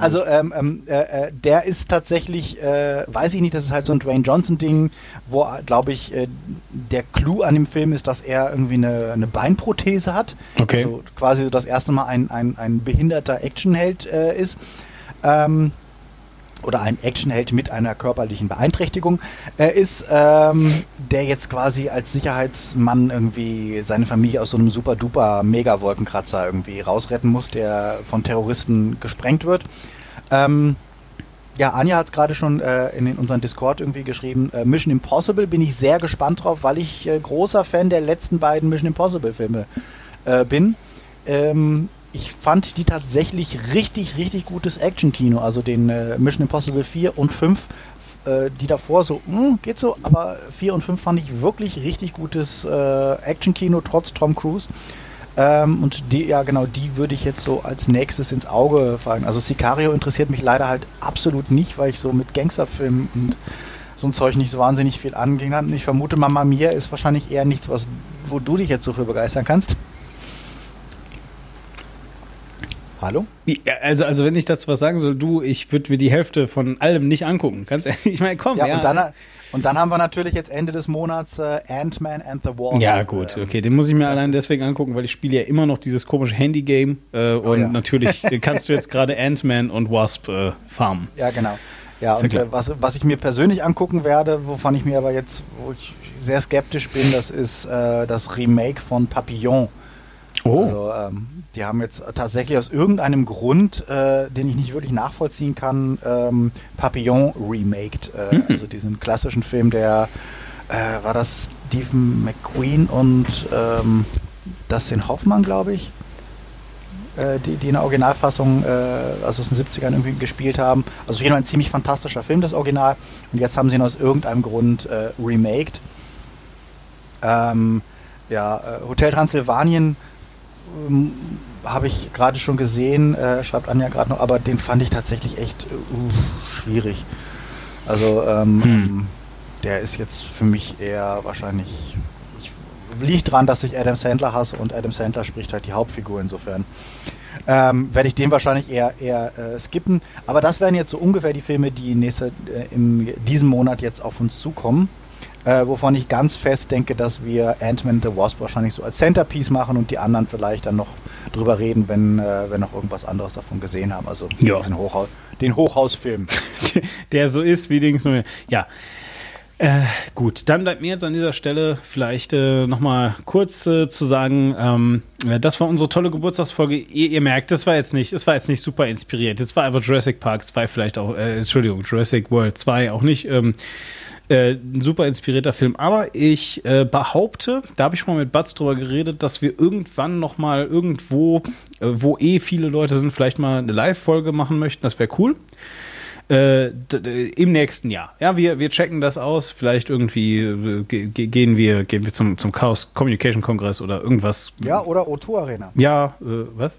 Also ähm, ähm, äh, äh, der ist tatsächlich, äh, weiß ich nicht, das ist halt so ein Dwayne Johnson-Ding, wo, glaube ich, äh, der Clou an dem Film ist, dass er irgendwie eine, eine Beinprothese hat. Okay. Also quasi so das erste Mal ein, ein, ein behinderter Actionheld äh, ist. Ähm, oder ein Actionheld mit einer körperlichen Beeinträchtigung äh, ist, ähm, der jetzt quasi als Sicherheitsmann irgendwie seine Familie aus so einem super duper Mega-Wolkenkratzer irgendwie rausretten muss, der von Terroristen gesprengt wird. Ähm, ja, Anja hat es gerade schon äh, in den- unseren Discord irgendwie geschrieben. Äh, Mission Impossible bin ich sehr gespannt drauf, weil ich äh, großer Fan der letzten beiden Mission Impossible Filme äh, bin. Ähm, ich fand die tatsächlich richtig, richtig gutes Action-Kino. Also den äh, Mission Impossible 4 und 5, äh, die davor so, hm, geht so, aber 4 und 5 fand ich wirklich richtig gutes äh, Action-Kino, trotz Tom Cruise. Ähm, und die, ja genau, die würde ich jetzt so als nächstes ins Auge fallen. Also Sicario interessiert mich leider halt absolut nicht, weil ich so mit Gangsterfilmen und so ein Zeug nicht so wahnsinnig viel hat. Und ich vermute, Mama Mia ist wahrscheinlich eher nichts, was, wo du dich jetzt so für begeistern kannst. Hallo? Ja, also, also wenn ich dazu was sagen soll, du, ich würde mir die Hälfte von allem nicht angucken. Ganz ehrlich, ich meine, komm. Ja, Und, dann, und dann haben wir natürlich jetzt Ende des Monats äh, Ant-Man and the Wasp. Ja, gut, Ähm, okay, den muss ich mir das allein deswegen angucken, weil ich spiele ja immer noch dieses komische Handy-Game äh, und Oh ja. natürlich kannst du jetzt gerade Ant-Man und Wasp äh, farmen. Ja, genau. Ja, ja und äh, was, was ich mir persönlich angucken werde, wovon ich mir aber jetzt, wo ich sehr skeptisch bin, das ist äh, das Remake von Papillon. Oh, Also ähm, die haben jetzt tatsächlich aus irgendeinem Grund, äh, den ich nicht wirklich nachvollziehen kann, ähm, Papillon remaked. Äh, Mhm. Also diesen klassischen Film, der äh, war das Stephen McQueen und ähm, Dustin Hoffmann, glaube ich, äh, die, die in der Originalfassung, äh, also aus den 70ern irgendwie gespielt haben. Also auf jeden Fall ein ziemlich fantastischer Film, das Original. Und jetzt haben sie ihn aus irgendeinem Grund äh, remaked. Ähm, ja, Hotel Transsilvanien habe ich gerade schon gesehen, äh, schreibt Anja gerade noch, aber den fand ich tatsächlich echt uh, schwierig. Also ähm, Hm. der ist jetzt für mich eher wahrscheinlich. Ich, liegt dran, dass ich Adam Sandler hasse und Adam Sandler spricht halt die Hauptfigur insofern. Ähm, werde ich den wahrscheinlich eher, eher äh, skippen. Aber das wären jetzt so ungefähr die Filme, die nächste, äh, in diesem Monat jetzt auf uns zukommen. Äh, wovon ich ganz fest denke, dass wir Ant-Man the Wasp wahrscheinlich so als Centerpiece machen und die anderen vielleicht dann noch drüber reden, wenn äh, wir noch irgendwas anderes davon gesehen haben. Also Ja. diesen Hochhaus, den Hochhausfilm. der so ist wie Dings. nur- Ja. Äh, gut, dann bleibt mir jetzt an dieser Stelle vielleicht äh, nochmal kurz äh, zu sagen, ähm, äh, das war unsere tolle Geburtstagsfolge. Ihr, ihr merkt, das war jetzt nicht, das war jetzt nicht super inspiriert. Das war einfach Jurassic Park 2 vielleicht auch, äh, Entschuldigung, Jurassic World 2 auch nicht. Ähm, äh, ein super inspirierter Film. Aber ich äh, behaupte, da habe ich schon mal mit Batz drüber geredet, dass wir irgendwann noch mal irgendwo, äh, wo eh viele Leute sind, vielleicht mal eine Live-Folge machen möchten. Das wäre cool. Äh, Im nächsten Jahr. Ja, wir, wir checken das aus. Vielleicht irgendwie äh, ge ge- gehen wir, gehen wir zum, zum Chaos Communication Kongress oder irgendwas. Ja, oder O2 Arena. Ja, äh, was?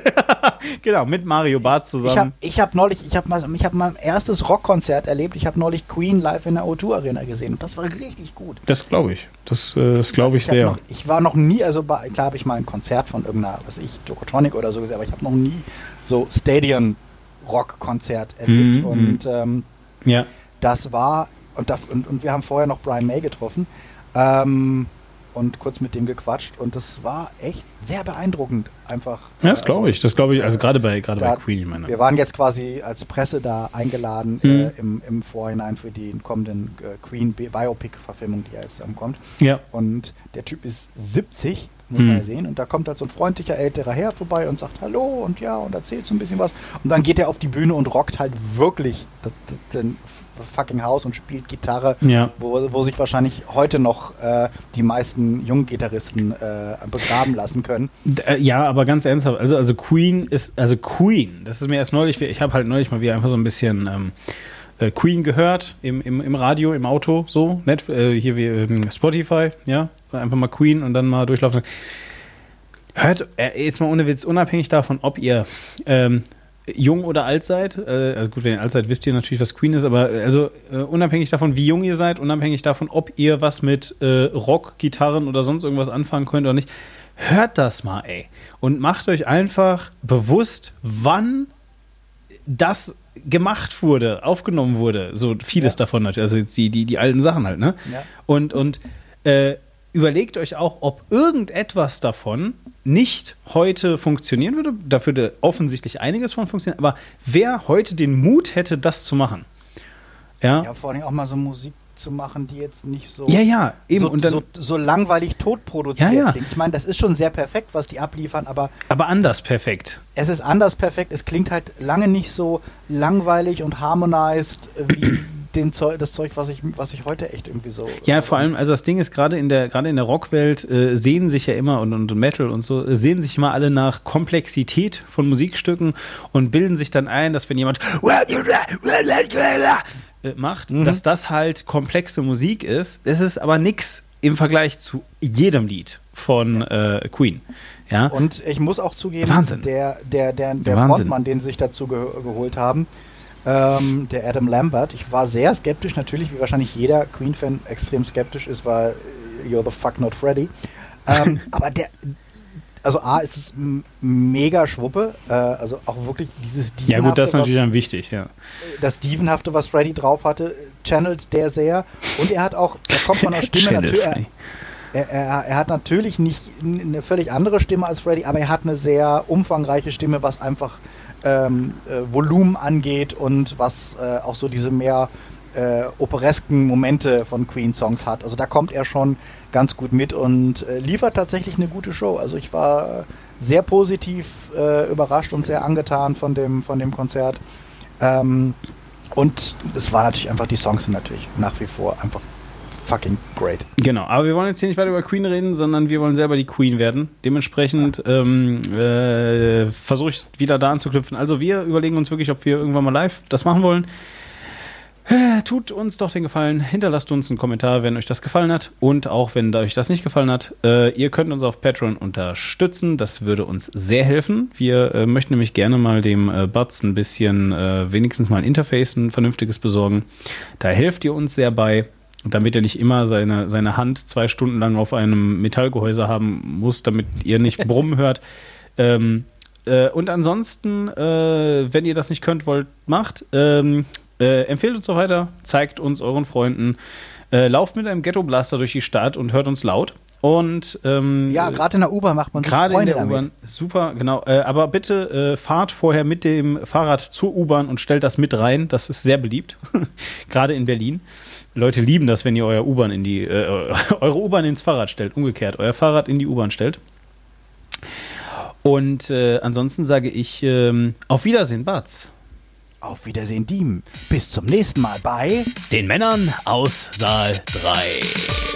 genau, mit Mario Barth Ich zusammen. habe ich hab neulich, ich habe ich hab mein erstes Rockkonzert erlebt. Ich habe neulich Queen live in der O2 Arena gesehen und das war richtig gut. das glaube ich. Das, äh, das glaube ich, hab sehr. Noch, ich war noch nie, also bei, klar habe ich mal ein Konzert von irgendeiner, was weiß ich, Tokotronic oder so gesehen, aber ich habe noch nie so Stadion Rock-Konzert erlebt Mhm, und ähm, ja. das war, und, da, und, und wir haben vorher noch Brian May getroffen ähm, und kurz mit dem gequatscht und das war echt sehr beeindruckend einfach. Ja, das Äh, glaube also, ich. Das glaube ich, also gerade bei, gerade bei Queen, ich meine. Wir waren jetzt quasi als Presse da eingeladen Mhm. äh, im, im Vorhinein für die kommenden äh, Queen Bi- Biopic-Verfilmung, die ja jetzt ähm, kommt. Ja. Und der Typ ist 70, muss Mhm. man ja sehen. Und da kommt halt so ein freundlicher älterer Herr vorbei und sagt Hallo und ja und erzählt so ein bisschen was. Und dann geht er auf die Bühne und rockt halt wirklich den fucking Haus und spielt Gitarre, Ja. wo, wo sich wahrscheinlich heute noch äh, die meisten jungen Gitarristen äh, begraben lassen können. Äh, Ja, aber ganz ernsthaft, also, also Queen ist, also Queen, das ist mir erst neulich, ich habe halt neulich mal wieder einfach so ein bisschen ähm, äh, Queen gehört im, im, im Radio, im Auto, so, nett, äh, hier wie ähm, Spotify, ja, einfach mal Queen und dann mal durchlaufen. Hört, äh, jetzt mal ohne Witz, unabhängig davon, ob ihr ähm, jung oder alt seid, äh, also gut, wenn ihr alt seid, wisst ihr natürlich, was Queen ist, aber äh, also äh, unabhängig davon, wie jung ihr seid, unabhängig davon, ob ihr was mit äh, Rock, Gitarren oder sonst irgendwas anfangen könnt oder nicht, hört das mal, ey. Und macht euch einfach bewusst, wann das gemacht wurde, aufgenommen wurde. So vieles Ja. davon natürlich, also jetzt die, die, die alten Sachen halt, ne? Ja. Und, und äh, überlegt euch auch, ob irgendetwas davon nicht heute funktionieren würde. Da würde offensichtlich einiges von funktionieren, aber wer heute den Mut hätte, das zu machen? Ja, Ja, vor allem auch mal so Musik zu machen, die jetzt nicht so, ja, ja eben. so, und dann, so, so langweilig tot produziert Ja, ja. klingt. Ich meine, das ist schon sehr perfekt, was die abliefern, aber aber anders perfekt. es ist anders perfekt. Es klingt halt lange nicht so langweilig und harmonized äh, wie den Zeug, das Zeug, was ich, was ich heute echt irgendwie so. Ja, vor allem, also das Ding ist, gerade in der, gerade in der Rockwelt äh, sehen sich ja immer und, und Metal und so, äh, sehen sich immer alle nach Komplexität von Musikstücken und bilden sich dann ein, dass wenn jemand äh, macht, dass das halt komplexe Musik ist. Es ist aber nix im Vergleich zu jedem Lied von äh, Queen. Ja. Und ich muss auch zugeben, Wahnsinn. der, der, der, der Wahnsinn. Frontmann, den sie sich dazu ge geholt haben, ähm, der Adam Lambert, ich war sehr skeptisch, natürlich, wie wahrscheinlich jeder Queen-Fan extrem skeptisch ist, weil äh, You're the fuck not Freddy. Ähm, aber der, also A, ist es mega Schwuppe, äh, also auch wirklich dieses ja, gut, das ist Dievenhafte, natürlich was- dann wichtig, ja. das Dievenhafte, was Freddy drauf hatte, channelt der sehr. Und er hat auch, er kommt von der Stimme natürlich. Er, er, er hat natürlich nicht eine völlig andere Stimme als Freddy, aber er hat eine sehr umfangreiche Stimme, was einfach ähm, äh, Volumen angeht und was äh, auch so diese mehr äh, operesken Momente von Queen-Songs hat. Also da kommt er schon ganz gut mit und äh, liefert tatsächlich eine gute Show. Also ich war sehr positiv äh, überrascht und sehr angetan von dem, von dem Konzert. Ähm, und es war natürlich einfach, die Songs sind natürlich nach wie vor einfach fucking great. Genau, aber wir wollen jetzt hier nicht weiter über Queen reden, sondern wir wollen selber die Queen werden. Dementsprechend ähm, äh, versuche ich wieder da anzuknüpfen. Also wir überlegen uns wirklich, ob wir irgendwann mal live das machen wollen. Äh, Tut uns doch den Gefallen, hinterlasst uns einen Kommentar, wenn euch das gefallen hat und auch wenn euch das nicht gefallen hat. Äh, ihr könnt uns auf Patreon unterstützen, das würde uns sehr helfen. Wir äh, möchten nämlich gerne mal dem äh, Butz ein bisschen, äh, wenigstens mal ein Interface, ein vernünftiges besorgen. Da helft ihr uns sehr bei, damit er nicht immer seine, seine Hand zwei Stunden lang auf einem Metallgehäuse haben muss, damit ihr nicht Brummen hört. Ähm, äh, und ansonsten, äh, wenn ihr das nicht könnt, wollt, macht, ähm, äh, empfehlt uns doch weiter, zeigt uns euren Freunden, äh, lauft mit einem Ghetto-Blaster durch die Stadt und hört uns laut. Und ähm, Ja, gerade in der U-Bahn macht man sich Gerade in der. U-Bahn, super, genau. Äh, aber bitte äh, fahrt vorher mit dem Fahrrad zur U-Bahn und stellt das mit rein. Das ist sehr beliebt, gerade in Berlin. Leute lieben das, wenn ihr euer U-Bahn in die äh, eure U-Bahn ins Fahrrad stellt, umgekehrt, euer Fahrrad in die U-Bahn stellt. Und äh, ansonsten sage ich ähm, auf Wiedersehen, Batz. Auf Wiedersehen, Diem. Bis zum nächsten Mal bei Den Männern aus Saal 3.